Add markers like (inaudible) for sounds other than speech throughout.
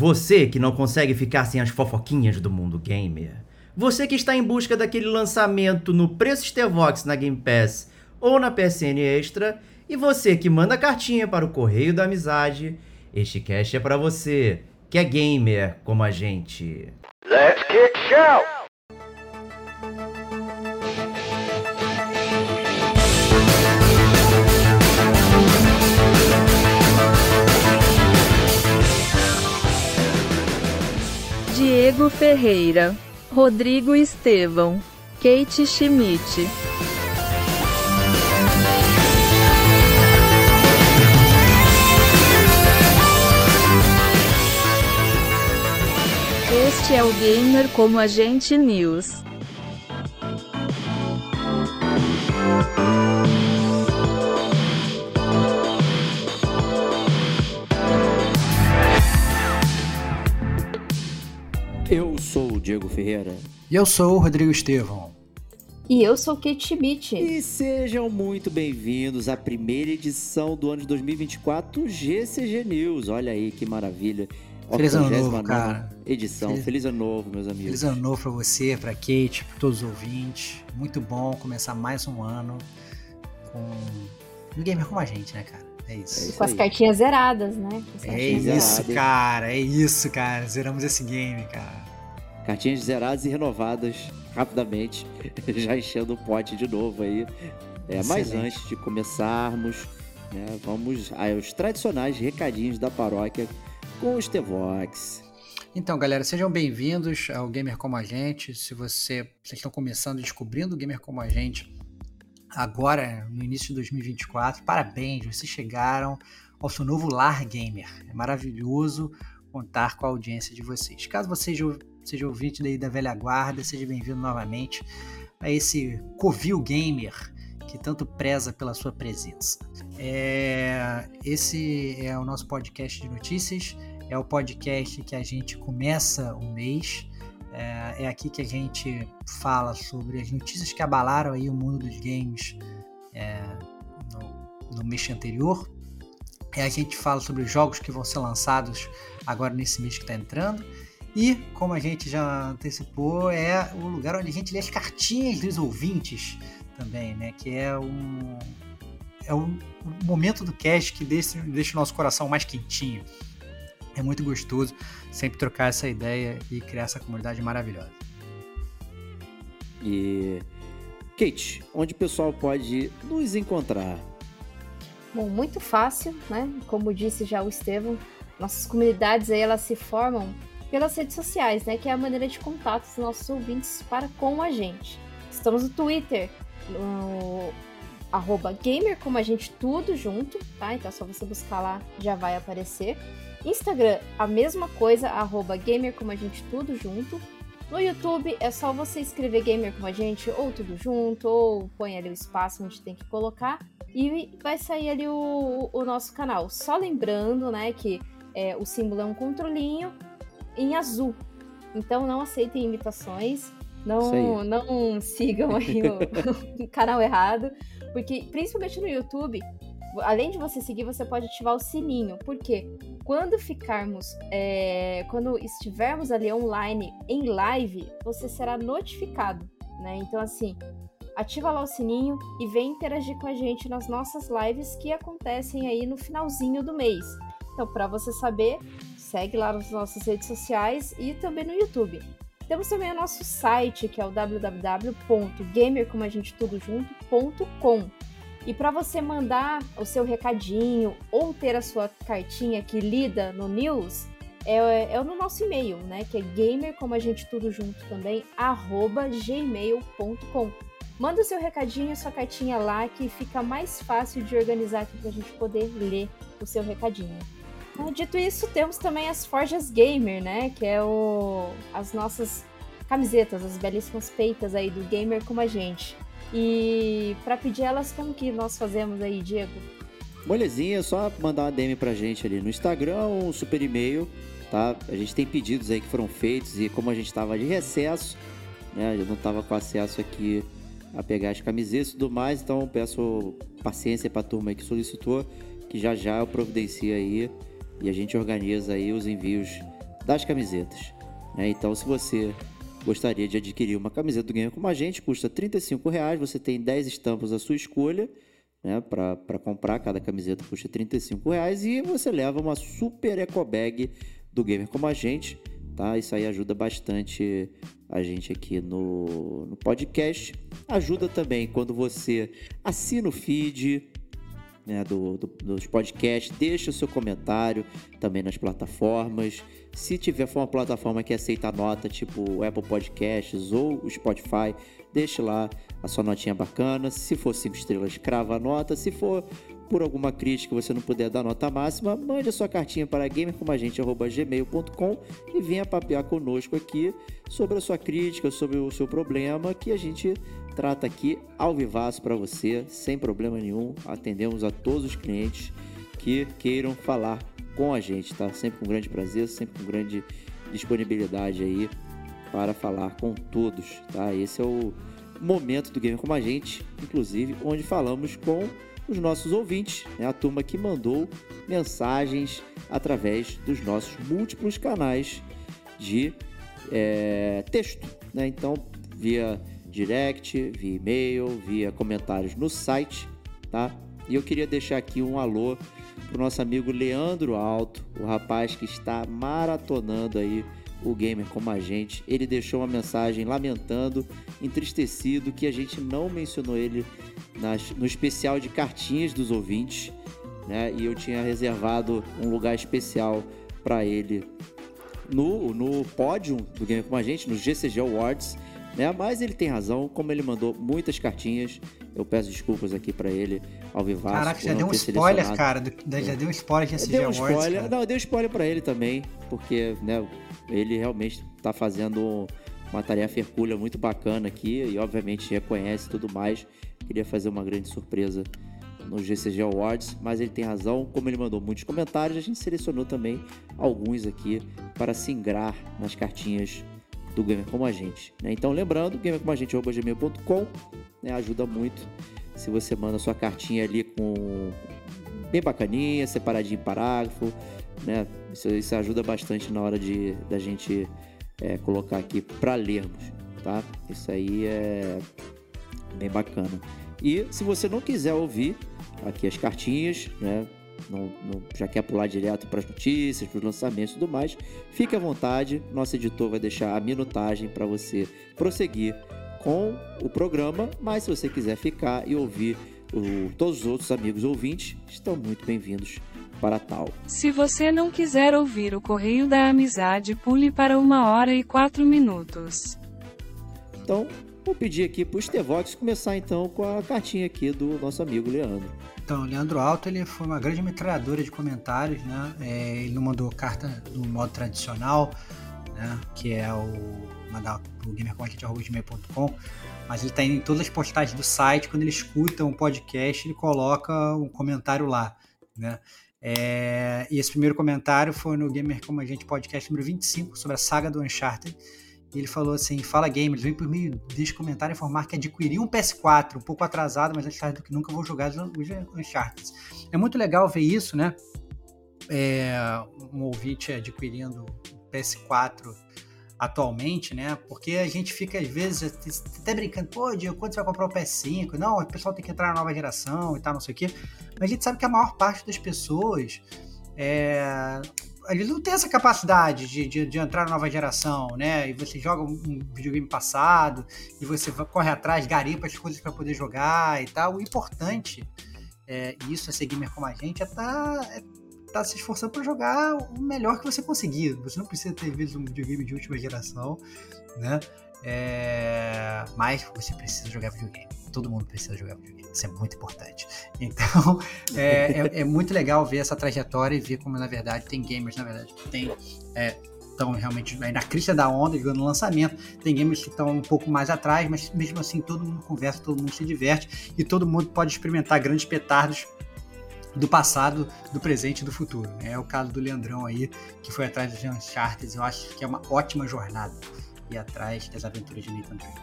Você que não consegue ficar sem as fofoquinhas do mundo gamer. Você que está em busca daquele lançamento no preço Stevox na Game Pass ou na PSN Extra. E você que manda cartinha para o Correio da Amizade. Este cast é para você, que é gamer como a gente. Let's kick show! Diego Ferreira, Rodrigo Estevão, Kate Schmidt. Este é o Gamer como Agente News. Diego Ferreira. E eu sou o Rodrigo Estevão. E eu sou Kate Schmidt. E sejam muito bem-vindos à primeira edição do ano de 2024 GCG News. Olha aí que maravilha. Feliz ano novo, cara. Edição. Feliz... Feliz ano novo, meus amigos. Feliz ano novo pra você, pra Kate, pra todos os ouvintes. Muito bom começar mais um ano com um gamer como a gente, né, cara? É isso. É isso com as cartinhas zeradas, né? É isso, cara. É isso, cara. Zeramos esse game, cara. Cartinhas zeradas e renovadas rapidamente, (laughs) já enchendo o pote de novo aí. É, mas antes de começarmos, né, vamos aos tradicionais recadinhos da paróquia com o Stevox. Então, galera, sejam bem-vindos ao Gamer Como a Gente. Se você, vocês estão começando descobrindo o Gamer Como a Gente agora, no início de 2024, parabéns, vocês chegaram ao seu novo lar gamer. É maravilhoso contar com a audiência de vocês. Caso vocês seja ouvinte daí da velha guarda, seja bem-vindo novamente a esse Covil Gamer que tanto preza pela sua presença. É, esse é o nosso podcast de notícias, é o podcast que a gente começa o mês, é, é aqui que a gente fala sobre as notícias que abalaram aí o mundo dos games é, no, no mês anterior. É, a gente fala sobre os jogos que vão ser lançados agora nesse mês que está entrando e, como a gente já antecipou, é o lugar onde a gente lê as cartinhas dos ouvintes também, né? Que é um, é um, momento do cast que deixa, deixa o nosso coração mais quentinho. É muito gostoso sempre trocar essa ideia e criar essa comunidade maravilhosa. E Kate, onde o pessoal pode nos encontrar? Bom, muito fácil, né? Como disse já o Estevam, nossas comunidades aí elas se formam pelas redes sociais, né? Que é a maneira de contato dos nossos ouvintes para com a gente. Estamos no Twitter, no arroba gamer como a gente tudo junto, tá? Então é só você buscar lá, já vai aparecer. Instagram, a mesma coisa, arroba gamer como a gente tudo junto. No YouTube é só você escrever gamer como a gente, ou tudo junto, ou põe ali o espaço onde tem que colocar, e vai sair ali o, o nosso canal. Só lembrando, né, que é, o símbolo é um controlinho em azul. Então não aceitem imitações, não, não sigam aí o, (laughs) o canal errado, porque principalmente no YouTube, além de você seguir, você pode ativar o sininho, porque quando ficarmos, é, quando estivermos ali online em live, você será notificado, né? Então assim, ativa lá o sininho e vem interagir com a gente nas nossas lives que acontecem aí no finalzinho do mês. Então, para você saber, segue lá nas nossas redes sociais e também no YouTube. Temos também o nosso site, que é o www.gamercomagentetudojunto.com. E para você mandar o seu recadinho ou ter a sua cartinha aqui lida no News, é, é no nosso e-mail, né? Que é gamer, como a gente tudo junto também, arroba gmail.com. Manda o seu recadinho, sua cartinha lá, que fica mais fácil de organizar aqui para a gente poder ler o seu recadinho. Ah, dito isso, temos também as Forjas Gamer, né? Que é o as nossas camisetas, as belíssimas peitas aí do gamer como a gente. E para pedir elas, como que nós fazemos aí, Diego? Molezinha, é só mandar uma DM pra gente ali no Instagram, um super e-mail, tá? A gente tem pedidos aí que foram feitos e como a gente tava de recesso, né? Eu não tava com acesso aqui a pegar as camisetas e tudo mais, então peço paciência pra turma aí que solicitou, que já já eu providencio aí e a gente organiza aí os envios das camisetas. Né? Então, se você gostaria de adquirir uma camiseta do Gamer como a gente, custa R$ reais. Você tem 10 estampas à sua escolha. Né, para comprar, cada camiseta custa R$ reais e você leva uma super eco bag do Gamer como a gente, tá? Isso aí ajuda bastante a gente aqui no, no podcast. Ajuda também quando você assina o feed, né, do, do, dos podcasts, deixa o seu comentário também nas plataformas. Se tiver for uma plataforma que aceita nota, tipo Apple Podcasts ou o Spotify, deixe lá a sua notinha bacana. Se for cinco estrelas, crava a nota. Se for por alguma crítica você não puder dar nota máxima, mande a sua cartinha para gamercomagente.gmail.com e venha papear conosco aqui sobre a sua crítica, sobre o seu problema, que a gente trata aqui ao vivaço para você, sem problema nenhum. Atendemos a todos os clientes que queiram falar com a gente, tá? Sempre com grande prazer, sempre com grande disponibilidade aí para falar com todos, tá? Esse é o momento do Gamer com a gente, inclusive, onde falamos com os nossos ouvintes, né? a turma que mandou mensagens através dos nossos múltiplos canais de é, texto, né? Então, via direct, via e-mail, via comentários no site, tá? E eu queria deixar aqui um alô pro nosso amigo Leandro Alto, o rapaz que está maratonando aí o gamer como a gente. Ele deixou uma mensagem lamentando, entristecido que a gente não mencionou ele nas, no especial de cartinhas dos ouvintes, né? E eu tinha reservado um lugar especial para ele no, no pódio do Gamer como a gente, no GCG Awards né? Mas ele tem razão, como ele mandou muitas cartinhas, eu peço desculpas aqui para ele ao vivo. Caraca, já deu um spoiler, cara. Já deu um spoiler de SG deu um Awards, spoiler, cara. Não, deu spoiler para ele também, porque né, ele realmente tá fazendo uma tarefa hercúlea muito bacana aqui e obviamente reconhece tudo mais. Queria fazer uma grande surpresa no GCG Awards, mas ele tem razão. Como ele mandou muitos comentários, a gente selecionou também alguns aqui para se ingrar nas cartinhas do Gamer Como a Gente. Né? Então, lembrando, gamercomagente.gmail.com né? ajuda muito se você manda sua cartinha ali com bem bacaninha, separadinho em parágrafo, né? Isso, isso ajuda bastante na hora de da gente é, colocar aqui para lermos, tá? Isso aí é bem bacana. E se você não quiser ouvir aqui as cartinhas, né? Não, não, já quer pular direto para as notícias, para os lançamentos e tudo mais, fique à vontade. Nosso editor vai deixar a minutagem para você prosseguir com o programa. Mas se você quiser ficar e ouvir o, todos os outros amigos ouvintes, estão muito bem-vindos para tal. Se você não quiser ouvir o Correio da Amizade, pule para uma hora e quatro minutos. Então, vou pedir aqui para o Stevox começar então com a cartinha aqui do nosso amigo Leandro. Então, Leandro Alto ele foi uma grande metralhadora de comentários, né? É, ele não mandou carta no modo tradicional, né? Que é o mandar o gamercontent.com, mas ele está em todas as postagens do site. Quando ele escuta um podcast, ele coloca um comentário lá, né? É, e esse primeiro comentário foi no Gamer Como a Gente Podcast número 25, sobre a saga do Uncharted. E ele falou assim: Fala Gamers, vem por meio deste comentário informar que adquiri um PS4, um pouco atrasado, mas antes do que nunca vou jogar os Uncharted. É muito legal ver isso, né? É, um ouvinte adquirindo um PS4 atualmente, né? Porque a gente fica, às vezes, até brincando, pô, Diego, quando você vai comprar o PS5? Não, o pessoal tem que entrar na nova geração e tal, não sei o quê. Mas a gente sabe que a maior parte das pessoas é, ele não tem essa capacidade de, de, de, entrar na nova geração, né? E você joga um videogame passado e você corre atrás, garimpa as coisas para poder jogar e tal. O importante, é, e isso é ser gamer como a gente, é tá, é tá se esforçando para jogar o melhor que você conseguir. Você não precisa ter vezes um videogame de última geração, né? É, mas você precisa jogar videogame. Todo mundo precisa jogar videogame. Isso é muito importante. (laughs) Então, é, é, é, muito legal ver essa trajetória e ver como, na verdade, tem gamers, na verdade, tem. estão é, realmente na crista da onda, jogando lançamento. Tem gamers que estão um pouco mais atrás, mas mesmo assim todo mundo conversa, todo mundo se diverte e todo mundo pode experimentar grandes petardos do passado, do presente e do futuro. É o caso do Leandrão aí, que foi atrás dos Uncharted. Eu acho que é uma ótima jornada ir atrás das aventuras de Nathan Drake.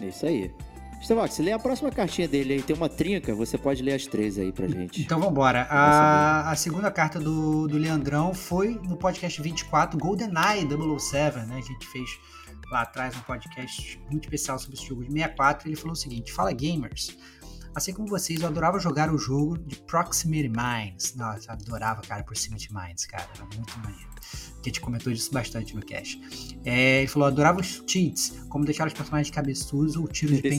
É isso aí. Estevox, lê a próxima cartinha dele aí. Tem uma trinca, você pode ler as três aí pra gente. Então vambora. A, a segunda carta do, do Leandrão foi no podcast 24, GoldenEye 007, né? A gente fez lá atrás um podcast muito especial sobre esse jogo de 64. Ele falou o seguinte: Fala gamers. Assim como vocês, eu adorava jogar o jogo de Proximity Mines. Nossa, eu adorava, cara, Proximity Mines, cara. Era muito maneiro. A gente comentou disso bastante no cast. É, ele falou, adorava os cheats, como deixar os personagens cabeçudos ou tiros de Esse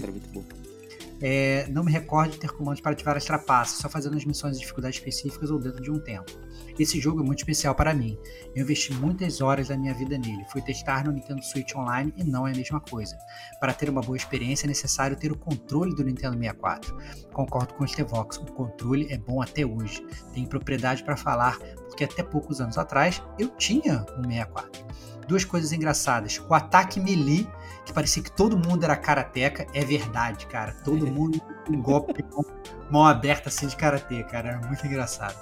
é, não me recordo de ter comandos para ativar as trapaças, só fazendo as missões de dificuldades específicas ou dentro de um tempo. Esse jogo é muito especial para mim. Eu investi muitas horas da minha vida nele. Fui testar no Nintendo Switch Online e não é a mesma coisa. Para ter uma boa experiência é necessário ter o controle do Nintendo 64. Concordo com o Stevox, o controle é bom até hoje. Tenho propriedade para falar, porque até poucos anos atrás eu tinha um 64. Duas coisas engraçadas. O ataque melee, que parecia que todo mundo era karateca, é verdade, cara. Todo mundo com um golpe com mão aberta assim de karatê, cara. Era muito engraçado.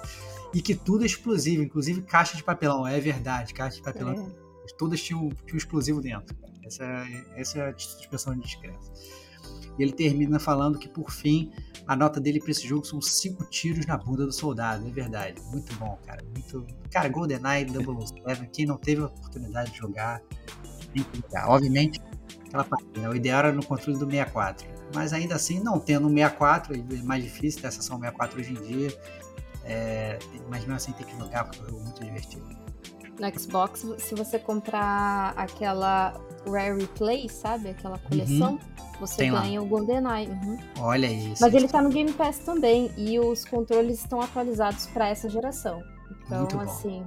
E que tudo é explosivo, inclusive caixa de papelão. É verdade, caixa de papelão. É. Todas tinham, tinham explosivo dentro. Essa, é- essa é a expressão de descrença. E ele termina falando que, por fim, a nota dele para esse jogo são cinco tiros na bunda do soldado. É verdade. Muito bom, cara. Muito... Cara, GoldenEye, 007, quem não teve a oportunidade de jogar, tem que jogar. Obviamente, aquela parte, né? O ideal era no controle do 64. Mas ainda assim, não tendo um 64, é mais difícil ter acesso ao 64 hoje em dia. É, mas mesmo assim tem que jogar, porque é um jogo muito divertido. No Xbox, se você comprar aquela Rare Replay, sabe? Aquela coleção, você Tem lá. ganha o GoldenEye. Uhum. Olha isso. Mas ele tá no Game Pass também, e os controles estão atualizados pra essa geração. Então, assim.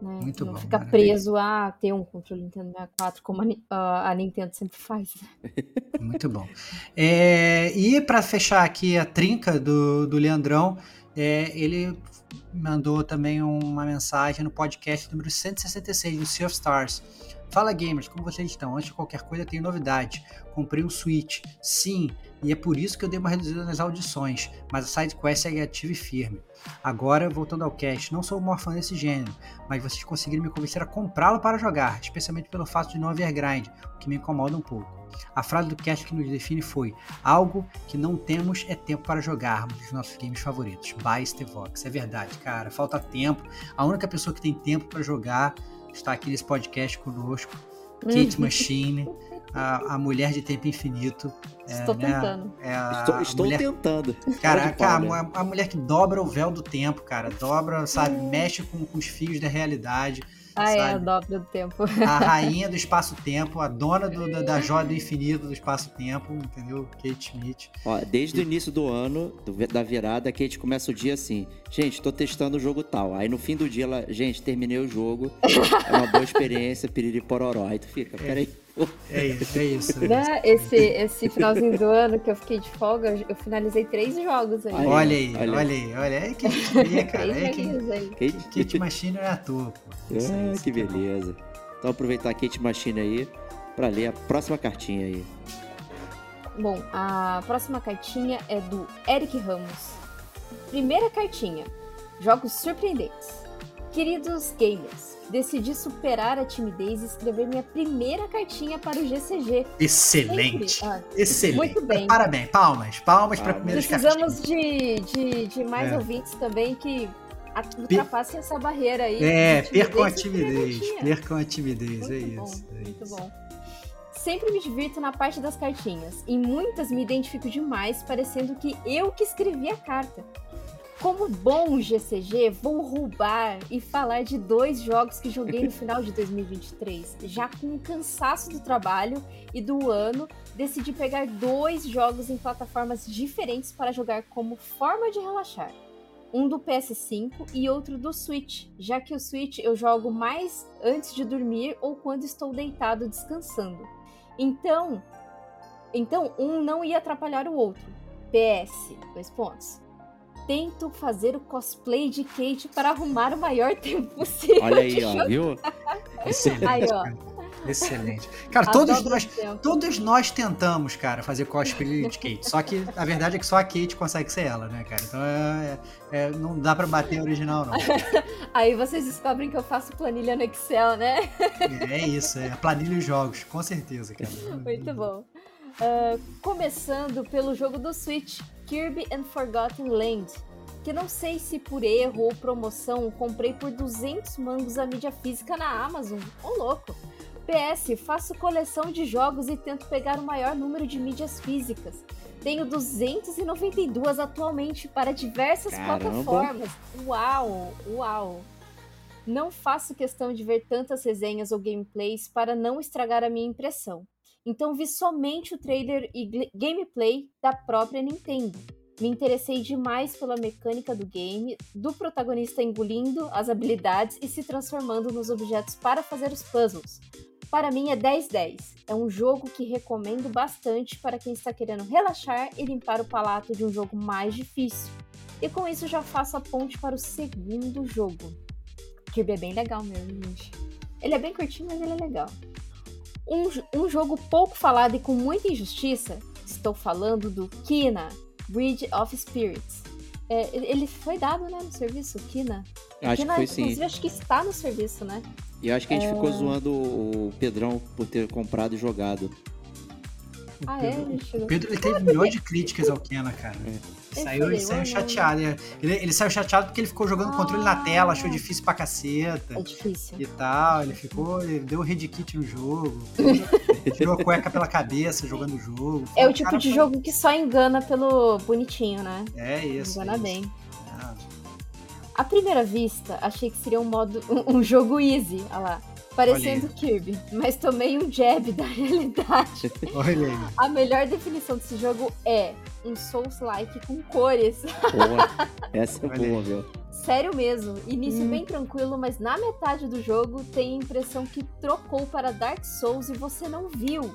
Né, Muito não bom, fica maravilha. preso a ter um controle Nintendo 64, como a, a Nintendo sempre faz. né? (laughs) Muito bom. É, e para fechar aqui a trinca do, do Leandrão, é, ele mandou também uma mensagem no podcast número 166 do Sea of Stars. Fala gamers, como vocês estão? Antes de qualquer coisa, tenho novidade. Comprei um Switch. Sim, e é por isso que eu dei uma reduzida nas audições, mas a SideQuest segue ativa e firme. Agora, voltando ao cast, não sou o maior fã desse gênero, mas vocês conseguiram me convencer a comprá-lo para jogar, especialmente pelo fato de não haver grind, o que me incomoda um pouco. A frase do cast que nos define foi: Algo que não temos é tempo para jogarmos os nossos games favoritos. By Stevox. É verdade, cara. Falta tempo. A única pessoa que tem tempo para jogar está aqui nesse podcast conosco. Kate Machine, (laughs) a, a mulher de tempo infinito. Estou né, tentando. É a, Estou, a estou mulher, tentando. Cara, Cara de cara, pau, né? a, a mulher que dobra o véu do tempo, cara. Dobra, sabe? Mexe com, com os fios da realidade. Ah, é, a dobra do tempo. A (laughs) rainha do espaço-tempo, a dona do- da, da joia do infinito do espaço-tempo, entendeu? Kate Schmidt. Ó, desde o início do ano, do- da virada, a Kate começa o dia assim: gente, tô testando o jogo tal. Aí no fim do dia ela, gente, terminei o jogo. É uma boa experiência, piriri pororó. Aí tu fica, peraí. É isso, é isso. Né? Esse, esse finalzinho do ano que eu fiquei de folga, eu- finalizei três jogos aí. Olha aí, olha. olha aí, olha aí. É que a gente queria, cara. É que aí. Kate, Machine é à toa, pô. Isso aí, isso que é bom. beleza. Então aproveitar a Kate Machine aí pra ler a próxima cartinha aí. Bom, a próxima cartinha é do Eric Ramos. Primeira cartinha: Jogos surpreendentes. Queridos gamers, decidi superar a timidez e escrever minha primeira cartinha para o GCG. Excelente. Ah, Excelente. Muito bem. Parabéns, palmas, palmas para Palmas. primeiras Precisamos de, de, de mais É. ouvintes também que a- ultrapassem essa barreira aí. É, percam a e timidez, percam a timidez, é isso. bom, é muito isso. bom. Sempre me divirto na parte das cartinhas. Em muitas me identifico demais, parecendo que eu que escrevi a carta. Como bom GCG, vou roubar e falar de dois jogos que joguei no final de 2023. Já com o cansaço do trabalho e do ano, decidi pegar dois jogos em plataformas diferentes para jogar como forma de relaxar. Um do PS5 e outro do Switch, já que o Switch eu jogo mais antes de dormir ou quando estou deitado descansando. Então, então um não ia atrapalhar o outro. PS, dois pontos. Tento fazer o cosplay de Kate para arrumar o maior (laughs) tempo possível. Olha aí, ó, viu? Excelente. Aí, ó. cara. Excelente. Cara, A todos nós, todos nós tentamos, cara, fazer cosplay de Kate. Só que a verdade é que só a Kate consegue ser ela, né, cara? Então é, é- não dá pra bater a original, não. (laughs) Aí vocês descobrem que eu faço planilha no Excel, né? É isso, é planilha e jogos, com certeza, cara. Muito bom. Uh, começando pelo jogo do Switch, Kirby and Forgotten Land, que não sei se por erro ou promoção comprei por 200 mangos a mídia física na Amazon. Ô louco! PS, faço coleção de jogos e tento pegar o maior número de mídias físicas. Tenho 292 atualmente para diversas Caramba. plataformas. Uau, uau. Não faço questão de ver tantas resenhas ou gameplays para não estragar a minha impressão. Então vi somente o trailer e gameplay da própria Nintendo. Me interessei demais pela mecânica do game, do protagonista engolindo as habilidades e se transformando nos objetos para fazer os puzzles. Para mim é 10-10. É um jogo que recomendo bastante para quem está querendo relaxar e limpar o palato de um jogo mais difícil. E com isso já faço a ponte para o segundo jogo. Kirby é bem legal mesmo, gente. Ele é bem curtinho, mas ele é legal. Um, um jogo pouco falado e com muita injustiça, estou falando do Kina, Bridge of Spirits. É, ele foi dado né, no serviço, Kina? Acho que Kina, foi sim. Inclusive, acho que está no serviço, né? E eu acho que a gente É. ficou zoando o Pedrão por ter comprado e jogado. Ah, é? Pedro- Ele chegou- O Pedro ele teve milhões de críticas ao Kena, cara. É. Saiu, falei, ele saiu "Oh, não, chateado. Ele, ele saiu chateado porque ele ficou jogando controle na tela, achou difícil pra caceta. É difícil. E tal, ele ficou, ele deu red kit no jogo, (laughs) tirou a cueca pela cabeça jogando o jogo. É o tipo Cara, de jogo que só engana pelo bonitinho, né? É isso. engana é bem. isso. Ah, À primeira vista, achei que seria um modo um, (laughs) um jogo easy, olha lá, parecendo Kirby, mas tomei um jab (laughs) da realidade. olha aí. A melhor definição desse jogo é um Souls-like com cores. Boa. (laughs) Essa é Olha boa, meu. Sério mesmo, início Hum. bem tranquilo, mas na metade do jogo tem a impressão que trocou para Dark Souls e você não viu.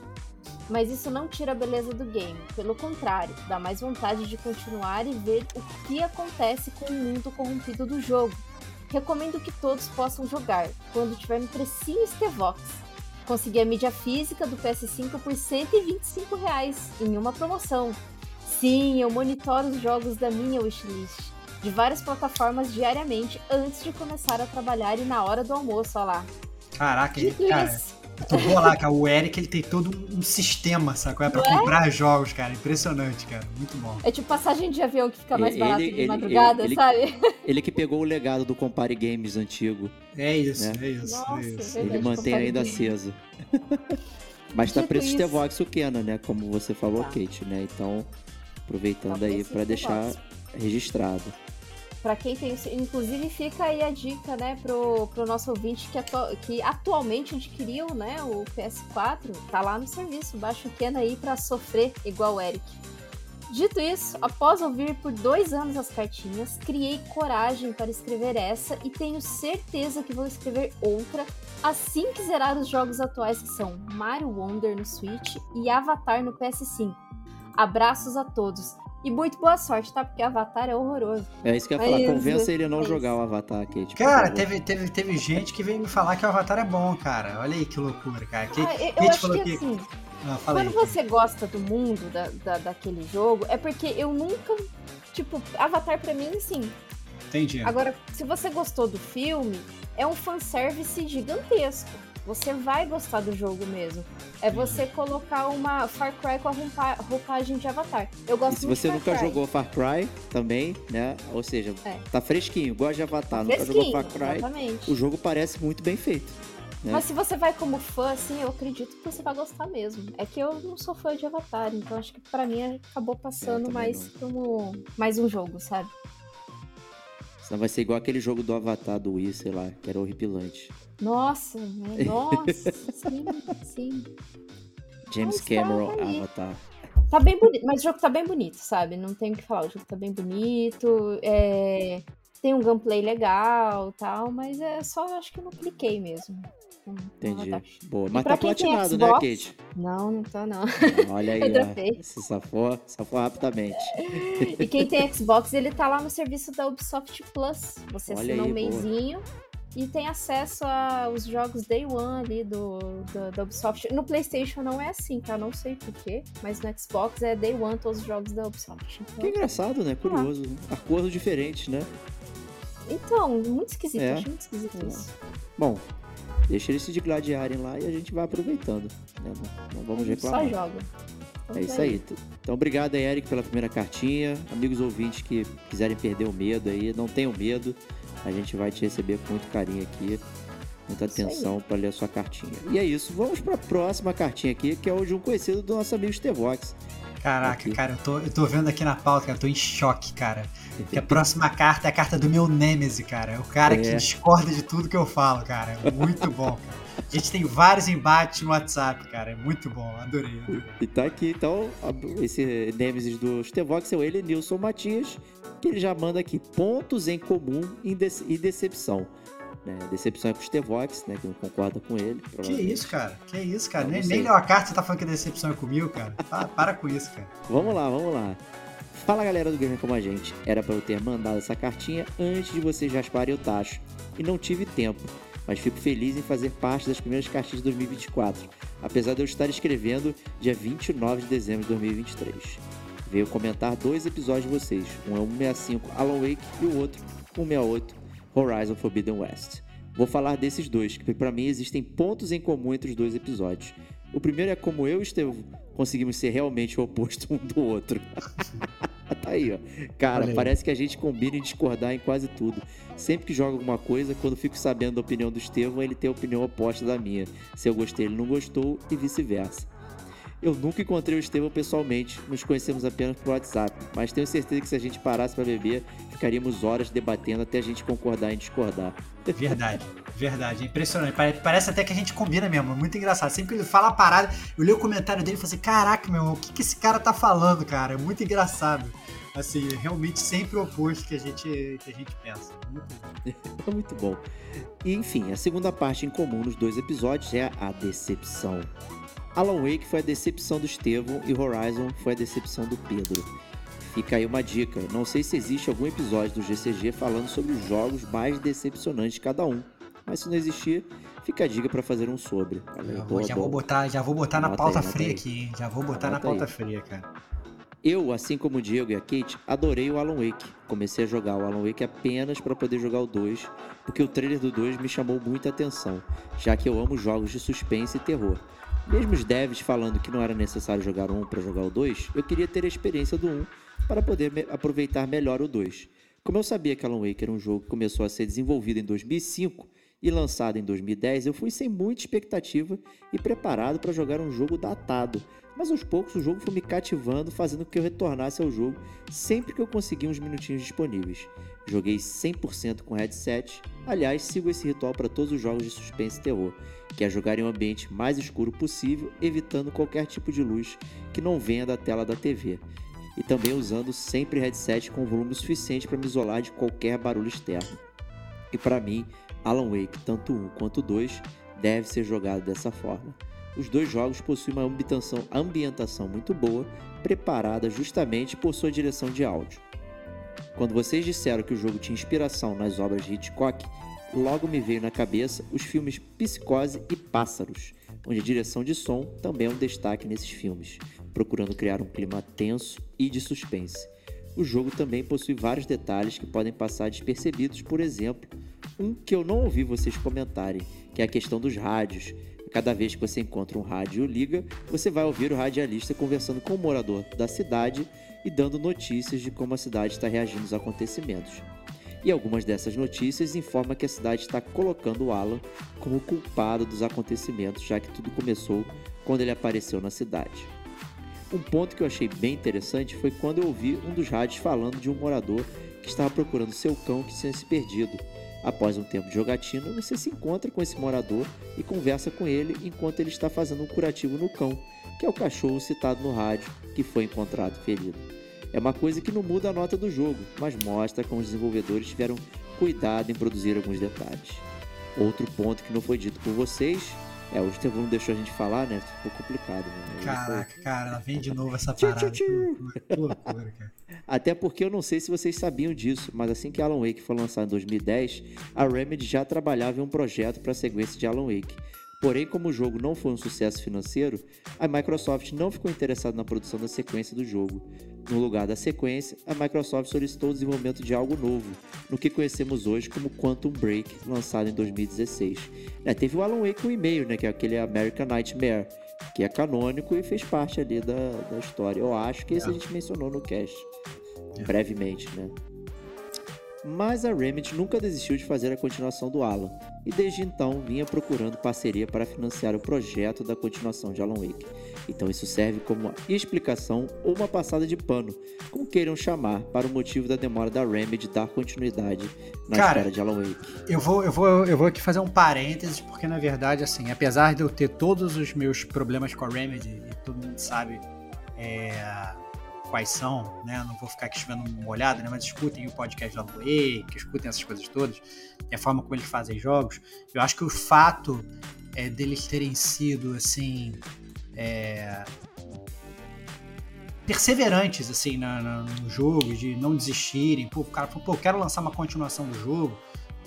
Mas isso não tira a beleza do game, pelo contrário, dá mais vontade de continuar e ver o que acontece com o mundo corrompido do jogo. Recomendo que todos possam jogar, quando tiver no precinho Stevox. Consegui a mídia física do PS5 por 125 reais em uma promoção. Sim, eu monitoro os jogos da minha wishlist de várias plataformas diariamente antes de começar a trabalhar e na hora do almoço, olha lá. Caraca, Dito cara, isso, tô bolar, cara. O Eric ele tem todo um sistema, sacou? É pra comprar jogos, cara. Impressionante, cara. Muito bom. é tipo passagem de avião que fica mais Ele- barato ele- de ele- madrugada, ele- sabe? Ele que pegou o legado do Compare Games antigo. É isso, Né? é isso, Nossa, é isso. Verdade, ele mantém Compare ainda Games. aceso. (laughs) Mas tá preço Stevox o Kena, né? Como você falou, Tá. Kate, né? Então, aproveitando Tá aí pra deixar registrado. Pra quem tem inclusive fica aí a dica, né, pro, pro nosso ouvinte que, atu- que atualmente adquiriu, né, o PS4, tá lá no serviço, baixa o aí pra sofrer igual o Eric. Dito isso, após ouvir por dois anos as cartinhas, criei coragem para escrever essa e tenho certeza que vou escrever outra assim que zerar os jogos atuais que são Mario Wonder no Switch e Avatar no PS5. Abraços a todos. E muito boa sorte, tá? Porque Avatar é horroroso. É isso que eu ia É falar. Convença ele a não é jogar isso. o Avatar, Kate. por Cara, teve, teve, teve gente que veio me falar que o Avatar é bom, cara. Olha aí que loucura, cara. Que, Ah, eu, Kate falou que que- assim, Ah, fala aí. quando você gosta do mundo da, da- daquele jogo, é porque eu nunca. Tipo, Avatar pra mim, sim. Entendi. Agora, se você gostou do filme, é um fanservice gigantesco. Você vai gostar do jogo mesmo. É você colocar uma Far Cry com a roupa- roupagem de Avatar. Eu gosto E se você nunca Cry. jogou Far Cry também, né? Ou seja, É. tá fresquinho, gosta de Avatar, nunca jogou Far Cry, exatamente. o jogo parece muito bem feito. né? Mas se você vai como fã, assim, eu acredito que você vai gostar mesmo. É que eu não sou fã de Avatar, então acho que pra mim acabou passando também mais como mais um jogo, sabe? Senão vai ser igual aquele jogo do Avatar do Wii, sei lá, que era horripilante. Nossa, né? (laughs) nossa, sim, sim. James tá Cameron, aí. Avatar. Tá bem bonito, mas o jogo tá bem bonito, sabe? Não tem o que falar, o jogo tá bem bonito, é... tem um gameplay legal tal, mas é só, acho que eu não cliquei mesmo. Entendi. Boa. Mas tá platinado, né, Xbox, Kate? Não, não tá não. Olha (laughs) aí, Eu ó. Se safou, safou rapidamente. E quem tem (laughs) Xbox, ele tá lá no serviço da Ubisoft Plus. Você Olha assina um aí, boa. E tem acesso aos jogos Day One ali do, do- da Ubisoft. No PlayStation não é assim, tá? Não sei porquê, mas no Xbox é Day One todos os jogos da Ubisoft. Que Então, engraçado, né? Curioso. Acordo diferente, né? então muito esquisito, É. achei muito esquisito isso. Bom, deixa eles se digladiarem lá e a gente vai aproveitando. Né? Não, não vamos gente só reclamar. joga. É isso aí. Então, obrigado aí, Eric, pela primeira cartinha. Amigos ouvintes que quiserem perder o medo aí, não tenham medo. A gente vai te receber com muito carinho aqui, muita atenção para ler a sua cartinha. E é isso. Vamos para a próxima cartinha aqui, que é hoje um conhecido do nosso amigo Stevox. Caraca, aqui. cara, eu tô, eu tô vendo aqui na pauta, cara, eu tô em choque, cara. Que a próxima carta é a carta do meu Nêmese, cara. É o cara é. que discorda de tudo que eu falo, cara. É muito bom, cara. A gente tem vários embates no WhatsApp, cara. É muito bom, adorei. adorei. E tá aqui, então, esse Nemesis do Stevox é o ele, Nilson Matias, ele já manda aqui pontos em comum e decepção. Né? Decepção é com o Stevox, né? Que não concorda com ele. Que isso, cara? Que isso, cara? nem, nem leu a carta você tá falando que a decepção é comigo, cara. Para, para com isso, cara. Vamos lá, vamos lá. Fala galera do Gamer Como a Gente. Era para eu ter mandado essa cartinha antes de vocês rasparem o tacho. E não tive tempo. Mas fico feliz em fazer parte das primeiras cartinhas de 2024. Apesar de eu estar escrevendo dia 29 de dezembro de 2023. Veio comentar dois episódios de vocês. Um é o 165 Alan Wake e o outro 168 Horizon Forbidden West. Vou falar desses dois, que para mim existem pontos em comum entre os dois episódios. O primeiro é como eu e Estevão conseguimos ser realmente o oposto um do outro. (laughs) tá aí, ó. Cara, parece que a gente combina em discordar em quase tudo. Sempre que joga alguma coisa, quando fico sabendo da opinião do Estevão, ele tem a opinião oposta da minha. Se eu gostei, ele não gostou e vice-versa. Eu nunca encontrei o Estevão pessoalmente, nos conhecemos apenas por WhatsApp, mas tenho certeza que se a gente parasse para beber, ficaríamos horas debatendo até a gente concordar em discordar. (laughs) Verdade, verdade, é impressionante. Parece até que a gente combina mesmo, muito engraçado. Sempre que ele fala a parada, eu li o comentário dele e falei assim: caraca, meu irmão, o que, que esse cara tá falando, cara? É muito engraçado. Assim, realmente sempre o oposto que a gente, que a gente pensa. Muito bom. (laughs) é muito bom. E enfim, a segunda parte em comum nos dois episódios é a decepção. Alan Wake foi a decepção do Estevão e Horizon foi a decepção do Pedro. Fica aí uma dica, não sei se existe algum episódio do GCG falando sobre os jogos mais decepcionantes de cada um, mas se não existir, fica a dica para fazer um sobre. Já, boa, já boa. vou botar, já vou botar na pauta aí, fria aí. aqui, hein? já vou botar na pauta aí. fria, cara. Eu, assim como o Diego e a Kate, adorei o Alan Wake. Comecei a jogar o Alan Wake apenas para poder jogar o 2, porque o trailer do 2 me chamou muita atenção, já que eu amo jogos de suspense e terror. Mesmo os devs falando que não era necessário jogar um para jogar o 2, eu queria ter a experiência do 1 para poder me aproveitar melhor o 2. Como eu sabia que Alan Wake era um jogo que começou a ser desenvolvido em 2005 e lançado em 2010, eu fui sem muita expectativa e preparado para jogar um jogo datado. Mas aos poucos o jogo foi me cativando, fazendo com que eu retornasse ao jogo sempre que eu conseguia uns minutinhos disponíveis. Joguei 100% com headset. Aliás, sigo esse ritual para todos os jogos de suspense e terror, que é jogar em um ambiente mais escuro possível, evitando qualquer tipo de luz que não venha da tela da TV. E também usando sempre headset com volume suficiente para me isolar de qualquer barulho externo. E para mim, Alan Wake, tanto 1 quanto 2, deve ser jogado dessa forma. Os dois jogos possuem uma ambientação, ambientação muito boa, preparada justamente por sua direção de áudio. Quando vocês disseram que o jogo tinha inspiração nas obras de Hitchcock, logo me veio na cabeça os filmes Psicose e Pássaros, onde a direção de som também é um destaque nesses filmes, procurando criar um clima tenso e de suspense. O jogo também possui vários detalhes que podem passar despercebidos, por exemplo, um que eu não ouvi vocês comentarem, que é a questão dos rádios. Cada vez que você encontra um rádio liga, você vai ouvir o radialista conversando com o morador da cidade e dando notícias de como a cidade está reagindo aos acontecimentos. E algumas dessas notícias informam que a cidade está colocando o Alan como culpado dos acontecimentos, já que tudo começou quando ele apareceu na cidade. Um ponto que eu achei bem interessante foi quando eu ouvi um dos rádios falando de um morador que estava procurando seu cão que tinha se perdido. Após um tempo de jogatina, você se encontra com esse morador e conversa com ele enquanto ele está fazendo um curativo no cão, que é o cachorro citado no rádio que foi encontrado ferido. É uma coisa que não muda a nota do jogo, mas mostra como os desenvolvedores tiveram cuidado em produzir alguns detalhes. Outro ponto que não foi dito por vocês é, o Estevão não deixou a gente falar, né? Ficou complicado. Né? Caraca, cara, ela vem de (laughs) novo essa parada. que loucura, cara. Até porque eu não sei se vocês sabiam disso, mas assim que Alan Wake foi lançado em 2010, a Remedy já trabalhava em um projeto para a sequência de Alan Wake. Porém, como o jogo não foi um sucesso financeiro, a Microsoft não ficou interessada na produção da sequência do jogo. No lugar da sequência, a Microsoft solicitou o desenvolvimento de algo novo, no que conhecemos hoje como Quantum Break, lançado em 2016. É, teve o Alan Wake um e-mail, né, que é aquele American Nightmare, que é canônico e fez parte ali da, da história. Eu acho que esse a gente mencionou no cast, brevemente, né? Mas a Remedy nunca desistiu de fazer a continuação do Alan, e desde então vinha procurando parceria para financiar o projeto da continuação de Alan Wake. Então isso serve como uma explicação ou uma passada de pano, como queiram chamar, para o motivo da demora da Remedy dar continuidade na Cara, história de Alan Wake. Eu vou, eu, vou, eu vou aqui fazer um parênteses, porque na verdade, assim, apesar de eu ter todos os meus problemas com a Remedy, e todo mundo sabe é, quais são, né? Não vou ficar aqui chovendo uma olhada, né? Mas escutem o podcast da Wake, escutem essas coisas todas, e a forma como eles fazem jogos. Eu acho que o fato é, deles terem sido, assim, é, perseverantes assim na, na, no jogo, de não desistirem. Pô, o cara falou, pô, quero lançar uma continuação do jogo,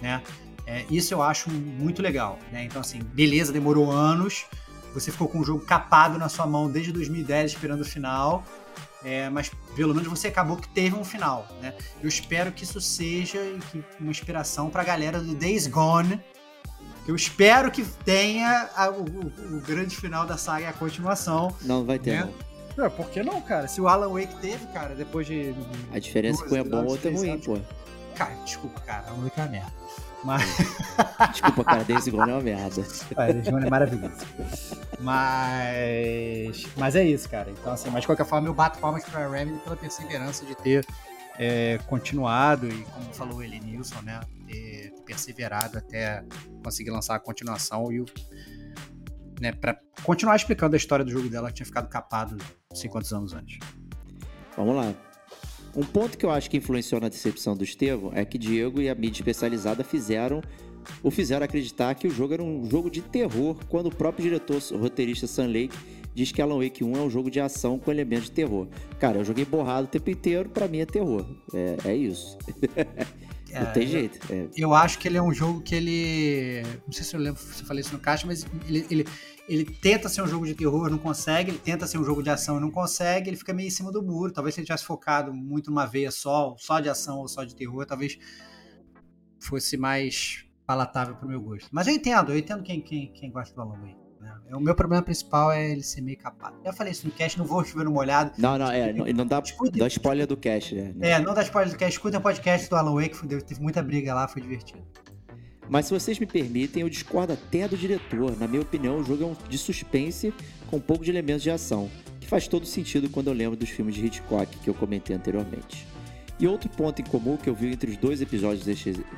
né? É, isso eu acho muito legal, né? Então, assim, beleza, demorou anos, você ficou com o jogo capado na sua mão desde 2010 esperando o final, é, mas pelo menos você acabou que teve um final, né? Eu espero que isso seja uma inspiração pra galera do Days Gone, eu espero que tenha a, o, o, grande final da saga e a continuação. Não vai ter, né? não. por que não, cara? Se o Alan Wake teve, cara, depois de. A diferença é que um é bom, outro é ruim, pô. Cara, desculpa, cara, Alan Wake é uma merda. Mas... Desculpa, cara, Days Gone é uma merda. (laughs) É, Days Gone é maravilhoso. Mas. Mas é isso, cara. Então, assim, mas de qualquer forma, eu bato palmas pra Remedy pela perseverança de ter é, continuado e, como falou ele, Nilson, né? Ter perseverado até conseguir lançar a continuação e o. Né, pra continuar explicando a história do jogo dela que tinha ficado capado não sei quantos anos antes. Vamos lá. Um ponto que eu acho que influenciou na decepção do Estevão é que Diego e a mídia especializada fizeram o fizeram acreditar que o jogo era um jogo de terror, quando o próprio diretor roteirista Sam Lake diz que Alan Wake 1 é um jogo de ação com elementos de terror. Cara, eu joguei borrado o tempo inteiro, para mim é terror. É, é isso. (laughs) Não tem jeito. É. Eu acho que ele é um jogo que ele. Não sei se eu lembro se eu falei isso no caixa, mas ele, ele, ele tenta ser um jogo de terror, não consegue. Ele tenta ser um jogo de ação e não consegue. Ele fica meio em cima do muro. Talvez se ele tivesse focado muito numa veia só, só de ação ou só de terror, talvez fosse mais palatável pro meu gosto. Mas eu entendo, eu entendo quem, quem, quem gosta do Alan Wake. Né? O meu problema principal é ele ser meio capado. Já falei isso no cast, não vou chover no molhado. Não, não, é, não, não dá, dá spoiler do cast, né? É, não dá spoiler do cast. Escuta o podcast do Alan Wake, teve muita briga lá, foi divertido. Mas se vocês me permitem, eu discordo até do diretor. Na minha opinião, o jogo é um de suspense com um pouco de elementos de ação, que faz todo sentido quando eu lembro dos filmes de Hitchcock que eu comentei anteriormente. E outro ponto em comum que eu vi entre os dois episódios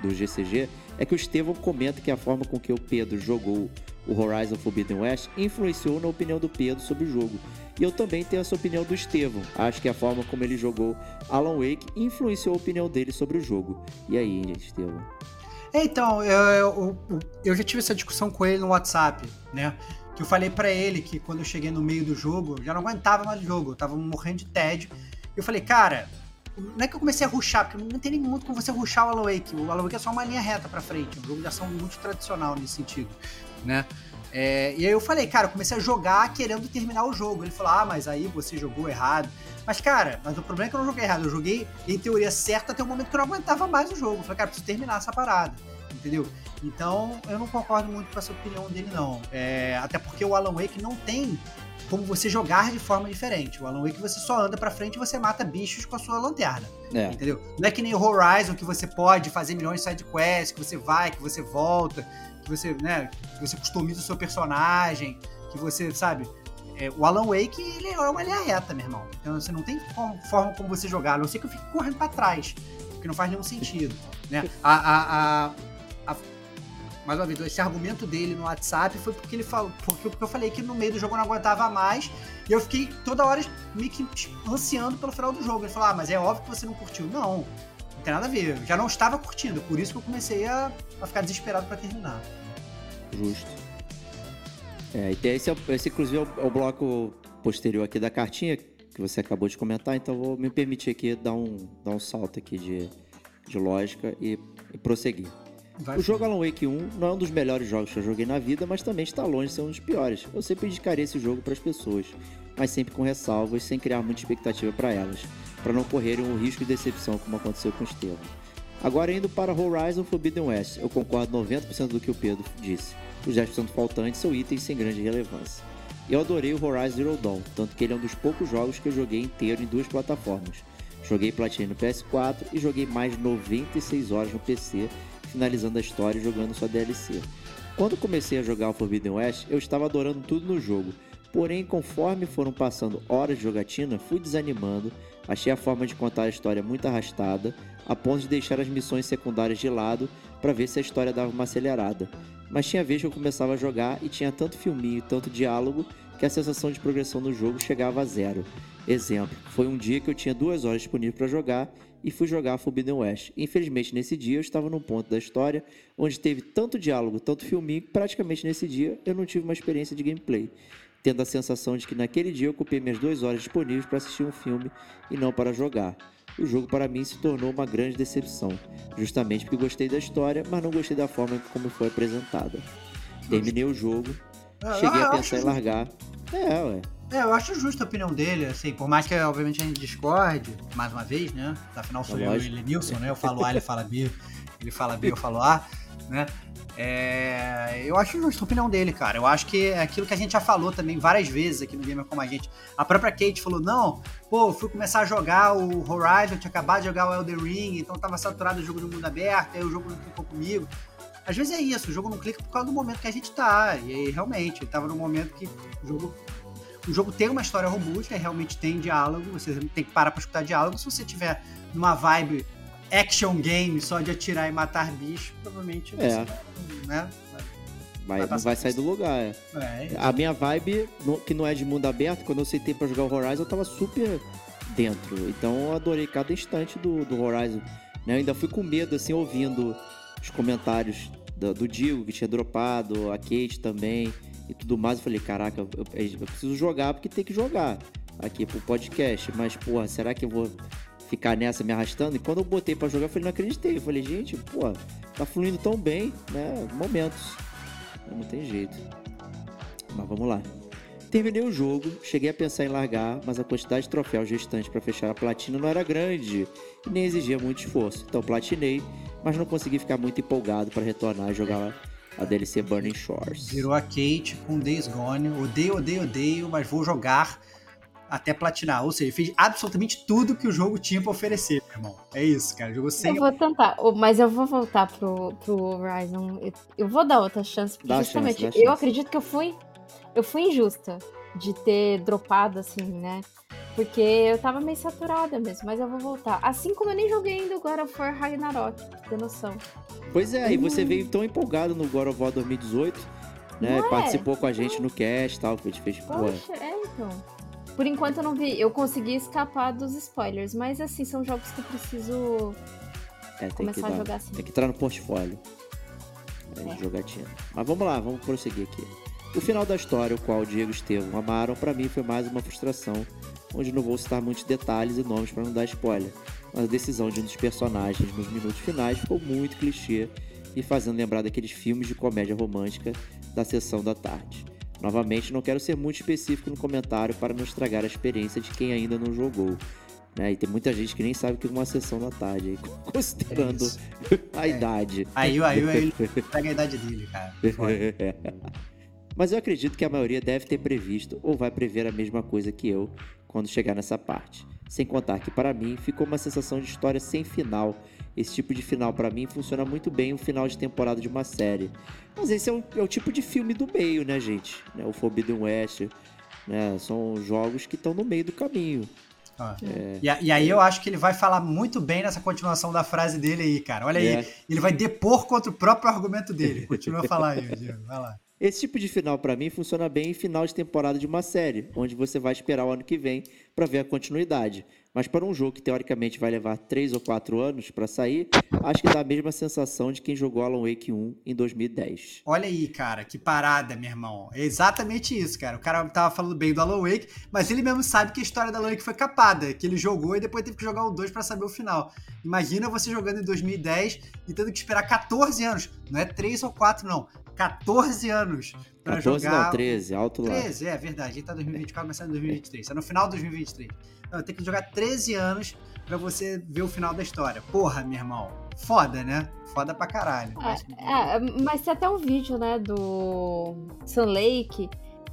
do GCG é que o Estevão comenta que a forma com que o Pedro jogou o Horizon Forbidden West influenciou na opinião do Pedro sobre o jogo. E eu também tenho essa opinião do Estevão. Acho que a forma como ele jogou Alan Wake influenciou a opinião dele sobre o jogo. E aí, Estevão? É, então, eu, eu, eu, já tive essa discussão com ele no WhatsApp, né? Que eu falei para ele que quando eu cheguei no meio do jogo, eu já não aguentava mais o jogo, eu tava morrendo de tédio. Eu falei, cara, não é que eu comecei a ruxar, porque não tem nem muito como você ruxar o Alan Wake. O Alan Wake é só uma linha reta para frente, um jogo de ação muito tradicional nesse sentido, né? É, e aí eu falei, cara, eu comecei a jogar querendo terminar o jogo. Ele falou, ah, mas aí você jogou errado. Mas, cara, mas o problema é que eu não joguei errado. Eu joguei em teoria certa até o momento que eu não aguentava mais o jogo. Eu falei, cara, preciso terminar essa parada. Entendeu? Então, eu não concordo muito com essa opinião dele, não. É, até porque o Alan Wake não tem como você jogar de forma diferente. O Alan Wake você só anda para frente e você mata bichos com a sua lanterna. É. Entendeu? Não é que nem o Horizon que você pode fazer milhões de sidequests, que você vai, que você volta, que você, né, que você customiza o seu personagem, que você, sabe, é, o Alan Wake ele é uma linha reta, meu irmão. Então você não tem forma como você jogar, a não ser que eu fique correndo para trás, porque não faz nenhum sentido, né? A, a, a, a mais uma vez, esse argumento dele no WhatsApp foi porque ele falou, porque, porque eu falei que no meio do jogo eu não aguentava mais, e eu fiquei toda hora meio que ansiando pelo final do jogo. Ele falou: "Ah, mas é óbvio que você não curtiu". Não. Não tem nada a ver. Eu já não estava curtindo, por isso que eu comecei a, a ficar desesperado para terminar. Justo. É, e esse, é, esse inclusive, é o, é o, bloco posterior aqui da cartinha que você acabou de comentar, então vou me permitir aqui dar um, dar um salto aqui de, de lógica e, e prosseguir. Vai o jogo Alan Wake 1 não é um dos melhores jogos que eu joguei na vida, mas também está longe de ser um dos piores. Eu sempre indicaria esse jogo para as pessoas, mas sempre com ressalvas, sem criar muita expectativa para elas, para não correrem o risco de decepção como aconteceu com o Estevam. Agora indo para Horizon Forbidden West, eu concordo 90% do que o Pedro disse. Os 10% faltantes são itens sem grande relevância. Eu adorei o Horizon Zero Dawn, tanto que ele é um dos poucos jogos que eu joguei inteiro em duas plataformas. Joguei platina no PS4 e joguei mais 96 horas no PC, finalizando a história e jogando sua DLC. Quando comecei a jogar o Forbidden West, eu estava adorando tudo no jogo, porém, conforme foram passando horas de jogatina, fui desanimando, achei a forma de contar a história muito arrastada, a ponto de deixar as missões secundárias de lado para ver se a história dava uma acelerada. Mas tinha vez que eu começava a jogar e tinha tanto filminho, tanto diálogo, que a sensação de progressão no jogo chegava a zero. Exemplo, foi um dia que eu tinha duas horas disponíveis para jogar e fui jogar Forbidden West. Infelizmente, nesse dia eu estava num ponto da história onde teve tanto diálogo, tanto filminho, que praticamente nesse dia eu não tive uma experiência de gameplay, tendo a sensação de que naquele dia eu ocupei minhas duas horas disponíveis para assistir um filme e não para jogar. O jogo para mim se tornou uma grande decepção, justamente porque gostei da história, mas não gostei da forma como foi apresentada. Terminei o jogo, Ah, cheguei a pensar em largar. É, ué. É, eu acho justa a opinião dele, assim, por mais que obviamente a gente discorde, mais uma vez, né? Afinal sou É eu e lógico. ele Nilson, né? Eu falo A, ele fala B, ele fala B, eu falo A, né? É, eu acho justa a opinião dele, cara. Eu acho que é aquilo que a gente já falou também várias vezes aqui no Gamer Como a Gente. A própria Kate falou, não, pô, eu fui começar a jogar o Horizon, tinha acabado de jogar o Elden Ring, então tava saturado o jogo de mundo aberto, aí o jogo não clicou comigo. Às vezes é isso, o jogo não clica por causa do momento que a gente tá. E aí, realmente, ele tava num momento que o jogo o jogo tem uma história robusta, realmente tem diálogo, você tem que parar pra escutar diálogo. Se você tiver numa vibe action game só de atirar e matar bicho, provavelmente você É. né? Vai, Vai vai sair do lugar. é. É, A minha vibe, no- que não é de mundo aberto, quando eu sentei pra jogar o Horizon, eu tava super dentro. Então eu adorei cada instante do, do Horizon. né? Eu ainda fui com medo, assim, ouvindo os comentários do, do Digo, que tinha dropado, a Kate também e tudo mais. Eu falei, caraca, eu, eu- eu preciso jogar porque tem que jogar aqui pro podcast. Mas, porra, será que eu vou ficar nessa me arrastando? E quando eu botei pra jogar, eu falei, não acreditei. Eu falei, gente, pô, tá fluindo tão bem, né? Momentos. Não tem jeito. Mas vamos lá. Terminei o jogo, cheguei a pensar em largar, mas a quantidade de troféus restantes para fechar a platina não era grande e nem exigia muito esforço. Então platinei, mas não consegui ficar muito empolgado para retornar e jogar a DLC Burning Shores. Virou a Kate com Days Gone. Odeio, odeio, odeio, mas vou jogar até platinar. Ou seja, fez absolutamente tudo que o jogo tinha pra oferecer, meu irmão. É isso, cara. Jogou sem. Eu vou tentar, mas eu vou voltar pro, pro Horizon. Eu, eu vou dar outra chance, porque Dá justamente chance, eu chance. acredito que eu fui. Eu fui injusta de ter dropado, assim, né? Porque eu tava meio saturada mesmo, mas eu vou voltar. Assim como eu nem joguei ainda o God of War Ragnarok, ter noção. Pois é, e você veio tão empolgado no God of War 2018, né? Não é? Participou com a gente no cast e tal, que a gente fez, pô, Poxa, é então. Por enquanto eu não vi. Eu consegui escapar dos spoilers, mas assim, são jogos que eu preciso é, começar a dar, jogar assim. tem que entrar no portfólio. É, É. jogatina. Mas vamos lá, vamos prosseguir aqui. O final da história, o qual o Diego e Estevão amaram, pra mim foi mais uma frustração, onde não vou citar muitos detalhes e nomes para não dar spoiler, mas a decisão de um dos personagens nos minutos finais ficou muito clichê e fazendo lembrar daqueles filmes de comédia romântica da sessão da tarde. Novamente, não quero ser muito específico no comentário para não estragar a experiência de quem ainda não jogou. Né? E tem muita gente que nem sabe o que é uma sessão da tarde, aí, (laughs) considerando É (laughs) a idade. Aí, aí, aí ele (laughs) pega a idade dele, cara. Mas eu acredito que a maioria deve ter previsto ou vai prever a mesma coisa que eu quando chegar nessa parte. Sem contar que para mim ficou uma sensação de história sem final. Esse tipo de final para mim funciona muito bem um final de temporada de uma série. Mas esse é o, é o tipo de filme do meio, né, gente? Né, O Forbidden West, né? São jogos que estão no meio do caminho. Ó. É. E, e aí eu acho que ele vai falar muito bem nessa continuação da frase dele aí, cara. Olha É. aí, ele vai depor contra o próprio argumento dele. Continua a falar aí, (laughs) Diego. Vai lá. Esse tipo de final pra mim funciona bem em final de temporada de uma série, onde você vai esperar o ano que vem pra ver a continuidade. Mas para um jogo que teoricamente vai levar 3 ou 4 anos pra sair, acho que dá a mesma sensação de quem jogou Alan Wake 1 em 2010. Olha aí, cara, que parada, meu irmão. É exatamente isso, cara. O cara tava falando bem do Alan Wake, mas ele mesmo sabe que a história do Alan Wake foi capada, que ele jogou e depois teve que jogar o 2 pra saber o final. Imagina você jogando em 2010 e tendo que esperar 14 anos. Não é 3 ou 4, não. 14 anos 14 jogar. não, 13, alto lá. 13, é verdade. Gente tá em 2024, mas em 2023. Tá no final de 2023. Tem que jogar 13 anos pra você ver o final da história. Porra, meu irmão. Foda, né? Foda pra caralho. Mas- É, é, mas tem até um vídeo, né, do Sun Lake,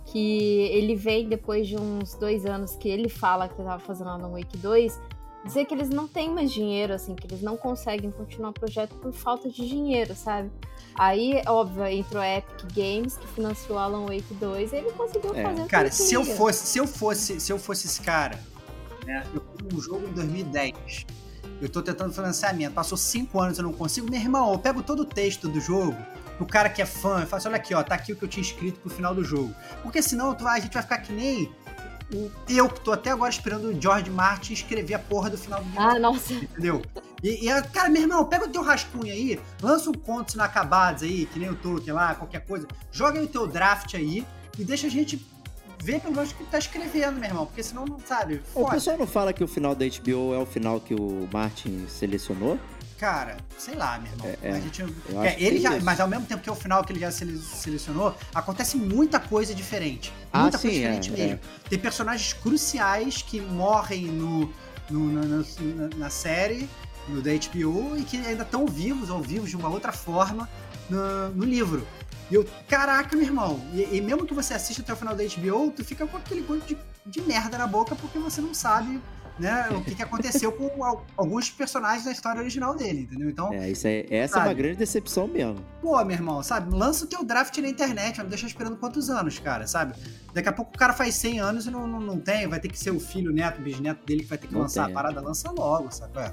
que ele vem depois de uns dois anos que ele fala que estava fazendo Alan Wake 2, dizer que eles não têm mais dinheiro, assim, que eles não conseguem continuar o projeto por falta de dinheiro, sabe? Aí, óbvio, entrou a Epic Games, que financiou Alan Wake 2, e ele conseguiu É. fazer o que Cara, se eu fosse, se eu fosse, se eu fosse esse cara, né? Eu fiz um jogo em 2010. Eu tô tentando financiamento, passou cinco anos eu não consigo. Meu irmão, eu pego todo o texto do jogo, o cara que é fã, eu faço, olha aqui, ó, tá aqui o que eu tinha escrito pro final do jogo. Porque senão tu a gente vai ficar que nem o- eu que tô até agora esperando o George Martin escrever a porra do final do jogo Ah, nossa. entendeu? E, e, cara, meu irmão, pega o teu rascunho aí, lança um contos inacabados aí, que nem o Tolkien lá, qualquer coisa, joga aí o teu draft aí e deixa a gente ver pelo menos o que tá escrevendo, meu irmão, porque senão não sabe. O pessoal não fala que o final da HBO é o final que o Martin selecionou? Cara, sei lá, meu irmão. É, é. A gente, é, ele é já, isso. mas ao mesmo tempo que é o final que ele já sele- selecionou, acontece muita coisa diferente. Ah, Muita coisa sim, é, diferente mesmo. Tem personagens cruciais que morrem no, no- na, na- na série, no da HBO, e que ainda estão vivos, ou vivos de uma outra forma no, no livro. E eu, caraca, meu irmão, e, e mesmo que você assista até o final da HBO, tu fica com aquele gosto de, de merda na boca porque você não sabe né, o que, que aconteceu com (laughs) al- alguns personagens da história original dele, entendeu? Então, É, isso é, essa é uma Sabe? grande decepção mesmo. Pô, meu irmão, sabe? Lança o teu draft na internet, vai me deixar esperando quantos anos, cara, sabe? Daqui a pouco o cara faz 100 anos e não, não, não tem, vai ter que ser o filho, neto, o bisneto dele que vai ter que Não lançar tem, a parada, lança logo, sabe? É.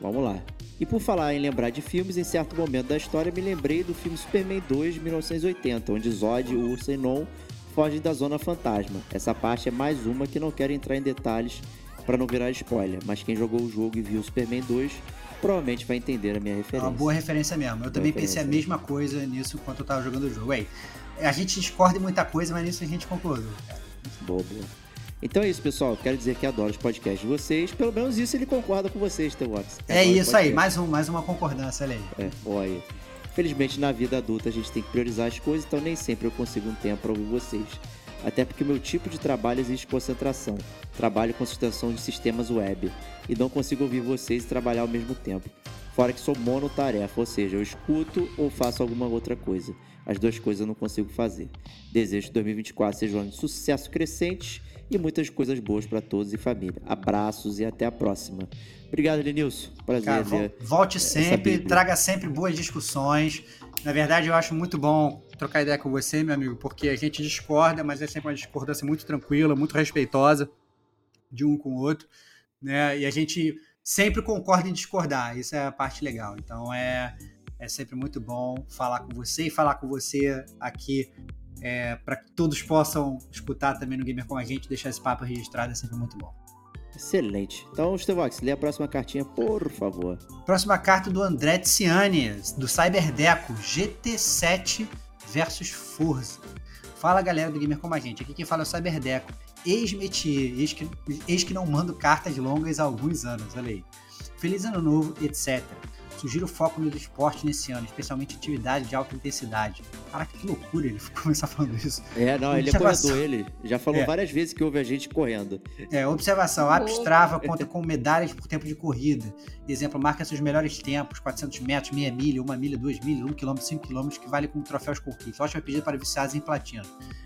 Vamos lá. E por falar em lembrar de filmes, em certo momento da história me lembrei do filme Superman 2 de 1980, onde Zod, o Urso e Non fogem da Zona Fantasma. Essa parte é mais uma que não quero entrar em detalhes para não virar spoiler, mas quem jogou o jogo e viu o Superman 2 provavelmente vai entender a minha É referência. uma boa referência mesmo. Eu também pensei a mesma coisa nisso enquanto eu tava jogando o jogo. Ué, a gente discorda em muita coisa, mas nisso a gente concordou. Boa, boa. Então é isso, pessoal. Quero dizer que adoro os podcasts de vocês. Pelo menos isso ele concorda com vocês, Tewox. É isso aí, mais, um, mais uma concordância, olha aí. É, olha. Felizmente na vida adulta a gente tem que priorizar as coisas, então nem sempre eu consigo um tempo para ouvir vocês. Até porque o meu tipo de trabalho exige concentração. Trabalho com sustentação de sistemas web. E não consigo ouvir vocês e trabalhar ao mesmo tempo. Fora que sou monotarefa, ou seja, eu escuto ou faço alguma outra coisa. As duas coisas eu não consigo fazer. Desejo que 2024 seja um ano de sucesso crescente e muitas coisas boas para todos e família. Abraços e até a próxima. Obrigado, Lenilson. Prazer Cara, vo- volte sempre, traga sempre boas discussões. Na verdade, eu acho muito bom trocar ideia com você, meu amigo, porque a gente discorda, mas é sempre uma discordância muito tranquila, muito respeitosa de um com o outro, né? E a gente sempre concorda em discordar, isso é a parte legal. Então é, é sempre muito bom falar com você e falar com você aqui é, para que todos possam escutar também no Gamer com a gente, deixar esse papo registrado é sempre muito bom. Excelente. Então, Stevox, lê a próxima cartinha, por favor. Próxima carta do André Tiziani, do Cyberdeco, GT7 versus Forza. Fala galera do Gamer Como a Gente, aqui quem fala é o Cyberdeco, ex-metier, ex que, ex que não mando cartas longas há alguns anos, olha aí. Feliz ano novo, etc. Sugiro foco no esporte nesse ano, especialmente atividade de alta intensidade. Caraca, que loucura ele (laughs) começar falando isso. É, não, ele é corredor, ele. Já falou É. várias vezes que ouve a gente correndo. É, observação, a Boa. Strava conta com medalhas por tempo de corrida. Exemplo, marca seus melhores tempos, 400 metros, meia milha, uma milha, duas milhas, um quilômetro, cinco quilômetros, que vale como troféus conquistas. Ótima pedida para viciados em platina.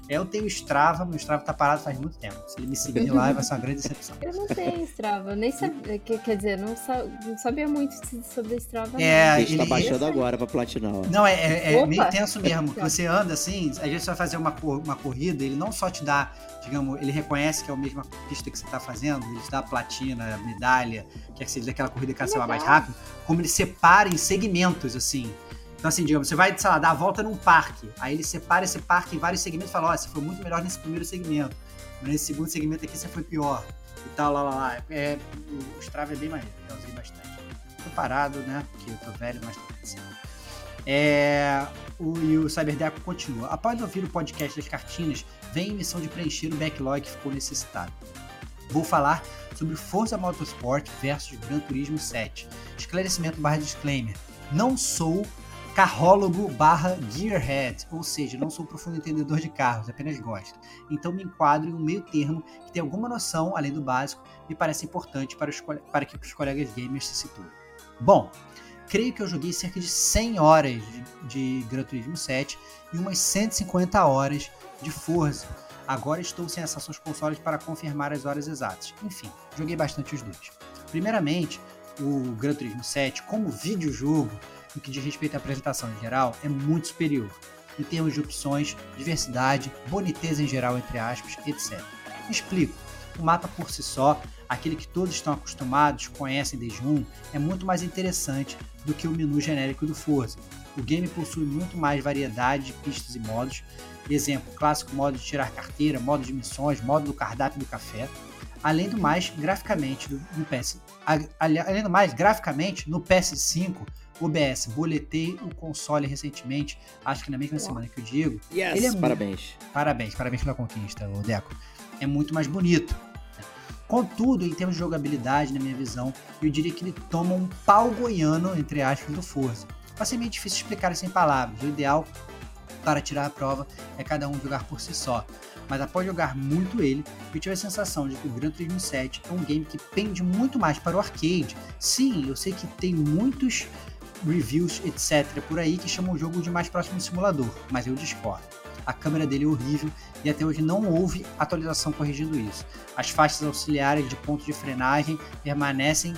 É, Eu tenho Strava, meu Strava tá parado faz muito tempo. Se ele me seguir lá, vai ser uma grande decepção. Eu não tenho Strava, nem sabia. que- Quer dizer, não, sa- não sabia muito sobre Strava. É, A gente tá ele- baixando agora pra platinar, ó. Não, é, é- é meio tenso mesmo. Que você anda assim, às vezes você vai fazer uma, cor- uma corrida, ele não só te dá, digamos, ele reconhece que é a mesma pista que você tá fazendo, ele te dá platina, medalha, quer que seja daquela corrida que você vai mais rápido, como ele separa em segmentos, assim. Então, assim, digamos, você vai, sei lá, dar a volta num parque, aí ele separa esse parque em vários segmentos e fala, ó, você foi muito melhor nesse primeiro segmento, nesse segundo segmento aqui você foi pior, e tal, lá, lá, lá. É, o Strava é bem maneiro, eu usei bastante. Tô parado, né, porque eu tô velho, mas tô crescendo. É, o, e o Cyberdeco continua. Após ouvir o podcast das cartinhas, vem a missão de preencher o backlog que ficou necessitado. Vou falar sobre Forza Motorsport versus Gran Turismo 7. Esclarecimento barra disclaimer. Não sou carrólogo barra gearhead, ou seja, não sou profundo entendedor de carros, apenas gosto. Então me enquadro em um meio termo que tem alguma noção, além do básico, me parece importante para, os, para que os colegas gamers se situem. Bom, creio que eu joguei cerca de 100 horas de, de Gran Turismo 7 e umas 150 horas de Forza. Agora estou sem acesso consoles para confirmar as horas exatas. Enfim, joguei bastante os dois. Primeiramente, o Gran Turismo 7, como videojogo, no que diz respeito à apresentação em geral, é muito superior. Em termos de opções, diversidade, boniteza em geral, entre aspas, etc. Explico. O mapa por si só, aquele que todos estão acostumados, conhecem desde um, é muito mais interessante do que o menu genérico do Forza. O game possui muito mais variedade de pistas e modos. Exemplo, clássico modo de tirar carteira, modo de missões, modo do cardápio do café. Além do mais, graficamente no PS, além do mais, graficamente no PS5 OBS, boletei o console recentemente, acho que na mesma semana que eu digo. Yes, ele é parabéns. Muito, parabéns, parabéns pela conquista, o Deco. É muito mais bonito. Contudo, em termos de jogabilidade, na minha visão, eu diria que ele toma um pau goiano, entre aspas, do Forza. Vai ser meio difícil explicar isso em palavras. O ideal para tirar a prova é cada um jogar por si só. Mas após jogar muito ele, eu tive a sensação de que o Gran Turismo 7 é um game que pende muito mais para o arcade. Sim, eu sei que tem muitos reviews, etc., por aí que chamam o jogo de mais próximo de simulador, mas eu discordo. A câmera dele é horrível e até hoje não houve atualização corrigindo isso. As faixas auxiliares de ponto de frenagem permanecem,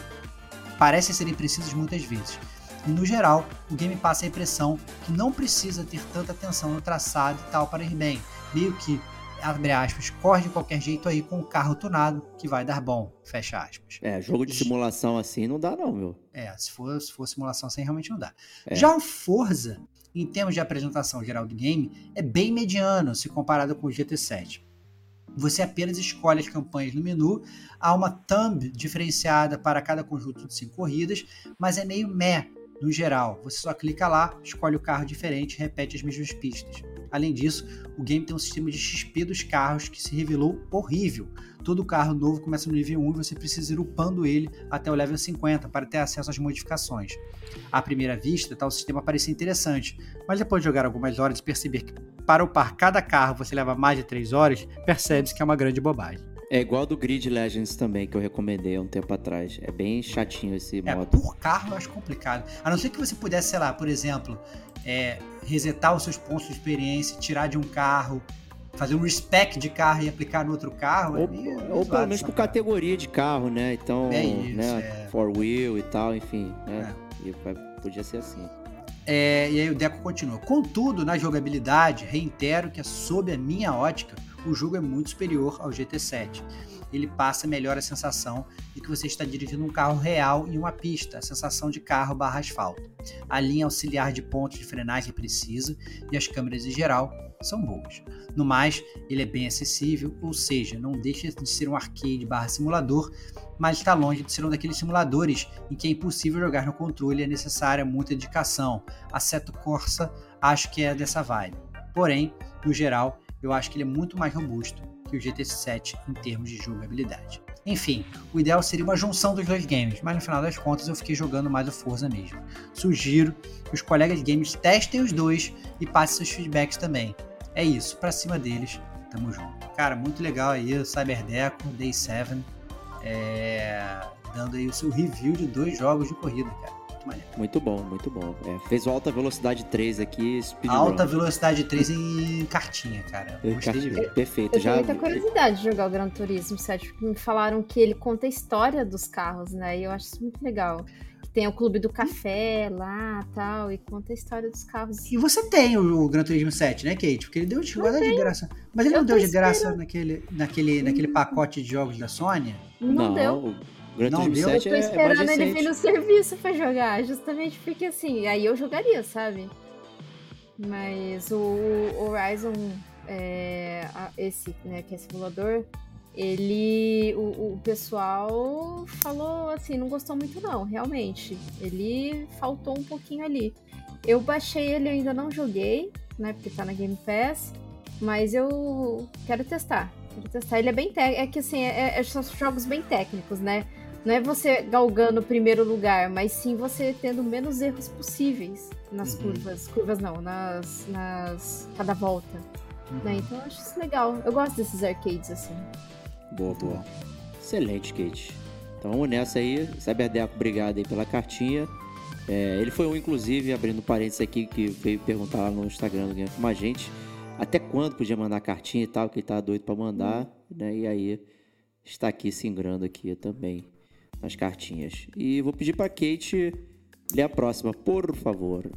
parecem serem precisas muitas vezes. E no geral, o game passa a impressão que não precisa ter tanta atenção no traçado e tal para ir bem, meio que abre aspas, corre de qualquer jeito aí com o carro tunado que vai dar bom, fecha aspas. É, jogo de simulação assim não dá não, meu. É, se for, se for simulação assim realmente não dá. É. Já o Forza, em termos de apresentação geral do game, é bem mediano se comparado com o GT7. Você apenas escolhe as campanhas no menu, há uma thumb diferenciada para cada conjunto de cinco corridas, mas é meio meh no geral. Você só clica lá, escolhe o carro diferente repete as mesmas pistas. Além disso, o game tem um sistema de XP dos carros que se revelou horrível. Todo carro novo começa no nível 1 e você precisa ir upando ele até o level 50 para ter acesso às modificações. À primeira vista, tal sistema parecia interessante, mas depois de jogar algumas horas e perceber que para upar cada carro você leva mais de 3 horas, percebe-se que é uma grande bobagem. É igual do Grid Legends também, que eu recomendei há um tempo atrás. É bem chatinho esse é, modo. Por carro eu acho complicado. A não ser que você pudesse, sei lá, por exemplo, é, resetar os seus pontos de experiência, tirar de um carro, fazer um respec de carro e aplicar no outro carro. É ou, é meio, ou pelo menos por categoria de carro, né? Então, é isso, né? É. Four wheel e tal, enfim. Né? É. E podia ser assim. É, e aí o Deco continua. Contudo, na jogabilidade, reitero que, sob a minha ótica, o jogo é muito superior ao GT7. Ele passa melhor a sensação de que você está dirigindo um carro real em uma pista, a sensação de carro barra asfalto. A linha auxiliar de pontos de frenagem é precisa e as câmeras em geral são boas. No mais, ele é bem acessível, ou seja, não deixa de ser um arcade barra simulador, mas está longe de ser um daqueles simuladores em que é impossível jogar no controle e é necessária muita dedicação. A Seto Corsa acho que é dessa vibe. Porém, no geral, eu acho que ele é muito mais robusto que o GT7 em termos de jogabilidade. Enfim, o ideal seria uma junção dos dois games, mas no final das contas eu fiquei jogando mais o Forza mesmo. Sugiro que os colegas de games testem os dois e passem seus feedbacks também. É isso, pra cima deles, tamo junto. Cara, muito legal aí o Cyberdeco, Day 7, é... dando aí o seu review de dois jogos de corrida, cara muito maneiro. Muito bom, muito bom. É, fez o Alta Velocidade 3 aqui, Alta run. Velocidade 3 em cartinha, cara. Gostei de ver. Perfeito. Eu já... tenho muita curiosidade de jogar o Gran Turismo 7, porque me falaram que ele conta a história dos carros, né? E eu acho isso muito legal tem o clube do café lá tal, e conta a história dos carros. E você tem o, o Gran Turismo 7, né, Kate? Porque ele deu de, de graça. Mas ele eu não deu de graça naquele, naquele, naquele pacote de jogos da Sony? Não, não deu. Gran não deu? Eu tô é esperando é ele vir no serviço pra jogar, justamente porque assim, aí eu jogaria, sabe? Mas o Horizon, é, esse, né, que é simulador, ele. O, o, pessoal falou assim, não gostou muito não, realmente. Ele faltou um pouquinho ali. Eu baixei ele, ainda não joguei, né? Porque tá na Game Pass. Mas eu quero testar. Quero testar. Ele é bem técnico. É que assim, é, é, são jogos bem técnicos, né? Não é você galgando o primeiro lugar, mas sim você tendo menos erros possíveis nas uhum. curvas. Curvas não, nas. nas. cada volta. Uhum. Né? Então eu acho isso legal. Eu gosto desses arcades assim. Boa, boa. Excelente, Kate. Então vamos nessa aí. Cyberdeco, obrigado aí pela cartinha. É, ele foi um, inclusive, abrindo parênteses aqui, que veio perguntar lá no Instagram com a gente. até quando podia mandar cartinha e tal, que ele tava doido para mandar, né? E aí está aqui se ingrando aqui também nas cartinhas. E vou pedir para Kate ler a próxima, por favor.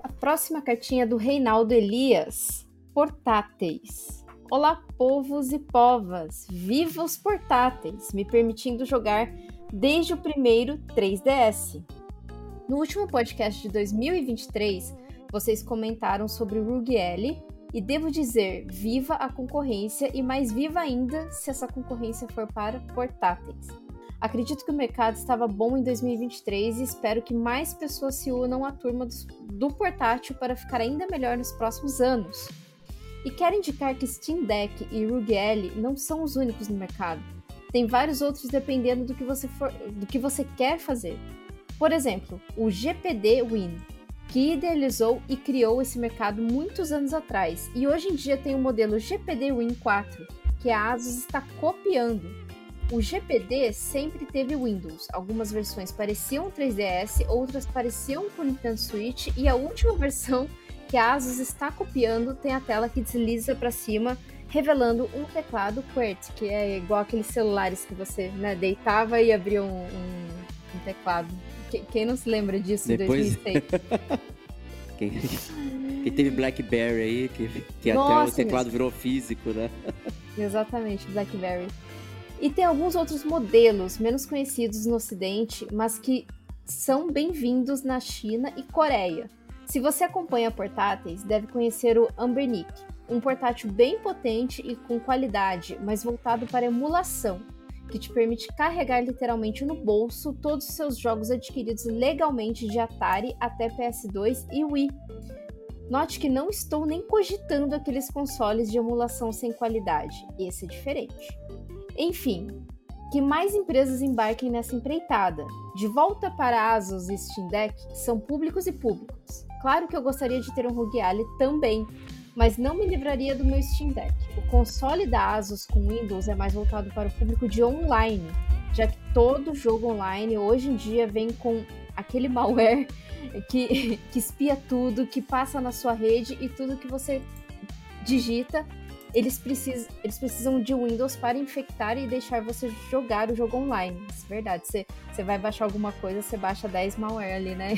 A próxima cartinha é do Reinaldo Elias. Portáteis. Olá, povos e povas! Viva os portáteis, me permitindo jogar desde o primeiro 3DS. No último podcast de 2023, vocês comentaram sobre o Rugiele e devo dizer, viva a concorrência e mais viva ainda se essa concorrência for para portáteis. Acredito que o mercado estava bom em 2023 e espero que mais pessoas se unam à turma do, portátil para ficar ainda melhor nos próximos anos. E quero indicar que Steam Deck e Rugiele não são os únicos no mercado. Tem vários outros dependendo do que você, for, do que você quer fazer. Por exemplo, o GPD Win, que idealizou e criou esse mercado muitos anos atrás, e hoje em dia tem o modelo GPD Win 4, que a Asus está copiando. O GPD sempre teve Windows, algumas versões pareciam 3DS, outras pareciam com o Nintendo Switch, e a última (laughs) versão que a Asus está copiando tem a tela que desliza para cima, revelando um teclado QWERTY, que é igual aqueles celulares que você né, deitava e abria um, um, um teclado quem não se lembra disso Depois... em 2006? (laughs) quem, quem teve Blackberry aí, que, que Nossa, até o teclado virou físico, né? Exatamente, Blackberry. E tem alguns outros modelos menos conhecidos no Ocidente, mas que são bem-vindos na China e Coreia. Se você acompanha portáteis, deve conhecer o Ambernic, um portátil bem potente e com qualidade, mas voltado para emulação que te permite carregar literalmente no bolso todos os seus jogos adquiridos legalmente de Atari até PS2 e Wii. Note que não estou nem cogitando aqueles consoles de emulação sem qualidade, esse é diferente. Enfim, que mais empresas embarquem nessa empreitada. De volta para Asus e Steam Deck, são públicos e públicos. Claro que eu gostaria de ter um ROG Ally também, mas não me livraria do meu Steam Deck. O console da Asus com Windows é mais voltado para o público de online, já que todo jogo online hoje em dia vem com aquele malware (laughs) que, que espia tudo, que passa na sua rede e tudo que você digita eles, precis, eles precisam de Windows para infectar e deixar você jogar o jogo online. Isso é verdade. Você, você vai baixar alguma coisa, você baixa 10 malware ali, né?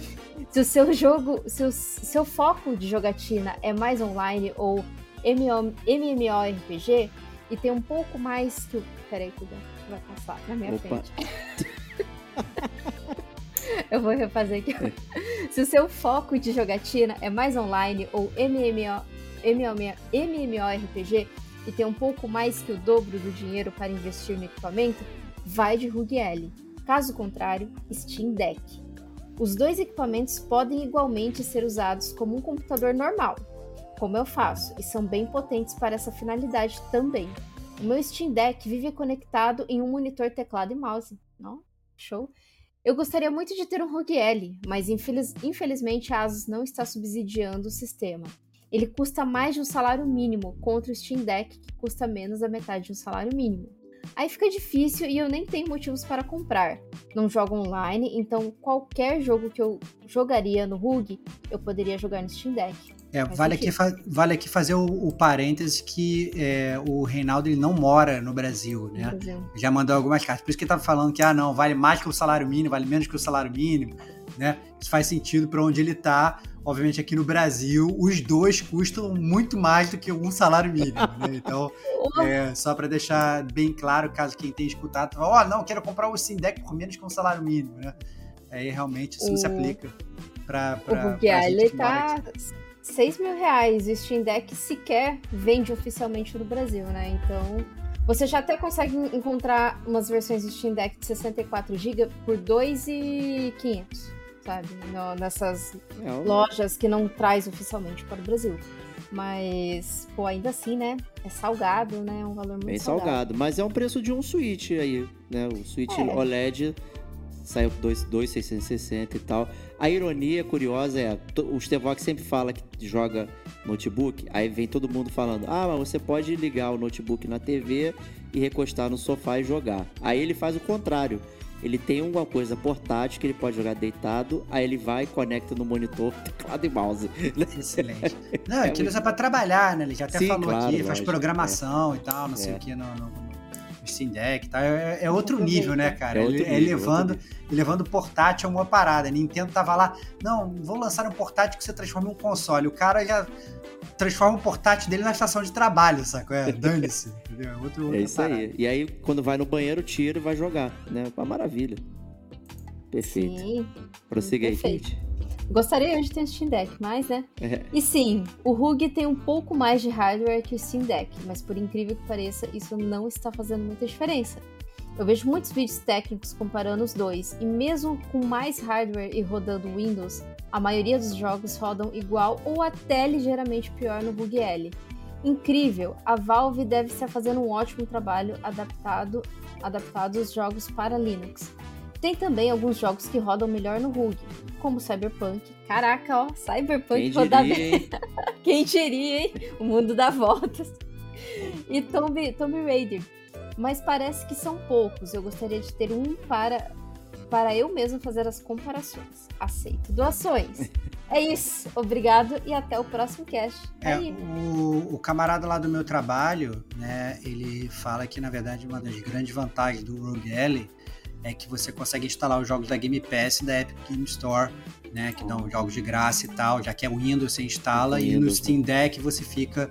(laughs) se o seu jogo, se o seu foco de jogatina é mais online ou MMORPG e tem um pouco mais que o. Peraí, que vai passar na minha Opa. frente. (laughs) Eu vou refazer aqui. Se o seu foco de jogatina é mais online ou MMO, MMORPG e tem um pouco mais que o dobro do dinheiro para investir no equipamento, vai de ROG Ally. Caso contrário, Steam Deck. Os dois equipamentos podem igualmente ser usados como um computador normal, como eu faço, e são bem potentes para essa finalidade também. O meu Steam Deck vive conectado em um monitor, teclado e mouse. Não? Show? Eu gostaria muito de ter um ROG Ally, mas infeliz infelizmente a Asus não está subsidiando o sistema ele custa mais de um salário mínimo, contra o Steam Deck, que custa menos da metade de um salário mínimo. Aí fica difícil e eu nem tenho motivos para comprar. Não jogo online, então qualquer jogo que eu jogaria no RUG, eu poderia jogar no Steam Deck. É, vale aqui, vale aqui fazer o, o parêntese que é, o Reinaldo ele não mora no Brasil, né? Brasil. Já mandou algumas cartas. Por isso que ele tava falando que, ah, não, vale mais que o salário mínimo, vale menos que o salário mínimo, né? Isso faz sentido para onde ele tá. Obviamente, aqui no Brasil, os dois custam muito mais do que um salário mínimo, né? Então, (laughs) é, só para deixar bem claro, caso quem tenha escutado, ó, oh, não, quero comprar o Steam Deck por menos que um salário mínimo, né? Aí realmente isso não se aplica para O ele tá 6 mil reais. O Steam Deck sequer vende oficialmente no Brasil, né? Então, você já até consegue encontrar umas versões do Steam Deck de 64 GB por 2,500 sabe? No, nessas é lojas que não traz oficialmente para o Brasil. Mas, pô, ainda assim, né? É salgado, né? É um valor muito Bem salgado. salgado. Mas é um preço de um Switch aí, né? O Switch é. OLED saiu por 2,660 e tal. A ironia curiosa é, o Stevox sempre fala que joga notebook, aí vem todo mundo falando, ah, mas você pode ligar o notebook na TV e recostar no sofá e jogar. Aí ele faz o contrário ele tem uma coisa portátil que ele pode jogar deitado, aí ele vai e conecta no monitor, (laughs) teclado e mouse. Excelente. (laughs) Não, aquilo é, é para trabalhar, né? Ele já até Sim, falou claro, aqui, faz programação e tal, não sei É. o que no, no, no Steam Deck e tal. É, é outro nível, né, cara? É ele, é nível, levando, portátil a uma parada. A Nintendo tava lá, não, vou lançar um portátil que você transforma em um console. O cara já transforma o portátil dele na estação de trabalho, sacou? É, dane-se, (laughs) entendeu? Outro, É isso parada. aí. E aí, quando vai no banheiro, tira e vai jogar, né? Uma maravilha. Perfeito. Sim. Prossiga aí, Perfeito. Kate. Gostaria hoje de ter um Steam Deck, mas né? É. E sim, o RUG tem um pouco mais de hardware que o Steam Deck, mas por incrível que pareça, isso não está fazendo muita diferença. Eu vejo muitos vídeos técnicos comparando os dois, e mesmo com mais hardware e rodando Windows, a maioria dos jogos rodam igual ou até ligeiramente pior no RUG L. Incrível, a Valve deve estar fazendo um ótimo trabalho adaptado, adaptado os jogos para Linux. Tem também alguns jogos que rodam melhor no RUG, como Cyberpunk. Caraca, ó, Cyberpunk rodar hein? (laughs) quem diria, hein? O mundo dá voltas. E Tomb, Tomb Raider. Mas parece que são poucos. Eu gostaria de ter um para, para eu mesmo fazer as comparações. Aceito doações. É isso. Obrigado e até o próximo cast. É, o, o camarada lá do meu trabalho, né, ele fala que, na verdade, uma das grandes vantagens do Rogue Ally é que você consegue instalar os jogos da Game Pass e da Epic Game Store, né, que dão jogos de graça e tal, já que é Windows, você instala, e no Windows, Steam Deck você fica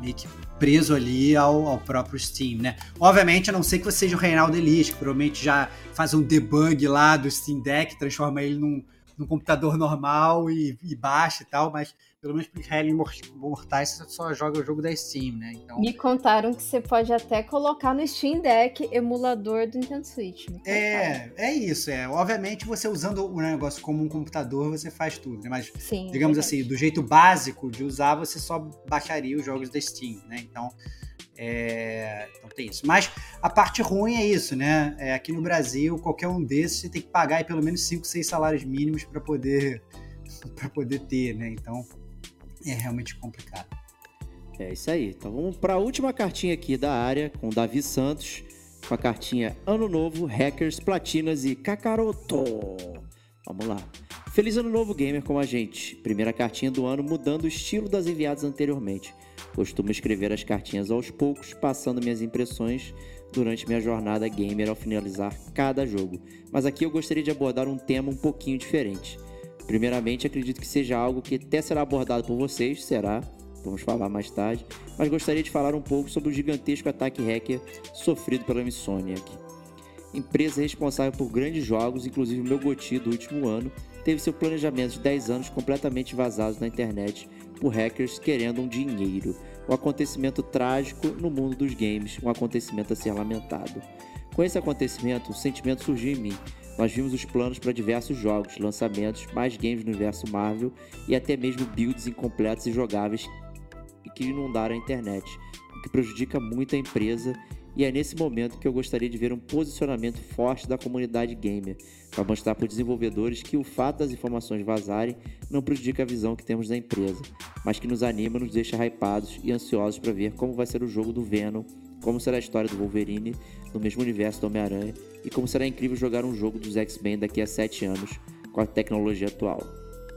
meio que preso ali ao, ao próprio Steam, né? Obviamente, a não ser que você seja o Reinaldo Elis, que provavelmente já faz um debug lá do Steam Deck, transforma ele num, num computador normal e, e baixa e tal, mas pelo menos para Israel mortais você só joga o jogo da Steam, né? Então, Me contaram que você pode até colocar no Steam Deck emulador do Nintendo Switch. É, é isso, é. Obviamente, você usando o negócio como um computador, você faz tudo, né? Mas Sim. digamos verdade. assim, do jeito básico de usar, você só baixaria os jogos da Steam, né? Então, é, então tem isso. Mas a parte ruim é isso, né? É, aqui no Brasil, qualquer um desses você tem que pagar aí pelo menos 5, 6 salários mínimos para poder (laughs) para poder ter, né? Então é realmente complicado. É isso aí. Então vamos para a última cartinha aqui da área com Davi Santos, com a cartinha Ano Novo, Hackers, Platinas e Kakaroto. Vamos lá. Feliz Ano Novo, gamer como a gente. Primeira cartinha do ano mudando o estilo das enviadas anteriormente. Costumo escrever as cartinhas aos poucos, passando minhas impressões durante minha jornada gamer ao finalizar cada jogo. Mas aqui eu gostaria de abordar um tema um pouquinho diferente. Primeiramente, acredito que seja algo que até será abordado por vocês, será? Vamos falar mais tarde. Mas gostaria de falar um pouco sobre o gigantesco ataque hacker sofrido pela Insomniac. Empresa responsável por grandes jogos, inclusive o meu GOTY do último ano, teve seu planejamento de 10 anos completamente vazado na internet por hackers querendo um dinheiro. Um acontecimento trágico no mundo dos games, um acontecimento a ser lamentado. Com esse acontecimento, um sentimento surgiu em mim. Nós vimos os planos para diversos jogos, lançamentos, mais games no universo Marvel e até mesmo builds incompletos e jogáveis que inundaram a internet, o que prejudica muito a empresa. E é nesse momento que eu gostaria de ver um posicionamento forte da comunidade gamer, para mostrar para os desenvolvedores que o fato das informações vazarem não prejudica a visão que temos da empresa, mas que nos anima, nos deixa hypados e ansiosos para ver como vai ser o jogo do Venom, como será a história do Wolverine no mesmo universo do Homem-Aranha e como será incrível jogar um jogo dos X-Men daqui a 7 anos com a tecnologia atual.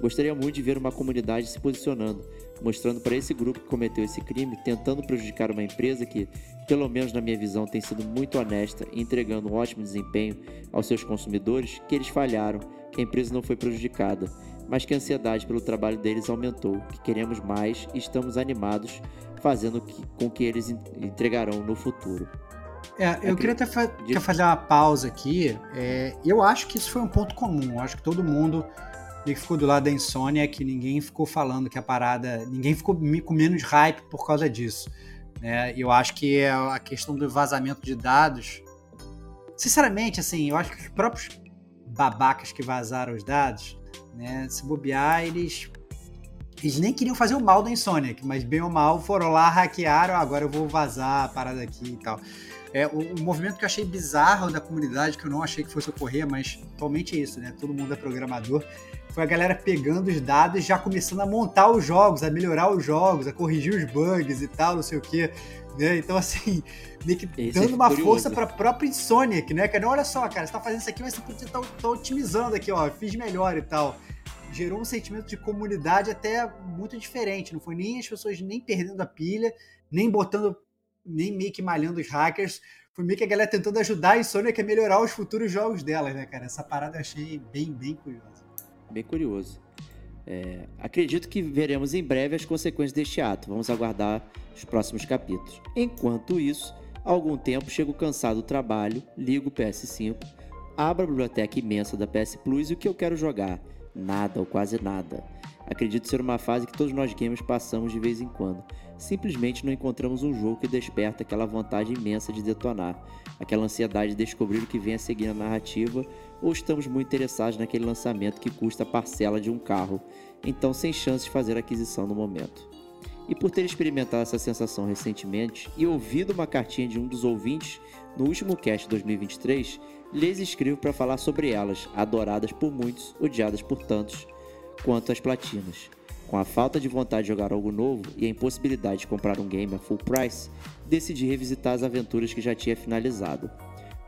Gostaria muito de ver uma comunidade se posicionando, mostrando para esse grupo que cometeu esse crime, tentando prejudicar uma empresa que, pelo menos na minha visão, tem sido muito honesta e entregando um ótimo desempenho aos seus consumidores, que eles falharam, que a empresa não foi prejudicada, mas que a ansiedade pelo trabalho deles aumentou, que queremos mais e estamos animados, fazendo que, com que eles entregarão no futuro. É, eu queria até fa quer fazer uma pausa aqui. É, eu acho que isso foi um ponto comum. Eu acho que todo mundo que ficou do lado da insônia, que ninguém ficou falando que a parada. Ninguém ficou com menos hype por causa disso. Né? Eu acho que a questão do vazamento de dados. Sinceramente, assim, eu acho que os próprios babacas que vazaram os dados, né? Se bobear, eles. Eles nem queriam fazer o mal da Insomniac, mas bem ou mal foram lá, hackearam, ah, agora eu vou vazar a parada aqui e tal. É, o, o, movimento que eu achei bizarro da comunidade, que eu não achei que fosse ocorrer, mas atualmente é isso, né? Todo mundo é programador. foi a galera pegando os dados já começando a montar os jogos, a melhorar os jogos, a corrigir os bugs e tal, não sei o quê. Né? Então, assim, meio que Esse dando é uma curioso. força pra própria Insomniac, né, cara? Olha só, cara, você tá fazendo isso aqui, mas você podia estar tá, otimizando aqui, ó, fiz melhor e tal. Gerou um sentimento de comunidade até muito diferente. Não foi nem as pessoas nem perdendo a pilha, nem botando, nem meio que malhando os hackers. Foi meio que a galera tentando ajudar a Insomniac a melhorar os futuros jogos delas, né, cara? Essa parada eu achei bem, bem curiosa. Bem curioso. É, acredito que veremos em breve as consequências deste ato. Vamos aguardar os próximos capítulos. Enquanto isso, há algum tempo chego cansado do trabalho, ligo o PS5, abro a biblioteca imensa da PS Plus e o que eu quero jogar? Nada ou quase nada. Acredito ser uma fase que todos nós gamers passamos de vez em quando. Simplesmente não encontramos um jogo que desperta aquela vontade imensa de detonar, aquela ansiedade de descobrir o que vem a seguir na narrativa, ou estamos muito interessados naquele lançamento que custa a parcela de um carro, então sem chance de fazer aquisição no momento. E por ter experimentado essa sensação recentemente e ouvido uma cartinha de um dos ouvintes no último cast 2023, lhes escrevo para falar sobre elas, adoradas por muitos, odiadas por tantos, quanto as platinas. Com a falta de vontade de jogar algo novo e a impossibilidade de comprar um game a full price, decidi revisitar as aventuras que já tinha finalizado.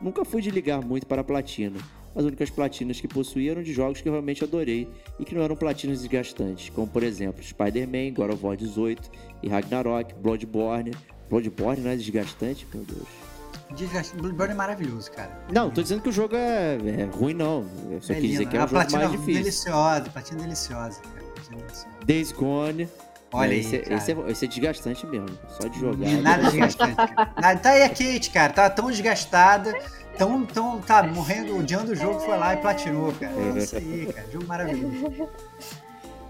Nunca fui de ligar muito para a platina, as únicas platinas que possuía eram de jogos que eu realmente adorei e que não eram platinas desgastantes, como por exemplo Spider-Man, God of War 18 e Ragnarok, Bloodborne. Bloodborne não é desgastante? Meu Deus. Bloodborne é maravilhoso, cara. Não, tô dizendo que o jogo é, é ruim, não. Eu só É quis dizer que é a um jogo platina mais difícil. deliciosa, platina deliciosa, cara. Platina deliciosa. Days Gone. Olha esse, aí, é- cara. esse, é, esse é desgastante mesmo. Só de jogar. É nada desgastante, cara. Tá aí a Kate, cara. Tá tão desgastada, tão, tão, tá morrendo, odiando o jogo, foi lá e platinou, cara. É isso aí, cara. Jogo maravilhoso.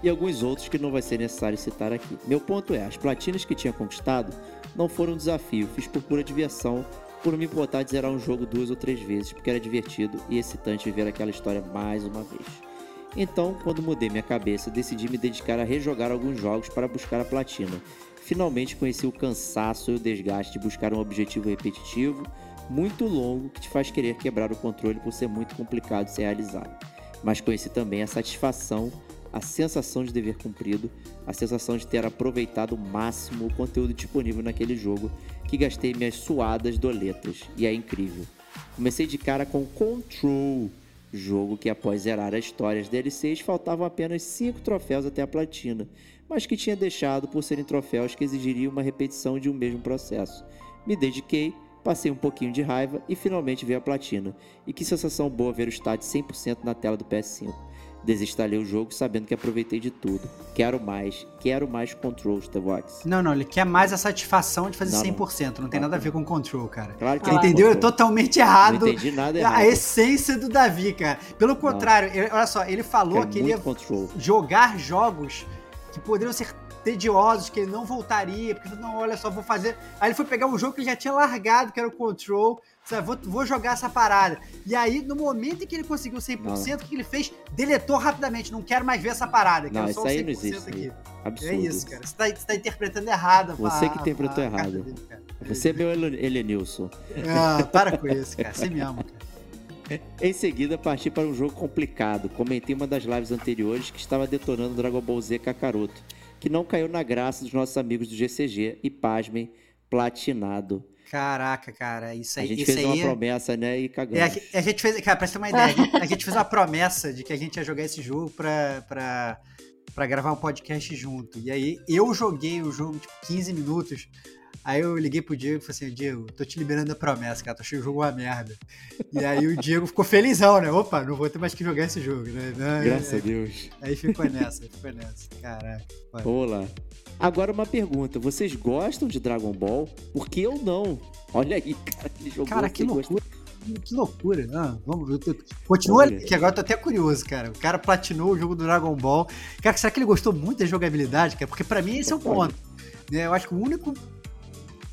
e alguns outros que não vai ser necessário citar aqui. Meu ponto é, as platinas que tinha conquistado não foram um desafio, fiz por pura diversão, por me importar de zerar um jogo duas ou três vezes, porque era divertido e excitante viver aquela história mais uma vez. Então, quando mudei minha cabeça, decidi me dedicar a rejogar alguns jogos para buscar a platina. Finalmente conheci o cansaço e o desgaste de buscar um objetivo repetitivo, muito longo, que te faz querer quebrar o controle por ser muito complicado de ser realizado. Mas conheci também a satisfação a sensação de dever cumprido, a sensação de ter aproveitado o máximo o conteúdo disponível naquele jogo que gastei minhas suadas doletas, e é incrível. Comecei de cara com Control, jogo que após zerar as histórias DLCs faltavam apenas 5 troféus até a platina, mas que tinha deixado por serem troféus que exigiriam uma repetição de um mesmo processo. Me dediquei, passei um pouquinho de raiva e finalmente veio a platina. E que sensação boa ver o stat 100% na tela do PS5. Desinstalei o jogo sabendo que aproveitei de tudo. Quero mais, quero mais Control, Stevox. Não, não, ele quer mais a satisfação de fazer Não, não. 100%. Não tem nada a ver com control, cara. Claro que é entendeu Control. totalmente Não errado. entendi nada errado. A essência do Davi, cara. Pelo contrário, ele- olha só, ele falou Quero que ele ia Control. jogar jogos que poderiam ser tediosos, que ele não voltaria, porque não, olha só, vou fazer. Aí ele foi pegar um jogo que ele já tinha largado, que era o Control, sabe? Vou, vou jogar essa parada. E aí, no momento em que ele conseguiu 100%, o que ele fez? Deletou rapidamente, não quero mais ver essa parada, Não, isso aí 100% não existe. aqui. Absurdo. É isso, cara. Você tá, você tá interpretando errado. Você a- que interpretou errado. dele. Você é meu Ele- Elenilson. Ah, para com isso, cara. Você me ama, cara. (laughs) Em seguida, parti para um jogo complicado. Comentei em uma das lives anteriores que estava detonando Dragon Ball Z Kakaroto, que não caiu na graça dos nossos amigos do GCG e, pasmem, platinado. Caraca, cara. Isso A aí, gente isso fez uma aí é- promessa, né, e É, cagamos. a gente- a gente fez, cara, pra você ter uma ideia, a gente- a gente fez uma promessa de que a gente ia jogar esse jogo pra, pra, pra gravar um podcast junto. E aí eu joguei o jogo, tipo, 15 minutos. Aí eu liguei pro Diego e falei assim, Diego, tô te liberando a promessa, cara, tô achando o jogo uma merda. E aí o Diego ficou felizão, né? Opa, não vou ter mais que jogar esse jogo, né? Não, Graças a aí, Deus. aí ficou nessa, ficou nessa. Caraca. vai. Agora uma pergunta. Vocês gostam de Dragon Ball? Porque eu não. Olha aí, cara, que jogo Cara, que gosta. loucura. Que loucura. Ah, vamos, Continua Olha. que agora eu tô até curioso, cara. O cara platinou o jogo do Dragon Ball. Cara, será que ele gostou muito da jogabilidade, cara? Porque pra mim esse é o ponto. né? Eu acho que o único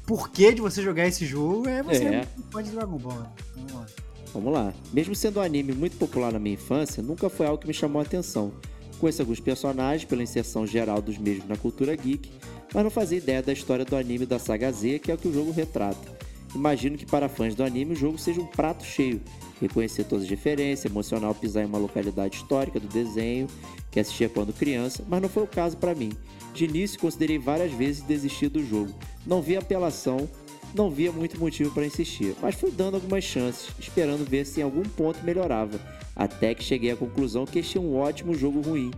porquê de você jogar esse jogo é você É. é. fã de Dragon Ball. né? Vamos lá. Vamos lá. Mesmo sendo um anime muito popular na minha infância, nunca foi algo que me chamou a atenção. Conheço alguns personagens pela inserção geral dos mesmos na cultura geek, mas não fazia ideia da história do anime da saga Z, que é o que o jogo retrata. Imagino que para fãs do anime o jogo seja um prato cheio. Reconhecer todas as referências, emocional pisar em uma localidade histórica do desenho que assistia quando criança, mas não foi o caso para mim. De início considerei várias vezes desistir do jogo. Não vi apelação, não via muito motivo para insistir, mas fui dando algumas chances, esperando ver se em algum ponto melhorava, até que cheguei à conclusão que este é um ótimo jogo ruim.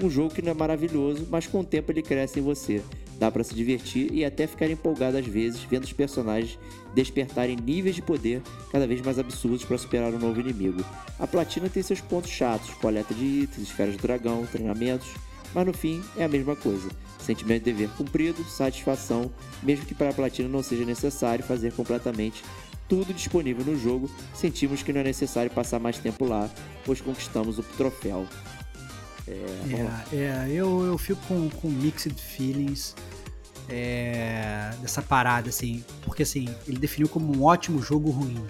Um jogo que não é maravilhoso, mas com o tempo ele cresce em você. Dá para se divertir e até ficar empolgado às vezes vendo os personagens despertarem níveis de poder cada vez mais absurdos para superar um novo inimigo. A platina tem seus pontos chatos, coleta de itens, esferas do dragão, treinamentos, mas no fim é a mesma coisa. Sentimento de dever cumprido, satisfação, mesmo que para a platina não seja necessário fazer completamente tudo disponível no jogo, sentimos que não é necessário passar mais tempo lá, pois conquistamos o troféu. É, é, eu, eu fico com, com mixed feelings é, dessa parada, assim, porque assim, ele definiu como um ótimo jogo ruim.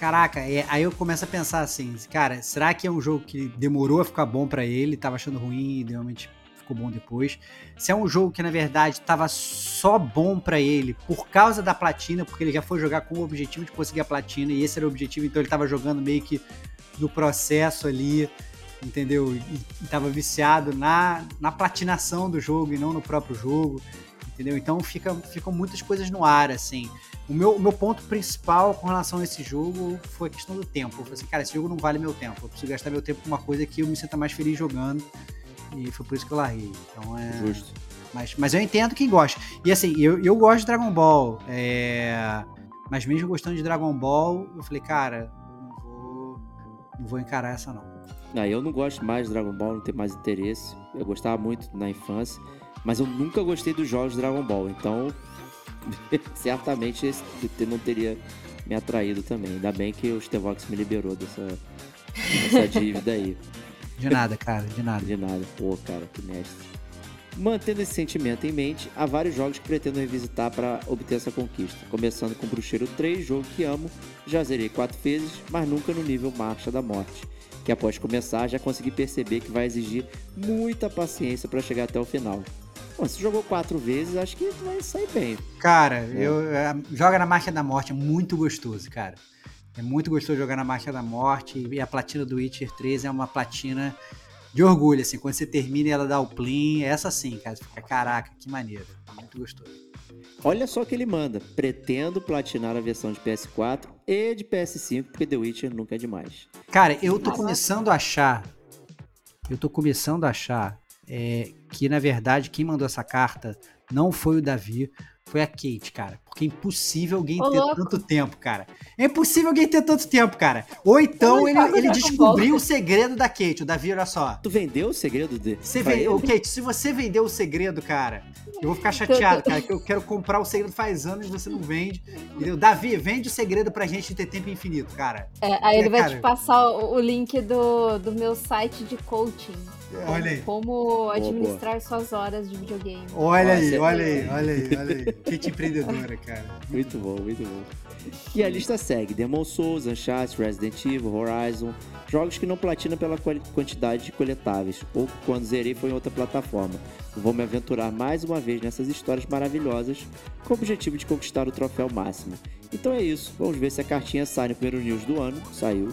Caraca, é, aí eu começo a pensar assim, cara, será que é um jogo que demorou a ficar bom para ele, tava achando ruim e realmente ficou bom depois? Se é um jogo que na verdade tava só bom para ele por causa da platina, porque ele já foi jogar com o objetivo de conseguir a platina e esse era o objetivo, então ele tava jogando meio que no processo ali entendeu? E, estava viciado na, na platinação do jogo e não no próprio jogo, entendeu? Então fica, ficam muitas coisas no ar, assim. O meu, meu ponto principal com relação a esse jogo foi a questão do tempo. Eu falei assim, cara, esse jogo não vale meu tempo. Eu preciso gastar meu tempo com uma coisa que eu me sinta mais feliz jogando. E foi por isso que eu larguei. Então é. Justo. Mas, mas eu entendo quem gosta. E assim, eu, eu gosto de Dragon Ball. É... Mas mesmo gostando de Dragon Ball, eu falei, cara, não vou, não vou encarar essa não. Ah, eu não gosto mais de Dragon Ball, não tenho mais interesse. Eu gostava muito na infância, mas eu nunca gostei dos jogos de Dragon Ball, então (laughs) certamente esse não teria me atraído também. Ainda bem que o Stevox me liberou dessa, dessa dívida aí. De nada, cara, de nada. De nada. Pô, cara, que mestre. Mantendo esse sentimento em mente, há vários jogos que pretendo revisitar para obter essa conquista. Começando com Bruxeiro 3, jogo que amo, já zerei quatro vezes, mas nunca no nível Marcha da Morte que após começar já consegui perceber que vai exigir muita paciência para chegar até o final. Bom, se jogou quatro vezes, acho que vai sair bem. Cara, é. eu, é, joga na Marcha da Morte, é muito gostoso, cara. É muito gostoso jogar na Marcha da Morte e a platina do Witcher 3 é uma platina de orgulho, assim. Quando você termina e ela dá o plim, é essa sim, cara. Você fica, caraca, que maneiro. Muito gostoso. Olha só o que ele manda. Pretendo platinar a versão de PS4 e de PS5, porque The Witcher nunca é demais. Cara, eu tô começando a achar. Eu tô começando a achar é, que, na verdade, quem mandou essa carta não foi o Davi, foi a Kate, cara. Porque é impossível alguém Ô, ter louco. tanto tempo, cara. É impossível alguém ter tanto tempo, cara. Ou então ele, ele descobriu o segredo da Kate. O Davi, olha só. Tu vendeu o segredo de. Você vendeu, Kate, se você vendeu o segredo, cara, eu vou ficar chateado, cara, que eu quero comprar o segredo faz anos e você não vende. Entendeu? Davi, vende o segredo pra gente ter tempo infinito, cara. É, aí ele é, vai cara... te passar o, o link do, do meu site de coaching. Olha aí. Como administrar boa, boa. suas horas de videogame. Olha aí, olha aí, olha aí, olha aí. Kate empreendedora, cara. Muito bom, muito bom. E a lista segue: Demon Souls, Uncharted, Resident Evil, Horizon, jogos que não platina pela quantidade de coletáveis, ou quando zerei foi em outra plataforma. Vou me aventurar mais uma vez nessas histórias maravilhosas, com o objetivo de conquistar o troféu máximo. Então é isso, vamos ver se a cartinha sai no primeiro news do ano. Saiu.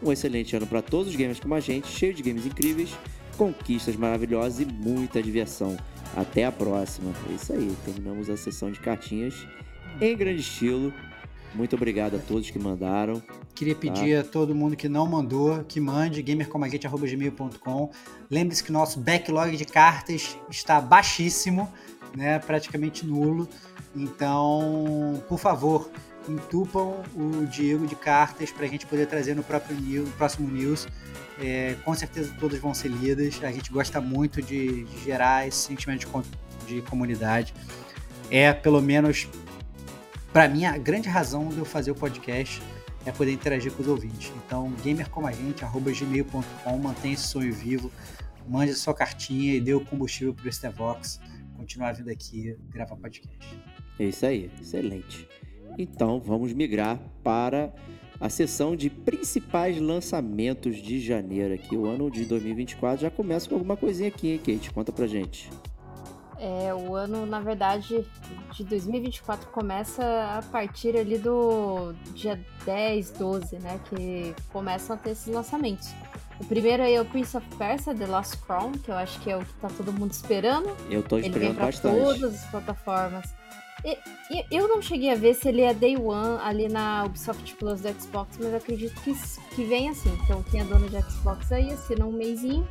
Um excelente ano para todos os gamers como a gente, cheio de games incríveis, conquistas maravilhosas e muita diversão. Até a próxima. É isso aí, terminamos a sessão de cartinhas em grande estilo. Muito obrigado a todos que mandaram. Queria tá? pedir tá? a todo mundo que não mandou, que mande, gamercomagente.gmail.com. Lembre-se que nosso backlog de cartas está baixíssimo, né? praticamente nulo. Então, por favor, entupam o Diego de cartas para a gente poder trazer no, próprio news, próximo news. É, com certeza todas vão ser lidas. A gente gosta muito de, de gerar esse sentimento de, de comunidade. É, pelo menos, para mim, a grande razão de eu fazer o podcast é poder interagir com os ouvintes. Então, gamercomagente.gmail.com, mantenha esse sonho vivo, mande sua cartinha e dê o combustível para o Stevox continuar vindo aqui gravar podcast. É isso aí, excelente. Então, vamos migrar para a sessão de principais lançamentos de janeiro aqui. O ano de 2024 já começa com alguma coisinha aqui, hein, Kate? Conta pra gente. É, o ano, na verdade, de 2024 começa a partir ali do dia 10, 12, né? Que começam a ter esses lançamentos. O primeiro aí é o Prince of Persia, The Lost Crown, que eu acho que é o que tá todo mundo esperando. Eu tô Ele vem esperando pra bastante. todas as plataformas. Eu não cheguei a ver se ele é Day One ali na Ubisoft Plus do Xbox, mas acredito que, que vem assim. Então quem é dono de Xbox aí assina um mêsinho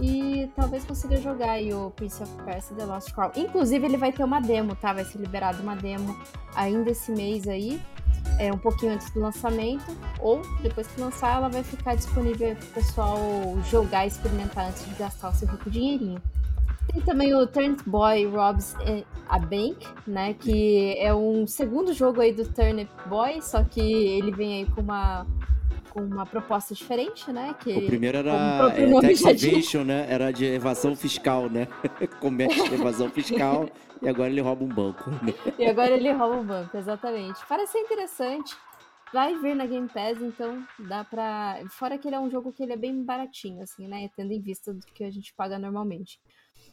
e talvez consiga jogar aí o Prince of Persia The Lost Crown. Inclusive ele vai ter uma demo, tá? Vai ser liberado uma demo ainda esse mês aí. É um pouquinho antes do lançamento, ou depois que lançar, ela vai ficar disponível aí pro pessoal jogar e experimentar antes de gastar o seu rico dinheirinho. Tem também o Turnip Boy Robs eh, a Bank, né? Que é um segundo jogo aí do Turnip Boy, só que ele vem aí com uma, com uma proposta diferente, né? Que, O primeiro o era próprio é, Tax. Evasion, né? Era de evasão fiscal, né? (laughs) Comércio de evasão fiscal e agora ele rouba um banco. né? E agora ele rouba o banco, exatamente. Parece ser interessante. Vai vir na Game Pass, então dá pra. Fora que ele é um jogo que ele é bem baratinho, assim, né? Tendo em vista do que a gente paga normalmente.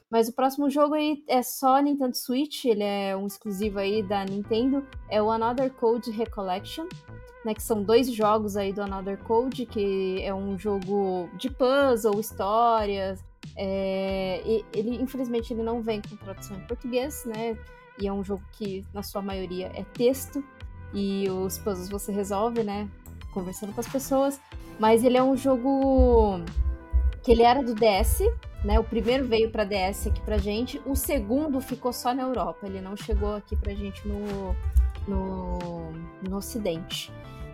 Mas o próximo jogo aí é só Nintendo Switch, ele é um exclusivo aí da Nintendo, é o Another Code Recollection, né, que são dois jogos aí do Another Code, que é um jogo de puzzle, histórias, é, ele infelizmente ele não vem com tradução em português, né, e é um jogo que na sua maioria é texto, e os puzzles você resolve, né, conversando com as pessoas, mas ele é um jogo que ele era do DS, né? O primeiro veio para DS aqui pra gente, o segundo ficou só na Europa, ele não chegou aqui pra gente no, no, no Ocidente.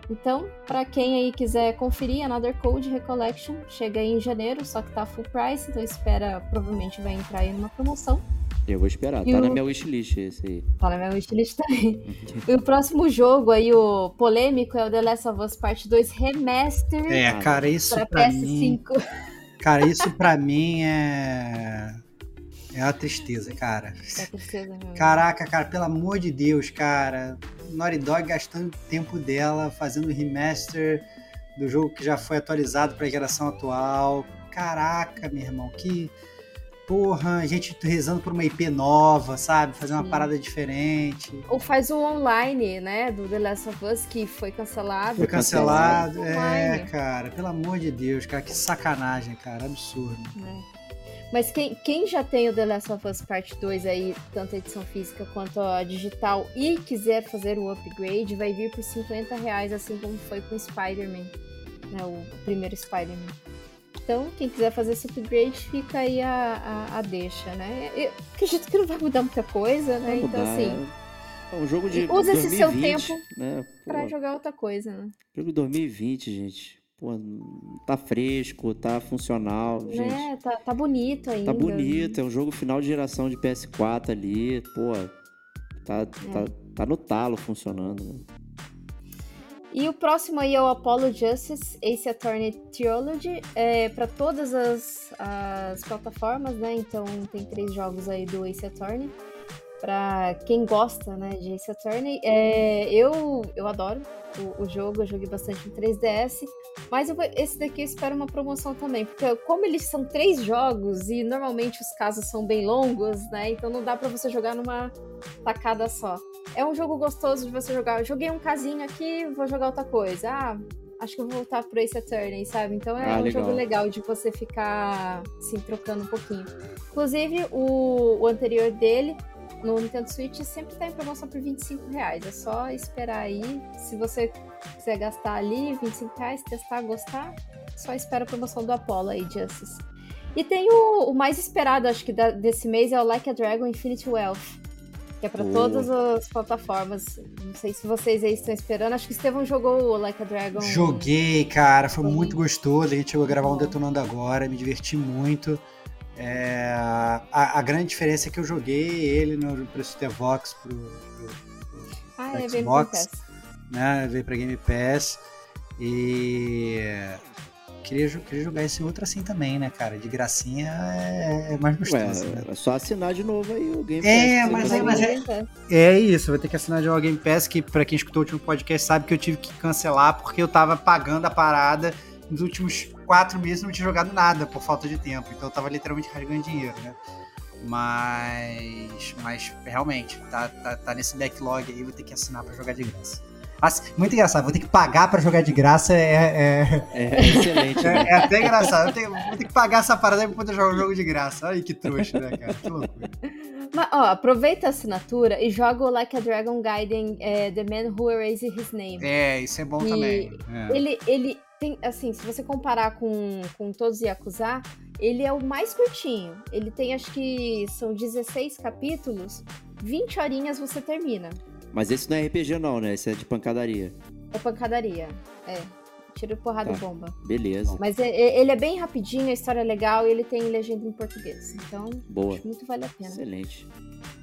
Então, para quem aí quiser conferir, Another Code Recollection chega aí em janeiro, só que tá full price, então espera, provavelmente vai entrar aí numa promoção. Eu vou esperar. E Tá o- na minha wishlist esse aí. Tá na minha wishlist também. (laughs) e o próximo jogo aí, o polêmico, é o The Last of Us Part 2 Remaster É, cara, isso para pra mim. PS5. Cara, isso pra mim é. É uma tristeza, cara. É tristeza. Caraca, cara, pelo amor de Deus, cara. Naughty Dog gastando tempo dela fazendo remaster do jogo que já foi atualizado pra geração atual. Caraca, meu irmão, que. Porra, a gente rezando por uma IP nova, sabe? Fazer uma Sim. parada diferente. Ou faz o online, né, do The Last of Us, que foi cancelado. Foi cancelado. Faz É, online, cara, pelo amor de Deus, cara, que sacanagem, cara, absurdo. né? Mas quem, quem já tem o The Last of Us Part 2 aí, tanto a edição física quanto a digital, e quiser fazer o upgrade, vai vir por 50 reais, assim como foi com o Spider-Man, né, o primeiro Spider-Man. Então, quem quiser fazer esse upgrade, fica aí a, a, a deixa, né? Eu acredito que não vai mudar muita coisa, né? Então, mudar, assim, É um jogo de Usa esse seu 2020, tempo né? Pô, pra jogar outra coisa, né? Jogo de 2020, gente. Pô, tá fresco, tá funcional, gente. Né? Tá, tá bonito ainda. Tá bonito, é um jogo final de geração de PS4 ali, pô. Tá, tá, tá no talo funcionando. E o próximo aí é o Apollo Justice Ace Attorney Theology, é para todas as, as plataformas, né? Então tem três jogos aí do Ace Attorney. Pra quem gosta, né, de Ace Attorney, é, eu, eu adoro o, o jogo, eu joguei bastante em 3DS, mas eu esse daqui eu espero uma promoção também, porque como eles são três jogos e normalmente os casos são bem longos, né, então não dá pra você jogar numa tacada só. É um jogo gostoso de você jogar. Eu joguei um casinho aqui, vou jogar outra coisa. Ah, acho que eu vou voltar pro Ace Attorney, sabe? Então é Ah, um legal. jogo legal de você ficar assim, trocando um pouquinho. Inclusive, o, o anterior dele, no Nintendo Switch, sempre tá em promoção por 25 reais. É só esperar aí. Se você quiser gastar ali 25 reais, testar, gostar, só espera a promoção do Apollo aí, Justice. E tem o, o mais esperado, acho que da- desse mês, é o Like a Dragon Infinity Wealth. Que é pra Oh. todas as plataformas. Não sei se vocês aí estão esperando. Acho que o Estevão jogou o Like a Dragon. Joguei, cara, foi Foi muito gostoso. A gente chegou a gravar um. Detonando Agora, me diverti muito. É, a, a grande diferença é que eu joguei ele no preço de Vox pro, pro, Ah, do é Xbox. né? Veio pra Game Pass. E queria, queria jogar esse outro assim também, né, cara? De gracinha é, é mais gostoso. né? Ué, é só assinar de novo aí o Game É, Pass. mas Você aí- mas é- é... É isso, vai ter que assinar de uma Game Pass, que pra quem escutou o último podcast sabe que eu tive que cancelar porque eu tava pagando a parada nos últimos quatro meses não tinha jogado nada por falta de tempo. Então eu tava literalmente rasgando dinheiro, né? Mas, mas realmente, tá, tá, tá nesse backlog aí, vou ter que assinar pra jogar de graça. Muito engraçado, vou ter que pagar pra jogar de graça é. É, é excelente. Né? É, é, até engraçado. Eu tenho, vou ter que pagar essa parada pra poder jogar um jogo de graça. Olha que trouxa, né, cara? Que loucura. Mas, ó, aproveita a assinatura e joga o Like a Dragon Gaiden é, The Man Who Erased His Name. É, isso é bom e também. É. Ele, ele tem, assim, se você comparar com, com todos os Yakuza, ele é o mais curtinho. Ele tem, acho que são 16 capítulos, 20 horinhas você termina. Mas esse não é RPG não, né? Esse é de pancadaria. É pancadaria, é. Tiro, porrada tá. e bomba. Beleza. Mas é, é, ele é bem rapidinho, a história é legal e ele tem legenda em português. Então, Boa. muito vale a pena. Excelente.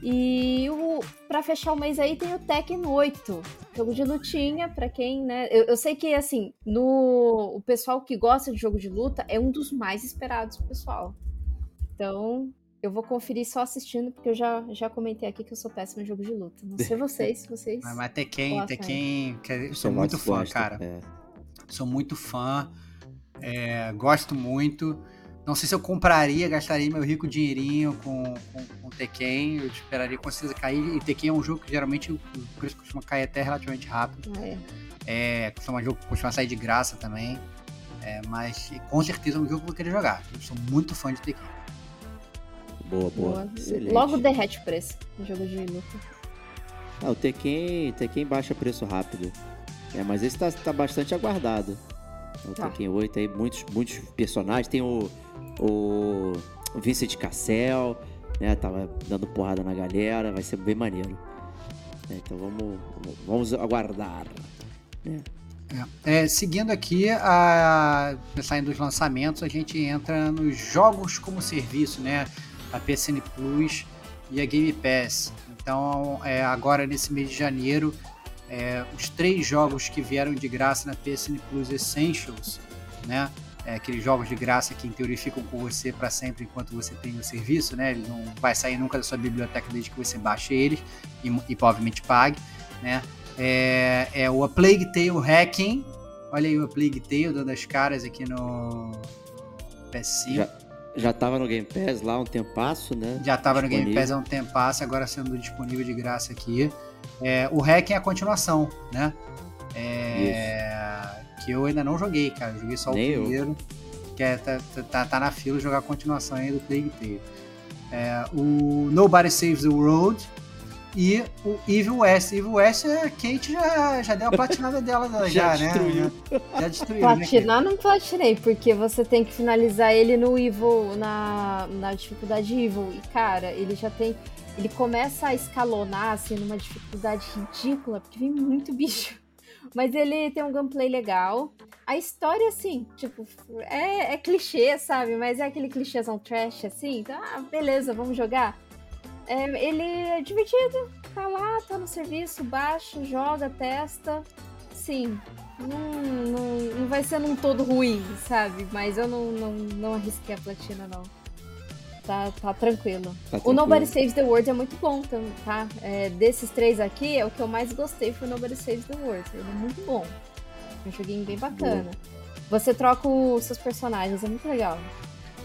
E o, pra fechar o mês aí tem o Tekken 8. Jogo de lutinha, pra quem, né? Eu, eu, sei que, assim, no o pessoal que gosta de jogo de luta é um dos mais esperados pessoal. Então, eu vou conferir só assistindo, porque eu já, já comentei aqui que eu sou péssima em jogo de luta. Não sei vocês, se (laughs) vocês. Mas, mas Tekken, Tekken, eu sou muito fã, cara. É. Sou muito fã. É, gosto muito. Não sei se eu compraria, gastaria meu rico dinheirinho com, com, com Tekken. Eu esperaria com certeza cair. E Tekken é um jogo que geralmente o preço costuma cair até relativamente rápido. É. É, costuma um jogo costuma sair de graça também. É, mas com certeza é um jogo que eu vou querer jogar. Eu sou muito fã de Tekken. Boa, boa. boa. Logo derrete o preço no jogo de luta. Ah, o Tekken, Tekken baixa preço rápido. É, mas esse tá, tá bastante aguardado. O tá. Tekken 8 aí, muitos, muitos personagens. Tem o, o, Vincent Cassel, né? Tava dando porrada na galera, vai ser bem maneiro. É, então vamos, vamos aguardar. Né? É, é, seguindo aqui, a, saindo dos lançamentos, a gente entra nos jogos como serviço, né? A PSN Plus e a Game Pass. Então, é, agora nesse mês de janeiro, é, os três jogos que vieram de graça na PSN Plus Essentials, né? É, aqueles jogos de graça que em teoria ficam com você para sempre enquanto você tem o serviço, né? Ele não vai sair nunca da sua biblioteca desde que você baixe eles e, e obviamente pague, né? É, é o A Plague Tale Hacking. Olha aí o A Plague Tale dando as caras aqui no PS5. Já, já estava no Game Pass lá um tempasso, né? Já estava no Game Pass há um tempasso, agora sendo disponível de graça aqui. É, o Hack é a continuação, né? É, que eu ainda não joguei, cara. Eu joguei só o Nem primeiro. Eu. Que é, tá, tá, tá, na fila jogar a continuação aí do Plague Tale. É, o Nobody Saves the World, e o Evil West. Evil West, a Kate já, já deu a platinada (laughs) dela já, já, né? Já destruiu. Né, Platinar né, não platinei, porque você tem que finalizar ele no Evil, na, na dificuldade Evil. E, cara, ele já tem. Ele começa a escalonar, assim, numa dificuldade ridícula, porque vem muito bicho. (laughs) Mas ele tem um gameplay legal. A história, assim, tipo, é, é clichê, sabe? Mas é aquele clichêzão trash, assim. Então, ah, beleza, vamos jogar. É, ele é divertido, tá lá, tá no serviço, baixa, joga, testa. Sim, não, não, não vai ser num todo ruim, sabe? Mas eu não, não, não arrisquei a platina, não. Tá, tá tranquilo. Tá o Nobody Saves the World é muito bom, tá? É, desses três aqui, é o que eu mais gostei foi o Nobody Saves the World. Ele é muito bom. É um joguinho bem bacana. Boa. Você troca os seus personagens, é muito legal.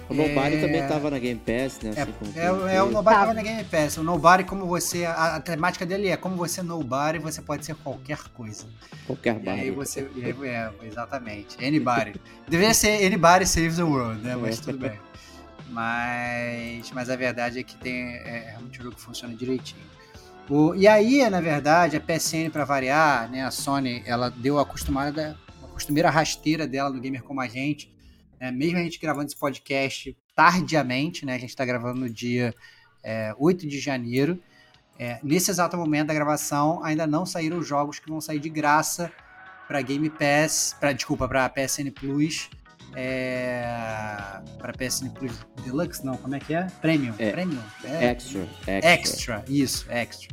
O Nobody é... também tava na Game Pass, né? Assim é, é, é, o Nobody tava na Game Pass. O Nobody, como você. A, a, temática dele é como você é Nobody, você pode ser qualquer coisa. Qualquer bar. E aí você. é, exatamente. (laughs) Anybody. Deveria ser Anybody Saves the World, né? Mas tudo bem. Mas, mas a verdade é que tem, é realmente um jogo que funciona direitinho. O, e aí, na verdade, a PSN, para variar, né, a Sony, ela deu a acostumada, a costumeira rasteira dela no Gamer Como a Gente, né? Mesmo a gente gravando esse podcast tardiamente, né? A gente está gravando no dia é, 8 de janeiro. É, nesse exato momento da gravação, ainda não saíram os jogos que vão sair de graça para Game Pass, para desculpa, para PSN Plus, é, para PSN Plus Deluxe, não, como é que é? Premium, é, Premium, é, extra, extra, extra, isso, extra.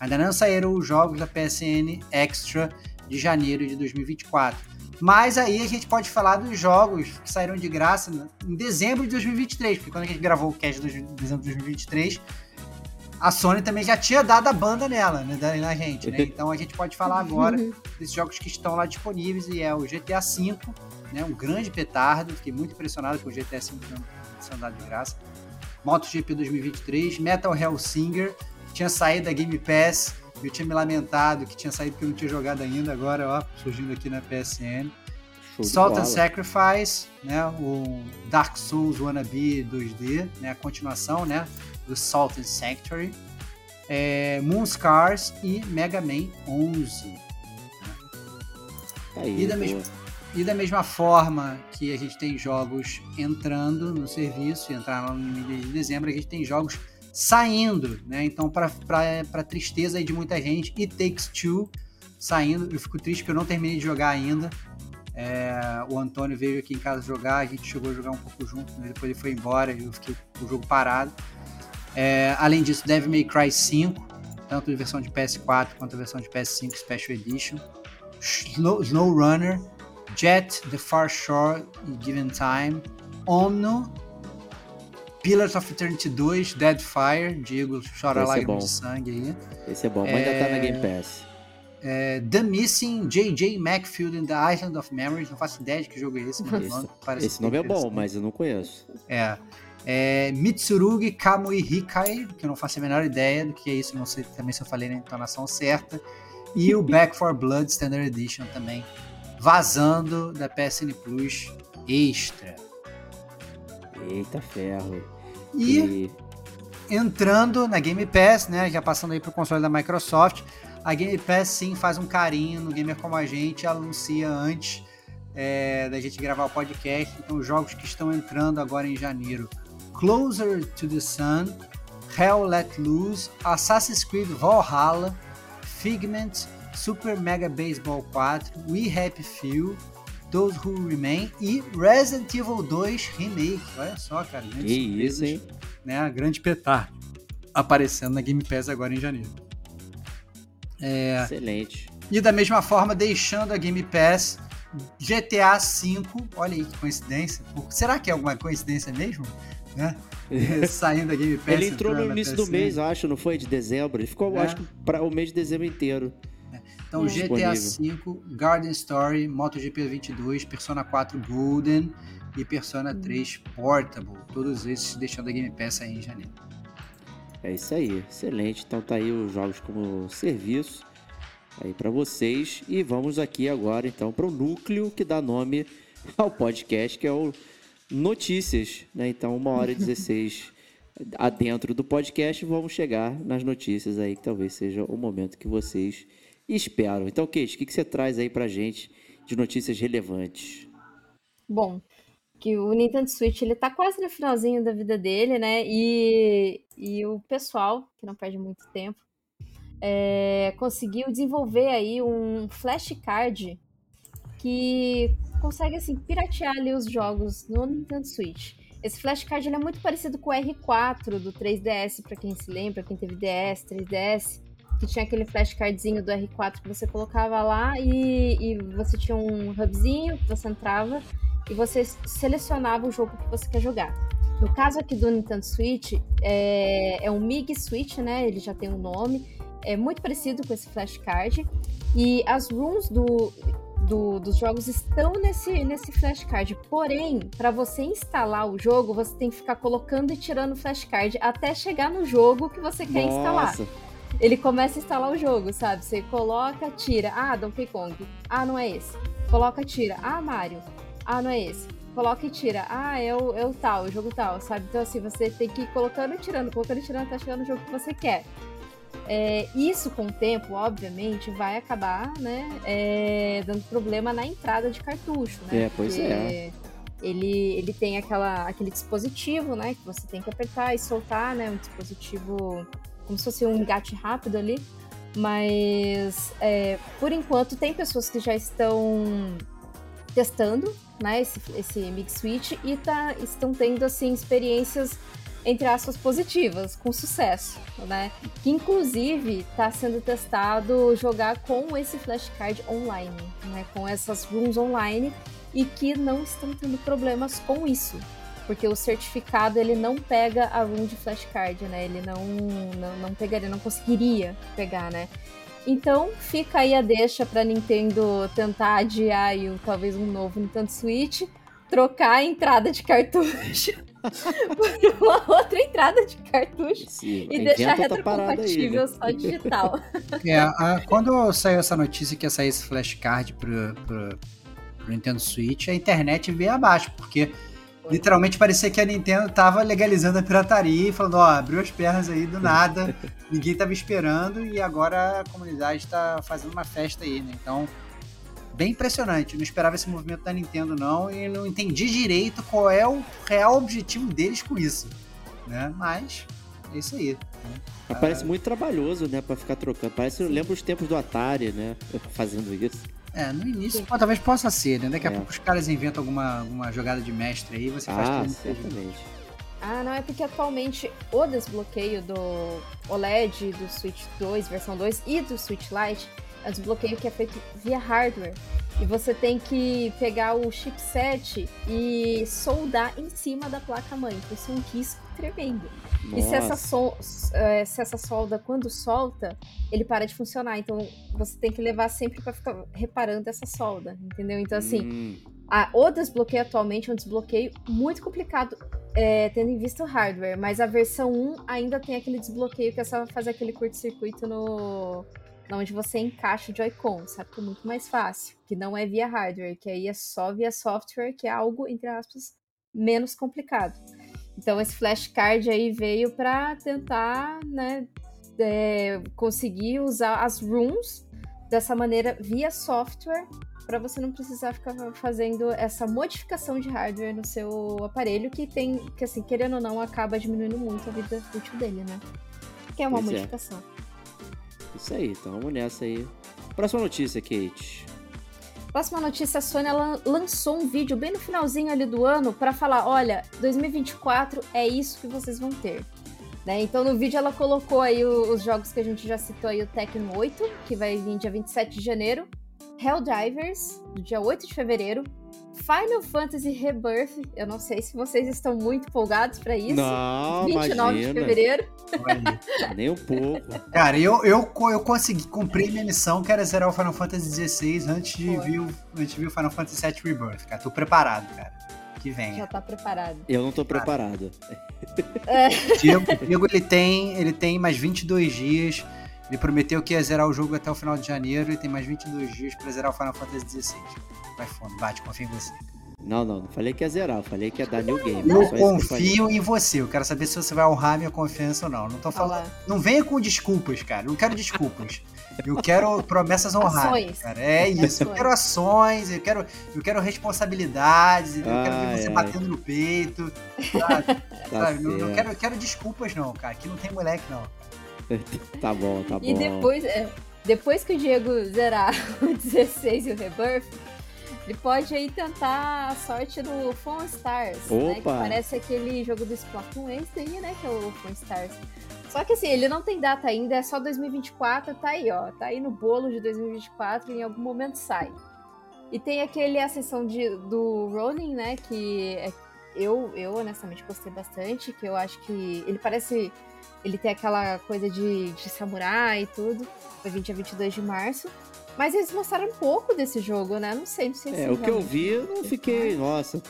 Ainda não saíram os jogos da PSN Extra de janeiro de 2024. Mas aí a gente pode falar dos jogos que saíram de graça em dezembro de 2023, porque quando a gente gravou o cast de dezembro de 2023, a Sony também já tinha dado a banda nela, né, na gente, né? Então a gente pode falar agora desses jogos que estão lá disponíveis e é o GTA V, né, um grande petardo, fiquei muito impressionado com o GTA V sendo dado de graça. MotoGP 2023, Metal Hellsinger, tinha saído da Game Pass, eu tinha me lamentado que tinha saído porque eu não tinha jogado ainda, agora ó, surgindo aqui na PSN. Salt and Sacrifice, né, o Dark Souls Wannabe 2D, né, a continuação, né, do Salt and Sanctuary, é, Moonscars e Mega Man 11. Né? Aí, e, da mesma, e da mesma forma que a gente tem jogos entrando no serviço, entraram no mês de dezembro, a gente tem jogos saindo, né? Então, para tristeza de muita gente, e Takes Two saindo. Eu fico triste porque eu não terminei de jogar ainda. É, o Antônio veio aqui em casa jogar, a gente chegou a jogar um pouco junto, mas depois ele foi embora e eu fiquei com o jogo parado. É, além disso, Devil May Cry 5, tanto a versão de PS4 quanto a versão de PS5 Special Edition. Snow, Snow Runner, Jet, The Far Shore e Given Time, Omno, Pillars of Eternity 2, Deadfire, Diego chora Esse lágrimas é de sangue aí. Esse é bom, mas é... ainda tá na Game Pass. É, The Missing, J.J. Macfield and the Island of Memories. Não faço ideia de que jogo é esse. Esse nome, esse nome é bom, mas eu não conheço. É. é Mitsurugi Kamui Hikai, que eu não faço a menor ideia do que é isso. Não sei também se eu falei na entonação certa. E o (laughs) Back for Blood Standard Edition também. Vazando da PSN Plus Extra. Eita ferro. E, e, entrando na Game Pass, né? Já passando aí pro console da Microsoft a Game Pass sim faz um carinho no gamer como a gente, anuncia antes é, da gente gravar o podcast. Então, os jogos que estão entrando agora em janeiro: Closer to the Sun, Hell Let Loose, Assassin's Creed Valhalla, Figment, Super Mega Baseball 4, We Happy Few, Those Who Remain e Resident Evil 2 Remake. Olha só, cara. Que isso, hein? Né, a grande petar aparecendo na Game Pass agora em janeiro. É, Excelente. E da mesma forma, deixando a Game Pass, GTA V, olha aí que coincidência. Será que é alguma coincidência mesmo? Né? (laughs) Saindo da Game Pass. Ele entrou no início do mês, acho, não foi? De dezembro. Ele ficou, é. acho para o mês de dezembro inteiro. É. Então, GTA V, Garden Story, MotoGP 22, Persona 4 Golden e Persona 3 Portable. Todos esses deixando a Game Pass aí em janeiro. É isso aí, excelente. Então tá aí os jogos como serviço aí para vocês e vamos aqui agora então para o núcleo que dá nome (laughs) ao podcast, que é o notícias, né? Então uma hora e (laughs) 16 adentro do podcast, vamos chegar nas notícias aí que talvez seja o momento que vocês esperam. Então, Kate, o que, que você traz aí pra gente de notícias relevantes? Bom, que o Nintendo Switch ele tá quase no finalzinho da vida dele, né? E, e o pessoal, que não perde muito tempo, é, conseguiu desenvolver aí um flashcard que consegue assim piratear ali os jogos no Nintendo Switch. Esse flashcard é muito parecido com o R4 do 3DS, para quem se lembra, quem teve DS, 3DS, que tinha aquele flashcardzinho do R4 que você colocava lá e, e você tinha um hubzinho que você entrava e você selecionava o jogo que você quer jogar. No caso aqui do Nintendo Switch, é, é um MIG Switch, né? Ele já tem um nome. É muito parecido com esse flashcard. E as rooms do, do, dos jogos estão nesse, nesse flashcard. Porém, para você instalar o jogo, você tem que ficar colocando e tirando o flashcard até chegar no jogo que você quer Nossa. instalar. Ele começa a instalar o jogo, sabe? Você coloca, tira. Ah, Donkey Kong. Ah, não é esse. Coloca, tira. Ah, Mario. Ah, não é esse. Coloca e tira. Ah, é o, é o tal, o jogo tal, sabe? Então, assim, você tem que ir colocando e tirando, colocando e tirando até chegar no jogo que você quer. É, isso, com o tempo, obviamente, vai acabar, né, é, dando problema na entrada de cartucho, né? É, pois Porque é. Ele, ele tem aquela, aquele dispositivo, né, que você tem que apertar e soltar, né, um dispositivo como se fosse um engate rápido ali. Mas, é, por enquanto, tem pessoas que já estão testando né, esse, esse Mix Switch e tá, estão tendo assim experiências entre aspas positivas, com sucesso, né? Que inclusive está sendo testado jogar com esse flashcard online, né? Com essas rooms online e que não estão tendo problemas com isso, porque o certificado ele não pega a room de flashcard, né? Ele não não, não pegaria, não conseguiria pegar, né? Então fica aí a deixa para Nintendo tentar adiar aí, talvez um novo Nintendo Switch, trocar a entrada de cartucho (laughs) por uma outra entrada de cartucho Esse- e deixar parada aí, retrocompatível né? só digital. (laughs) É, a- quando saiu essa notícia que ia sair esse flashcard pro, pro, pro Nintendo Switch, a internet veio abaixo, porque literalmente parecia que a Nintendo tava legalizando a pirataria e falando, ó, abriu as pernas aí do nada, (laughs) ninguém tava esperando e agora a comunidade tá fazendo uma festa aí, né? Então, bem impressionante. Não esperava esse movimento da Nintendo, não, e não entendi direito qual é o real objetivo deles com isso, né? Mas é isso aí. Mas parece muito trabalhoso, né? Pra ficar trocando. Parece, lembra os tempos do Atari, né? Fazendo isso. É, no início, pô, talvez possa ser, né? Daqui a É. pouco os caras inventam alguma, alguma jogada de mestre aí, você faz Ah, tudo. certamente. Ah, não, é porque atualmente o desbloqueio do OLED, do Switch 2, versão 2 e do Switch Lite é um desbloqueio que é feito via hardware. E você tem que pegar o chipset e soldar em cima da placa-mãe. Então isso é um risco tremendo. E se essa, Nossa. sol- eh, se essa solda, quando solta, ele para de funcionar. Então você tem que levar sempre pra ficar reparando essa solda, entendeu? Então, assim, Hum, a- o desbloqueio atualmente é um desbloqueio muito complicado, é, tendo em vista o hardware, mas a versão 1 ainda tem aquele desbloqueio que é só fazer aquele curto-circuito no. Onde você encaixa o Joy-Con, sabe? Que é muito mais fácil. Que não é via hardware, que aí é só via software, que é algo, entre aspas, menos complicado. Então esse flashcard aí veio para tentar, né, é, conseguir usar as rooms dessa maneira via software para você não precisar ficar fazendo essa modificação de hardware no seu aparelho que tem, que assim, querendo ou não, acaba diminuindo muito a vida útil dele, né? Que é uma Pois é. Isso aí, então vamos nessa aí. Próxima notícia, Kate. Próxima notícia, a Sony lançou um vídeo bem no finalzinho ali do ano para falar, olha, 2024 é isso que vocês vão ter. Né? Então no vídeo ela colocou aí os jogos que a gente já citou aí, o Tekken 8, que vai vir dia 27 de janeiro, Helldivers, do dia 8 de fevereiro, Final Fantasy Rebirth, eu não sei se vocês estão muito empolgados para isso. Não, 29 de imagina. fevereiro. Olha aí. Nem um pouco. (laughs) Cara, eu, eu, eu consegui cumprir minha missão, que era zerar o Final Fantasy XVI antes de, Foi. vir, o- antes de vir o Final Fantasy VII Rebirth, cara. Tô preparado, cara. Que Já venha. tá preparado. Eu não tô preparado. Diego, Diego ele, tem, ele tem mais 22 dias. Ele prometeu que ia zerar o jogo até o final de janeiro e tem mais 22 dias pra zerar o Final Fantasy XVI. Vai fundo, bate, confio em você. Não, não, não falei que ia zerar, eu falei que ia dar new game. Eu eu falei. confio em você. Eu quero saber se você vai honrar minha confiança ou não. Não tô falando. lá. Não venha com desculpas, cara. Eu não quero desculpas. Eu quero promessas honradas, Ações. cara. É isso. Eu Ações. quero ações, eu quero, eu quero responsabilidades, eu quero ver você ai. batendo no peito. Sabe? (laughs) Tá Sabe? Não, não quero, eu quero desculpas, não, cara. Aqui não tem moleque, não. (laughs) Tá bom, tá bom. E depois, é, depois que o Diego zerar (laughs) o 16 e o Rebirth, ele pode aí tentar a sorte no Phone Stars, né? Que parece aquele jogo do Splatoon esse aí, né? Que é o Phone Stars. Só que assim, ele não tem data ainda, é só 2024, tá aí, ó. Tá aí no bolo de 2024 e em algum momento sai. E tem aquele Ascensão de, do Ronin, né? Que é- eu, eu honestamente gostei bastante, que eu acho que ele parece ele tem aquela coisa de, de samurai e tudo. Vai vir dia 22 de março. Mas eles mostraram um pouco desse jogo, né? Não sei, não sei se É, o que eu vi, eu não fiquei, nossa,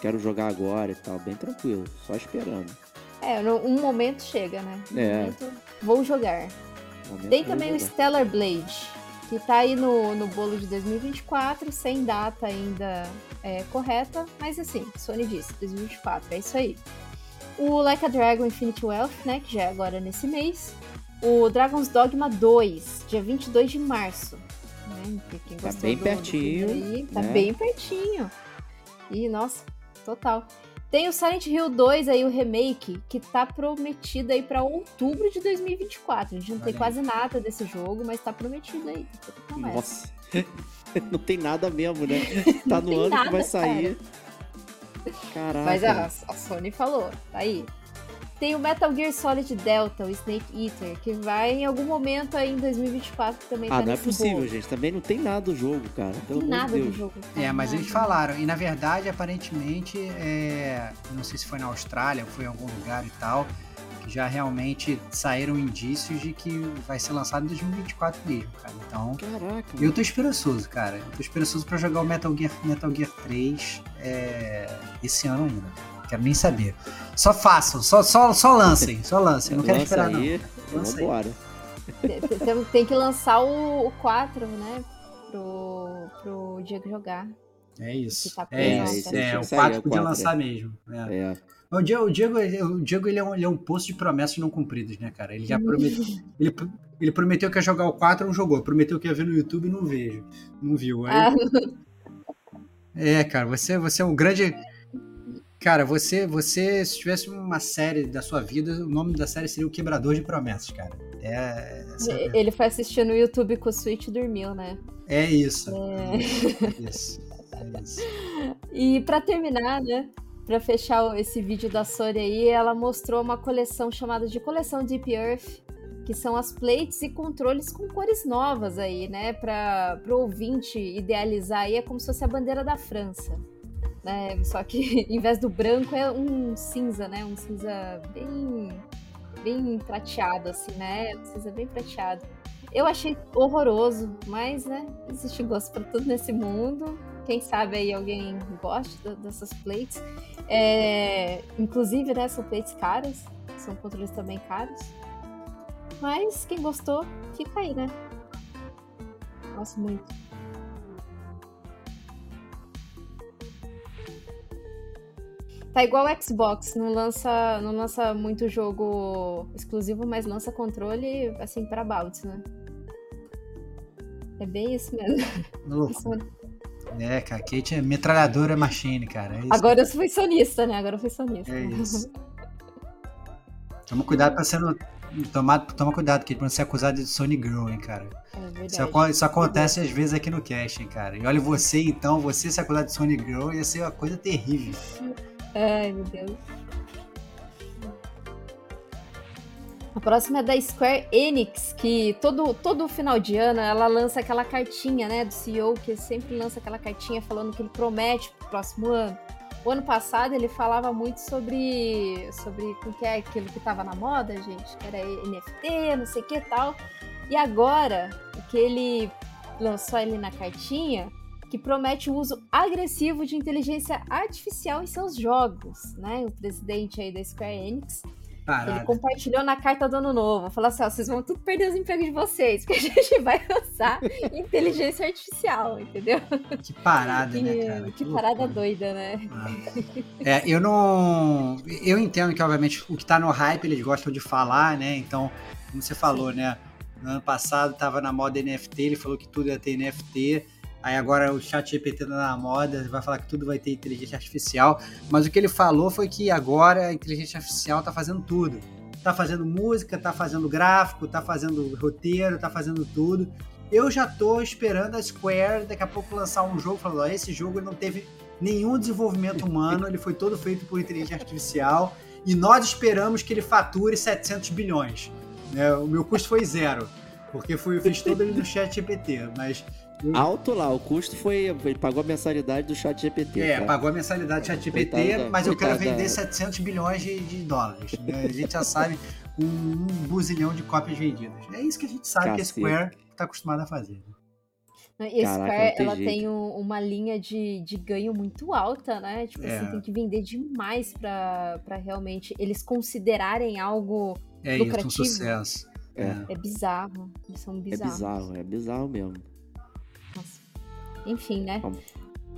quero jogar agora e tal, bem tranquilo, só esperando. É, um momento chega, né? Um É. momento, vou jogar. Momento Tem também o jogar. Stellar Blade, que tá aí no, no bolo de 2024, sem data ainda é, correta, mas assim, Sony disse, 2024, é isso aí. O Like a Dragon Infinity Wealth, né, que já é agora nesse mês. O Dragon's Dogma 2, dia 22 de março. Né? Tá bem do- do pertinho, filme aí, tá né? bem pertinho. E, nossa, total. Tem o Silent Hill 2 aí, o remake, que tá prometido aí pra outubro de 2024. A gente não tem quase nada desse jogo, mas tá prometido aí. Nossa, (laughs) não tem nada mesmo, né? (laughs) Tá no ano que nada, vai sair. Caraca. Mas a, a Sony falou, tá aí. Tem o Metal Gear Solid Delta, o Snake Eater, que vai em algum momento aí em 2024 também Ah, tá não é possível, bolo. gente. Também não tem nada do jogo, cara. Pelo Tem amor nada de do Deus. jogo. É, mas eles falaram. E na verdade, aparentemente, é, não sei se foi na Austrália ou foi em algum lugar e tal, que já realmente saíram indícios de que vai ser lançado em 2024 mesmo, cara. Então, Caraca. eu tô esperançoso, cara. Eu tô esperançoso pra jogar o Metal Gear, Metal Gear 3 é, esse ano ainda. Quero nem saber. Só façam, só, só, só lancem, só lancem. Não quero Lança esperar, aí, não. Lança aí. vambora. Tem- que lançar o, o 4, né? Pro, pro Diego jogar. É isso. Tá É isso. É, Tinha o que sair, 4 o podia quatro, lançar mesmo. É. É. O Diego, o Diego, ele- o Diego ele, é um, ele é um poço de promessas não cumpridas, né, cara? Ele já prometeu. ele, ele prometeu que ia jogar o 4, não jogou. Prometeu que ia ver no YouTube, não vejo. Não viu. Aí, Ah, (laughs) É, cara, você, você é um grande. Cara, você, você, se tivesse uma série da sua vida, o nome da série seria O Quebrador de Promessas, cara. É, essa- ele foi assistir no YouTube com o Switch e dormiu, né? é isso. É. É isso. É isso. (laughs) E pra terminar, né? Pra fechar esse vídeo da Sony aí, ela mostrou uma coleção chamada de coleção Deep Earth, que são as plates e controles com cores novas aí, né? Para o ouvinte idealizar aí, é como se fosse a bandeira da França. Né? Só que (laughs) em vez do branco é um cinza, né? Um cinza bem, bem prateado, assim, né? Um cinza bem prateado. Eu achei horroroso, mas, né? Existe gosto para tudo nesse mundo. Quem sabe aí alguém goste dessas plates. É, inclusive, né? São plates caras. São controles também caros. Mas quem gostou, fica aí, né? Gosto muito. Tá igual o Xbox, não lança, não lança muito jogo exclusivo, mas lança controle assim pra baldes, né? É bem isso mesmo. Louco. (laughs) É, cara, Kate é metralhadora machine, cara. É. Agora eu fui sonista, né? Agora eu fui sonista. É isso. (laughs) Toma cuidado pra ser. no- Toma, toma cuidado, Kate, pra não ser acusado de Sony Girl, hein, cara. É verdade. Isso, isso acontece às vezes aqui no cast, hein, cara. E olha você, então, você se acusar de Sony Girl ia ser uma coisa terrível. Ai, meu Deus. A próxima é da Square Enix, que todo, todo final de ano ela lança aquela cartinha, né, do CEO, que sempre lança aquela cartinha falando que ele promete pro próximo ano. O ano passado ele falava muito sobre, sobre o que é aquilo que tava na moda, gente, que era NFT, não sei o que tal. E agora, o que ele lançou ali na cartinha, que promete o uso agressivo de inteligência artificial em seus jogos, né? O presidente aí da Square Enix, ele Parada. compartilhou na carta do ano novo, falou assim, ó, vocês vão tudo perder os empregos de vocês, porque a (laughs) gente vai lançar inteligência artificial, entendeu? Que parada, Que, né, cara? que loucura. parada doida, né? É, eu não. Eu entendo que, obviamente, o que tá no hype eles gostam de falar, né? Então, como você falou, né? No ano passado tava na moda NFT, ele falou que tudo ia ter NFT. Aí agora o chat GPT tá na moda, vai falar que tudo vai ter inteligência artificial. Mas o que ele falou foi que agora a inteligência artificial tá fazendo tudo. Tá fazendo música, tá fazendo gráfico, tá fazendo roteiro, tá fazendo tudo. Eu já tô esperando a Square daqui a pouco lançar um jogo falando, ó, esse jogo não teve nenhum desenvolvimento humano, ele foi todo feito por inteligência artificial e nós esperamos que ele fature 700 bilhões. né? O meu custo foi zero, porque eu fiz todo ele no chat GPT, mas Alto lá, o custo foi. Ele pagou a mensalidade do chat GPT. é, tá? pagou a mensalidade do chat GPT, Coitada- mas eu quero coitada- vender 700 bilhões de, de dólares. né? A gente já sabe um, um buzilhão de cópias vendidas. É isso que a gente sabe que a. Square está acostumada a fazer. né? E a Caraca, Square, tem ela jeito. tem um- uma linha de, de ganho muito alta, né? Tipo É. assim, tem que vender demais pra, pra realmente eles considerarem algo... É isso, um Lucrativo. sucesso. É. É bizarro. Eles são É bizarros. bizarro, é bizarro mesmo. Enfim, né?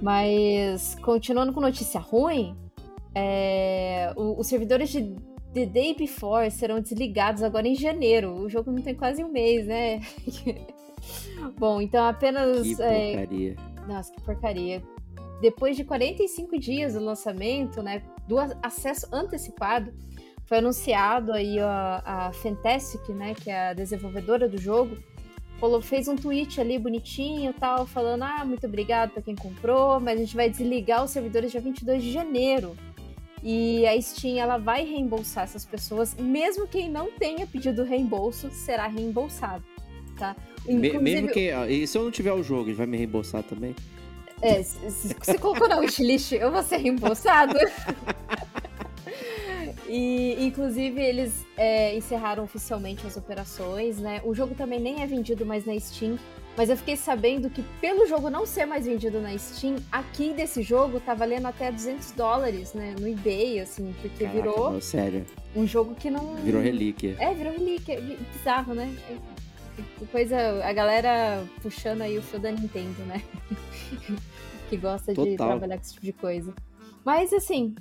Mas, continuando com notícia ruim, é, o- os servidores de The Day Before serão desligados agora em janeiro. O jogo não tem quase um mês, né? (laughs) Bom, então apenas. Que é, porcaria. nossa, que porcaria. Depois de 45 dias do lançamento, né, do acesso antecipado, foi anunciado aí a, a Fantastic, né, que é a desenvolvedora do jogo, fez um tweet ali bonitinho tal, falando, ah, muito obrigado para quem comprou, mas a gente vai desligar os servidores dia 22 de janeiro. E a Steam, ela vai reembolsar essas pessoas, mesmo quem não tenha pedido reembolso, será reembolsado, tá? Inclusive- mesmo que. ah, E se eu não tiver o jogo, ele vai me reembolsar também? É, se, se você colocou na wishlist, eu vou ser reembolsado. (laughs) e, inclusive, eles é, encerraram oficialmente as operações, né? O jogo também nem é vendido mais na Steam. Mas eu fiquei sabendo que pelo jogo não ser mais vendido na Steam, aqui desse jogo tá valendo até 200 dólares, né? No eBay, assim, porque Caraca, virou meu, sério. um jogo que não. Virou relíquia. É, virou relíquia. Bizarro, né? Coisa. A galera puxando aí o fio da Nintendo, né? (laughs) que gosta de Total. trabalhar com esse tipo de coisa. Mas assim,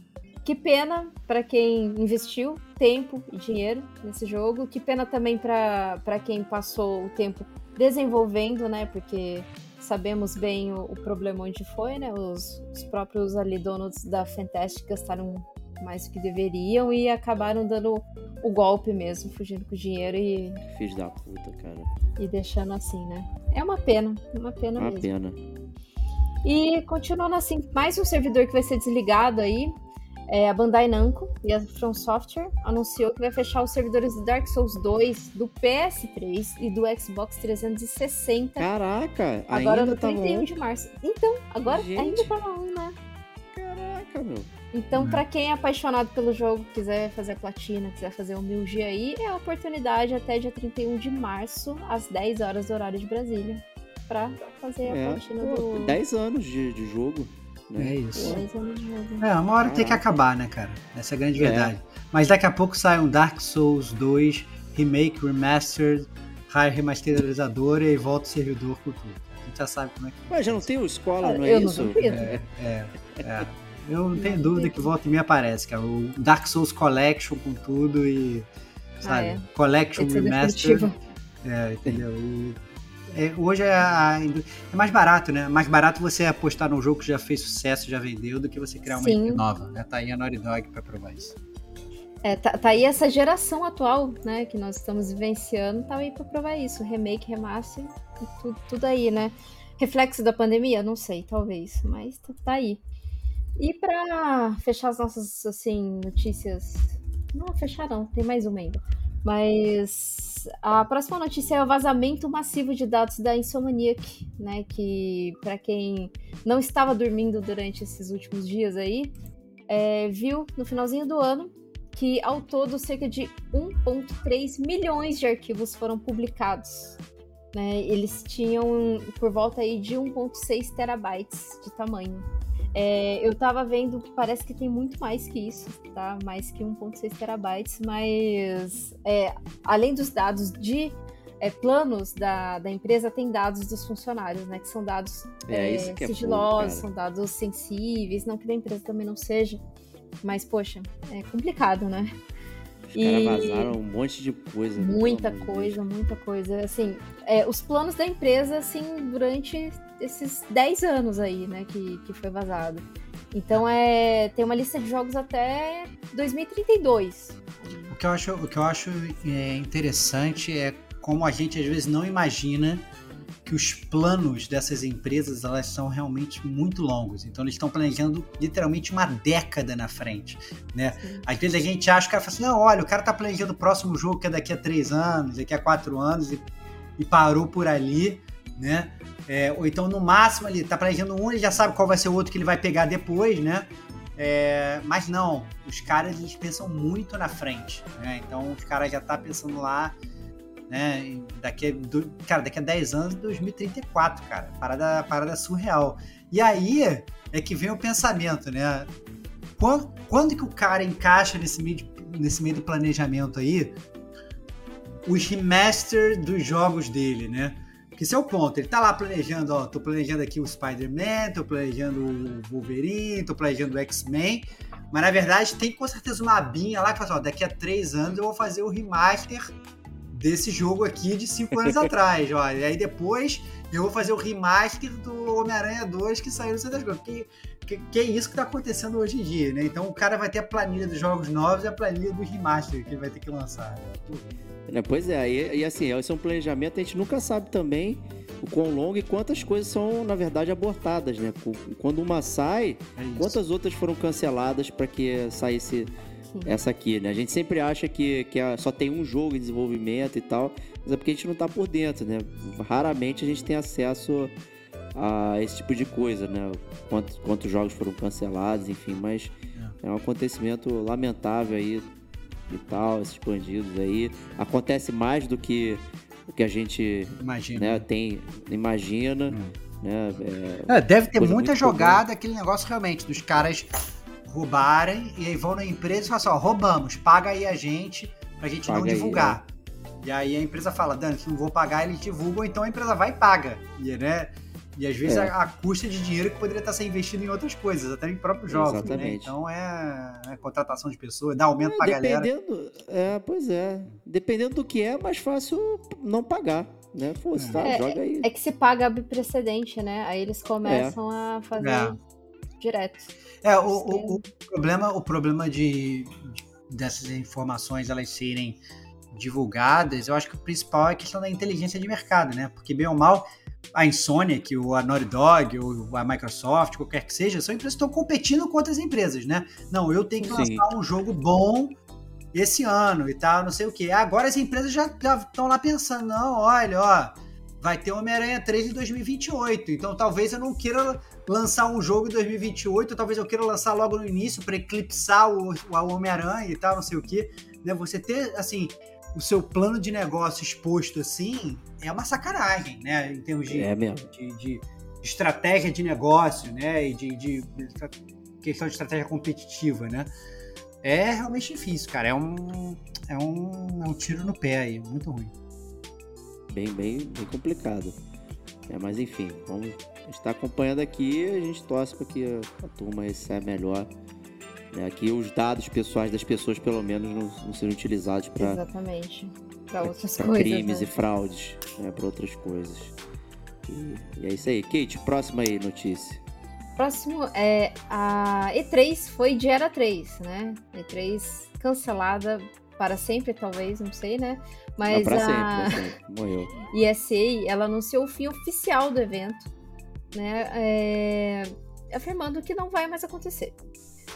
que pena pra quem investiu tempo e dinheiro nesse jogo. Que pena também pra pra quem passou o tempo desenvolvendo, né? Porque sabemos bem o, o problema onde foi, né? Os, os próprios ali donos da Fantastic gastaram mais do que deveriam e acabaram dando o golpe mesmo, fugindo com o dinheiro e, Filho da puta, cara. e deixando assim, né? É uma pena, uma pena Uma mesmo. pena. E continuando assim, mais um servidor que vai ser desligado aí. É a Bandai Namco e a From Software anunciou que vai fechar os servidores do Dark Souls 2, do PS3 e do Xbox 360 Caraca, agora ainda no tava 31 on. de março. Então, agora Gente. ainda tá on, né? Caraca, meu. Então, Hum. pra quem é apaixonado pelo jogo, quiser fazer a platina, quiser fazer o 1000G aí, é a oportunidade até dia 31 de março, às 10 horas do horário de Brasília, pra fazer a É, platina pô, do 10 anos de, de jogo. Né? É isso. 10 anos de jogo. É, uma hora tem que Caraca. acabar, né, cara? Essa é a grande É. verdade. Mas daqui a pouco sai um Dark Souls 2 Remake, Remastered, High Remasterizadora e volta o servidor com tudo. A gente já sabe como é que Mas já não tem o escola, não eu é não isso? duvido. é. é, é. Eu não tenho Não dúvida que volta e me aparece, cara. O Dark Souls Collection com tudo e. Sabe? Ah, é. Collection Remastered. É, entendeu? E, é, hoje é, a- é mais barato, né? Mais barato você apostar num jogo que já fez sucesso, já vendeu, do que você criar uma. IP nova. Né? Tá aí a Naughty Dog pra provar isso. É, tá, tá aí essa geração atual, né, que nós estamos vivenciando, tá aí pra provar isso. Remake, remaster, tudo, tudo aí, né? Reflexo da pandemia? Não sei, talvez, mas tá, tá aí. E pra fechar as nossas, assim, notícias... Não, fechar não, tem mais uma ainda. Mas a próxima notícia é o vazamento massivo de dados da Insomniac, né, que pra quem não estava dormindo durante esses últimos dias aí, é, viu no finalzinho do ano que ao todo cerca de 1,3 milhões de arquivos foram publicados. né? Eles tinham por volta aí de 1,6 terabytes de tamanho. É, eu tava vendo, parece que tem muito mais que isso, tá? Mais que 1,6 terabytes, mas é, além dos dados de é, planos da, da empresa, tem dados dos funcionários, né? Que são dados É, é, é sigilosos, são dados sensíveis, não que da empresa também não seja. Mas, poxa, é complicado, né? Os E- caras vazaram um monte de coisa. né? Muita amor de coisa, muita coisa. Assim, é, os planos da empresa, assim, durante esses 10 anos aí, né, que, que foi vazado. Então, é, tem uma lista de jogos até 2032. O que eu acho, o que eu acho é, interessante é como a gente às vezes não imagina que os planos dessas empresas elas são realmente muito longos. Então eles estão planejando literalmente uma década na frente, né? Sim. Às vezes a gente acha que o cara fala assim, não, olha, o cara tá planejando o próximo jogo que é daqui a três anos, daqui a quatro anos e, e parou por ali, né? É, ou então no máximo ele tá planejando um, ele já sabe qual vai ser o outro que ele vai pegar depois, né? É, mas não, os caras eles pensam muito na frente, né? Então os caras já tá pensando lá, né? Daqui a, do- cara, daqui a 10 anos, 2034, cara. Parada, parada surreal. E aí é que vem o pensamento, né? Quando, quando que o cara encaixa nesse meio, nesse meio do planejamento aí os remaster dos jogos dele, né? Porque esse é o ponto. Ele tá lá planejando, ó, tô planejando aqui o Spider-Man, tô planejando o Wolverine, tô planejando o X-Men. Mas na verdade tem com certeza uma abinha lá que fala assim, ó, daqui a três anos eu vou fazer o remaster desse jogo aqui de cinco anos (laughs) atrás, ó. E aí depois eu vou fazer o remaster do Homem-Aranha 2 que saiu no das Coisas. Que, que, que é isso que tá acontecendo hoje em dia, né? Então o cara vai ter a planilha dos jogos novos e a planilha dos remaster que ele vai ter que lançar. né? É, pois é, e, e assim, esse é um planejamento, a gente nunca sabe também o quão longo e quantas coisas são, na verdade, abortadas, né? Quando uma sai, É quantas outras foram canceladas para que saísse Sim. essa aqui, né? A gente sempre acha que, que a- só tem um jogo em desenvolvimento e tal, mas é porque a gente não tá por dentro, né? Raramente a gente tem acesso a esse tipo de coisa, né? Quantos, quantos jogos foram cancelados, enfim, mas é um acontecimento lamentável aí e tal, esses bandidos aí. Acontece mais do que que a gente Imagina. né, tem, imagina. Hum. Né, é, É, deve ter muita muito comum. jogada, aquele negócio realmente, dos caras roubarem e aí vão na empresa e falam assim, ó, roubamos, paga aí a gente pra gente não Paga aí, divulgar. E aí a empresa fala, Dani, se não vou pagar, eles divulgam, então a empresa vai e paga. E, né? E às vezes É. a, a custa de dinheiro que poderia estar sendo investido em outras coisas, até em próprios jogos. Né? Exatamente. Então é, é contratação de pessoas, dá aumento é, pra galera. dependendo, é, pois é. Dependendo do que é, é mais fácil não pagar. Né? Pô, você tá, É, joga aí. É que se paga precedente, né? Aí eles começam a fazer É. direto. É, o, o- o problema, o problema de, de- dessas informações elas serem divulgadas, eu acho que o principal é a questão da inteligência de mercado, né? Porque bem ou mal, a Insomniac, ou a Naughty Dog, ou a Microsoft, qualquer que seja, são empresas que estão competindo com outras empresas, né? Não, eu tenho que Sim. lançar um jogo bom esse ano e tal, não sei o quê. Agora as empresas já estão lá pensando, não, olha, ó, vai ter Homem-Aranha 3 em 2028, então talvez eu não queira lançar um jogo em 2028, talvez eu queira lançar logo no início para eclipsar o, o Homem-Aranha e tal, não sei o quê. Né? Você ter, assim, o seu plano de negócio exposto assim é uma sacanagem, né? Em termos de, É de, de estratégia de negócio, né? E de, de questão de estratégia competitiva, né? É realmente difícil, cara. É um, é um, é um tiro no pé aí, muito ruim. Bem, bem, bem complicado. É, mas enfim, vamos estar acompanhando aqui a gente torce para que a, a turma receba melhor. Né? Que os dados pessoais das pessoas, pelo menos, não, não sejam utilizados para Exatamente. Pra outras pra coisas. crimes né? e fraudes, né? para outras coisas. E, e é isso aí. Kate, próxima aí notícia. Próximo é a E3 foi de Era 3, né? E3 cancelada para sempre, talvez, não sei, né? Não, Mas pra a sempre. Morreu. (laughs) ESA, ela anunciou o fim oficial do evento, né? É, afirmando que não vai mais acontecer.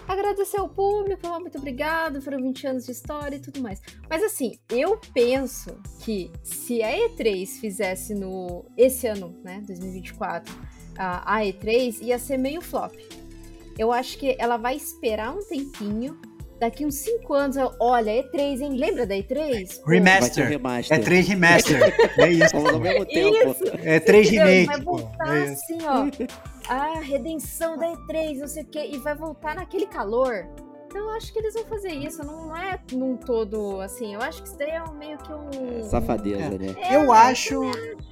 Agradecer ao público, ah, muito obrigado, foram 20 anos de história e tudo mais. Mas assim, eu penso que se a E3 fizesse no esse ano, né, 2024, a, a E3 ia ser meio flop. Eu acho que ela vai esperar um tempinho. Daqui uns 5 anos, eu- olha, E3, hein? Lembra da E3? Pô, Remaster. Um. É 3 remaster. é isso. Ao mesmo tempo. É 3 Entendeu? remake. Vai voltar É isso. assim, ó. A redenção da E3, não sei o quê, e vai voltar naquele calor. Então eu acho que eles vão fazer isso. Não, não é num todo assim. Eu acho que isso daí é um- meio que um. Safadeza, É. né? É, Eu acho. eu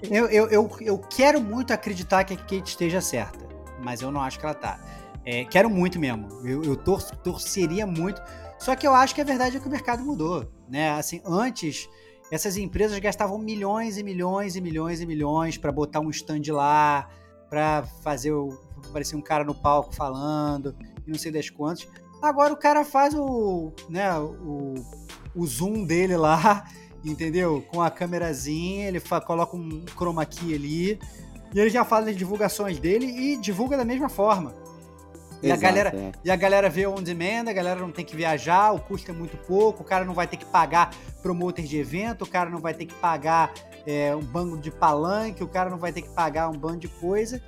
Eu, eu, eu, eu quero muito acreditar que a Kate esteja certa, mas eu não acho que ela tá. É, quero muito mesmo. Eu, eu tor- torceria muito. Só que eu acho que a verdade é que o mercado mudou. Né? Assim, antes, essas empresas gastavam milhões e milhões e milhões e milhões para botar um stand lá, para fazer o. parecer um cara no palco falando, e não sei das quantas. Agora o cara faz o. né, o, o zoom dele lá, (laughs) entendeu? Com a câmerazinha, ele coloca um chroma key ali, e ele já faz as divulgações dele e divulga da mesma forma. E a galera, é. e a galera vê on demand, a galera não tem que viajar, o custo é muito pouco, o cara não vai ter que pagar promoter de evento, o cara não vai ter que pagar é, um banco de palanque, o cara não vai ter que pagar um bando de coisa.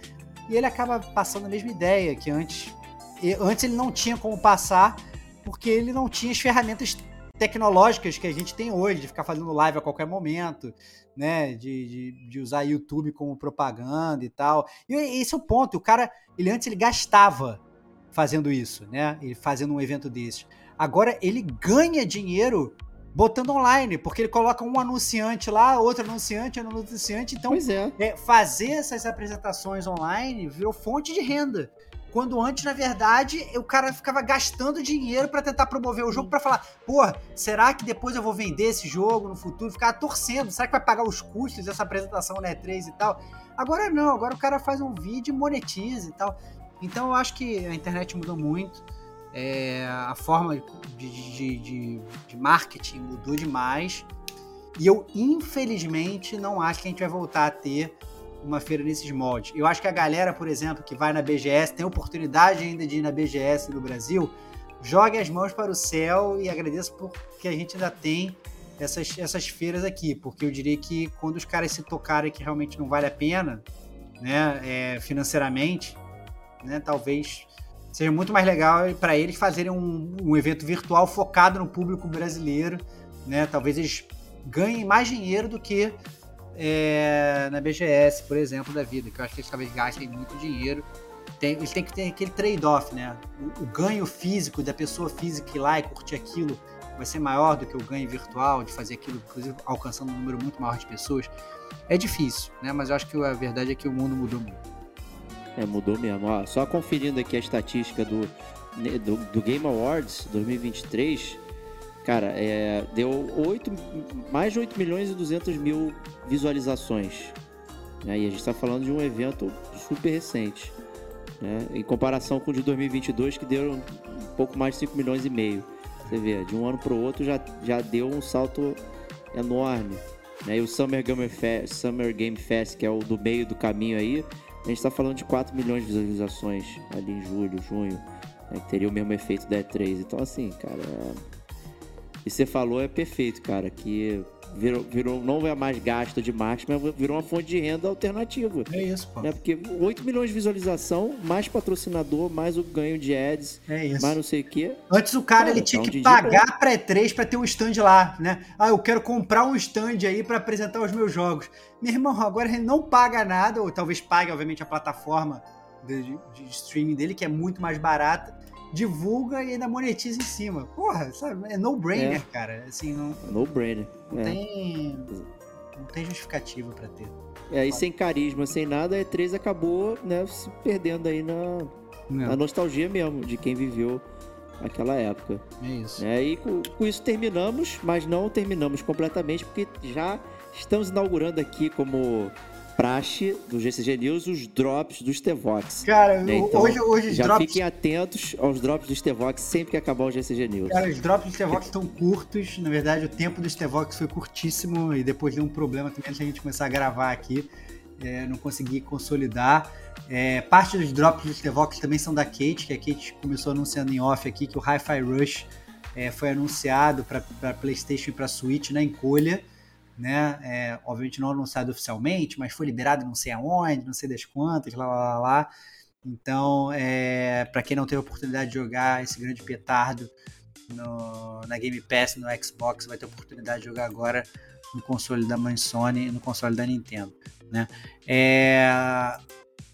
E ele acaba passando a mesma ideia que antes. e antes ele não tinha como passar, porque ele não tinha as ferramentas tecnológicas que a gente tem hoje, de ficar fazendo live a qualquer momento, né? De, de, de usar YouTube como propaganda e tal. E esse é o ponto. O cara, ele antes ele gastava fazendo isso, né? Ele fazendo um evento desse. Agora ele ganha dinheiro botando online, porque ele coloca um anunciante lá, outro anunciante, outro anunciante. Então, é. é, fazer essas apresentações online virou fonte de renda. Quando antes, na verdade, o cara ficava gastando dinheiro pra tentar promover o jogo, pra falar, porra, será que depois eu vou vender esse jogo no futuro? Ficava torcendo, será que vai pagar os custos dessa apresentação na E3 e tal? Agora não, agora o cara faz um vídeo e monetiza e tal. Então eu acho que a internet mudou muito. É, a forma de, de, de, de marketing mudou demais. E eu, infelizmente, não acho que a gente vai voltar a ter uma feira nesses moldes. Eu acho que a galera, por exemplo, que vai na BGS, tem oportunidade ainda de ir na BGS no Brasil, jogue as mãos para o céu e agradeço porque a gente ainda tem essas, essas feiras aqui, porque eu diria que quando os caras se tocarem que realmente não vale a pena, né, é, financeiramente, né, talvez seja muito mais legal para eles fazerem um, um evento virtual focado no público brasileiro, né, talvez eles ganhem mais dinheiro do que é, na BGS, por exemplo, da vida, que eu acho que eles talvez gastem muito dinheiro. Tem, eles têm que ter aquele trade-off, né? O, o, ganho físico da pessoa física ir lá e curtir aquilo vai ser maior do que o ganho virtual de fazer aquilo, inclusive alcançando um número muito maior de pessoas. É difícil, né? Mas eu acho que a verdade é que o mundo mudou muito. É, mudou mesmo. Ó, só conferindo aqui a estatística do, do, do Game Awards 2023, cara, é, deu 8, mais de 8 milhões e 200 mil visualizações. Né? E a gente está falando de um evento super recente. Né? Em comparação com o de 2022, que deu um pouco mais de 5 milhões e meio. Você vê, de um ano para o outro já, já deu um salto enorme. Né? E o Summer Game, Fest, Summer Game Fest, que é o do meio do caminho aí, a gente está falando de 4 milhões de visualizações ali em julho, junho, né, que teria o mesmo efeito da E3. Então, assim, cara, é... e você falou é perfeito, cara, que virou, virou, não é mais gasto de marketing, mas virou uma fonte de renda alternativa. É isso, pô. Né? Porque 8 milhões de visualização, mais patrocinador, mais o ganho de ads, é isso. mais não sei o quê. Antes o cara, cara ele tinha então, que pagar pra E3 pra ter um stand lá, né? Ah, eu quero comprar um stand aí para apresentar os meus jogos. Meu irmão, agora ele não paga nada, ou talvez pague, obviamente, a plataforma de, de streaming dele, que é muito mais barata divulga e ainda monetiza em cima. Porra, sabe? É no-brainer, é. cara. Assim, não. No-brainer. Não, é. tem. Não tem justificativa para ter. É, e sem carisma, sem nada, a E3 acabou, né, se perdendo aí na, na nostalgia mesmo de quem viveu aquela época. É isso. É, e com, com, isso terminamos, mas não terminamos completamente, porque já estamos inaugurando aqui como praxe do GCG News os drops do Stevox. Cara, né? então, hoje, hoje os já drops... fiquem atentos aos drops do Stevox sempre que acabar o GCG News. Cara, os drops do Stevox estão curtos. Na verdade, o tempo do Stevox foi curtíssimo e depois deu um problema também antes a gente começar a gravar aqui. É, não consegui consolidar. É, parte dos drops do Stevox também são da Kate, que a Kate começou anunciando em off aqui que o Hi-Fi Rush é, foi anunciado para PlayStation e para Switch na encolha né? É, obviamente não anunciado oficialmente, mas foi liberado não sei aonde, não sei das quantas, lá, lá, lá. lá. Então, é, para quem não teve a oportunidade de jogar esse grande petardo no, na Game Pass, no Xbox, vai ter a oportunidade de jogar agora no console da mãe Sony e no console da Nintendo, né? É,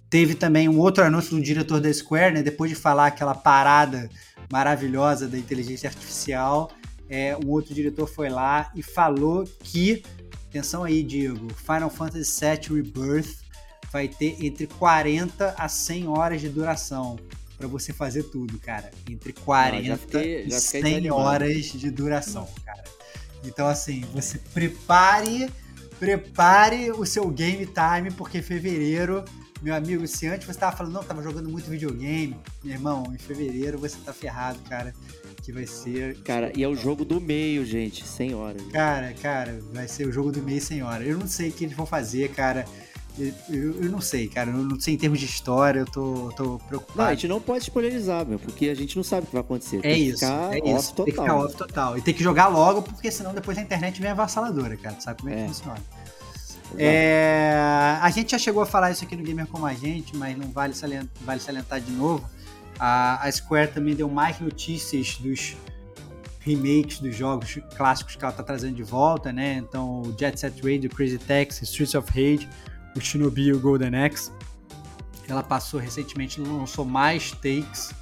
teve também um outro anúncio do diretor da Square, né? Depois de falar aquela parada maravilhosa da inteligência artificial, é, um outro diretor foi lá e falou que Atenção aí, Diego. Final Fantasy VII Rebirth vai ter entre 40 a 100 horas de duração para você fazer tudo, cara. Entre 40 Não, fiquei, e 100 horas de duração, cara. Então, assim, você prepare, prepare o seu game time, porque fevereiro, meu amigo, se antes você tava falando, não, tava jogando muito videogame, meu irmão, em fevereiro você tá ferrado, cara que vai ser. Cara, e é o jogo do meio, gente, sem hora. Cara, cara, vai ser o jogo do meio sem hora. Eu não sei o que eles vão fazer, cara. Eu, eu, eu, não sei, cara. Eu não sei em termos de história, eu tô, tô preocupado. Não, a gente não pode spoilerizar, meu, porque a gente não sabe o que vai acontecer. É isso. é isso. Total. Tem que ficar off total. E tem que jogar logo, porque senão depois a internet vem avassaladora, cara. Tu sabe como é, que funciona. É, a gente já chegou a falar isso aqui no Gamer Como a Gente, mas não vale salientar, vale salientar de novo. A, a Square também deu mais notícias dos remakes dos jogos clássicos que ela está trazendo de volta, né? Então, Jet Set Radio, Crazy Taxi, Streets of Rage, o Shinobi e o Golden Axe. Ela passou recentemente, lançou mais takes,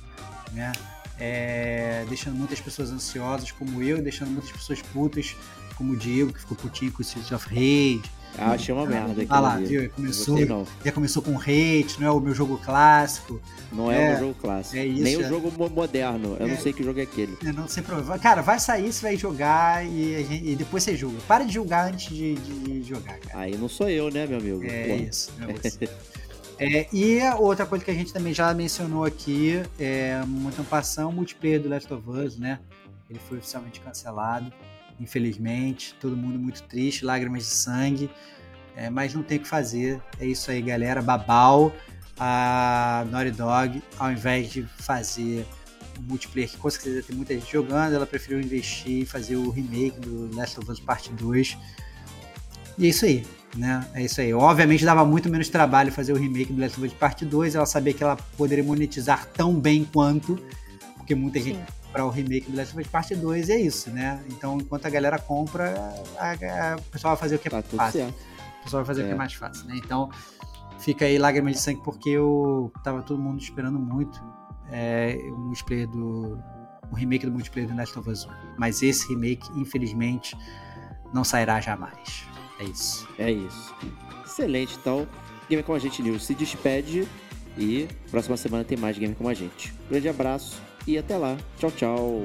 né? É, deixando muitas pessoas ansiosas, como eu, deixando muitas pessoas putas, como o Diego, que ficou putinho com o Streets of Rage. Ah, achei uma merda. Ah lá, viu? Começou, já começou com hate, não é o meu jogo clássico. Não é, é o meu jogo clássico. É isso, Nem é... o jogo moderno. Eu é, não sei que jogo é aquele. Eu não sei problema. Cara, vai sair, você vai jogar e, e depois você julga. Para de julgar antes de, de jogar, cara. Aí não sou eu, né, meu amigo? É Pô. isso, é (laughs) você. É, e outra coisa que a gente também já mencionou aqui, é, muito passão, o multiplayer do Last of Us, né? Ele foi oficialmente cancelado infelizmente. Todo mundo muito triste, lágrimas de sangue. É, mas não tem o que fazer. É isso aí, galera. Babau, a Naughty Dog, ao invés de fazer o multiplayer que com certeza tem muita gente jogando, ela preferiu investir e fazer o remake do Last of Us Part 2. E é isso aí, né? É isso aí. Obviamente dava muito menos trabalho fazer o remake do Last of Us Part 2, ela sabia que ela poderia monetizar tão bem quanto, porque muita Sim. gente para o remake do Last of Us Part 2 e é isso, né? Então, enquanto a galera compra, a, a, o pessoal vai fazer o que é tá tudo certo. pessoal vai fazer o que É. é mais fácil, né? Então, fica aí lágrimas de sangue porque eu tava todo mundo esperando muito é, o multiplayer do o remake do multiplayer do Last of Us 1. Mas esse remake, infelizmente, não sairá jamais. É isso. É isso. Excelente, então. Gamer com a gente News se despede e próxima semana tem mais Gamer com a gente. Grande abraço e até lá. Tchau, tchau.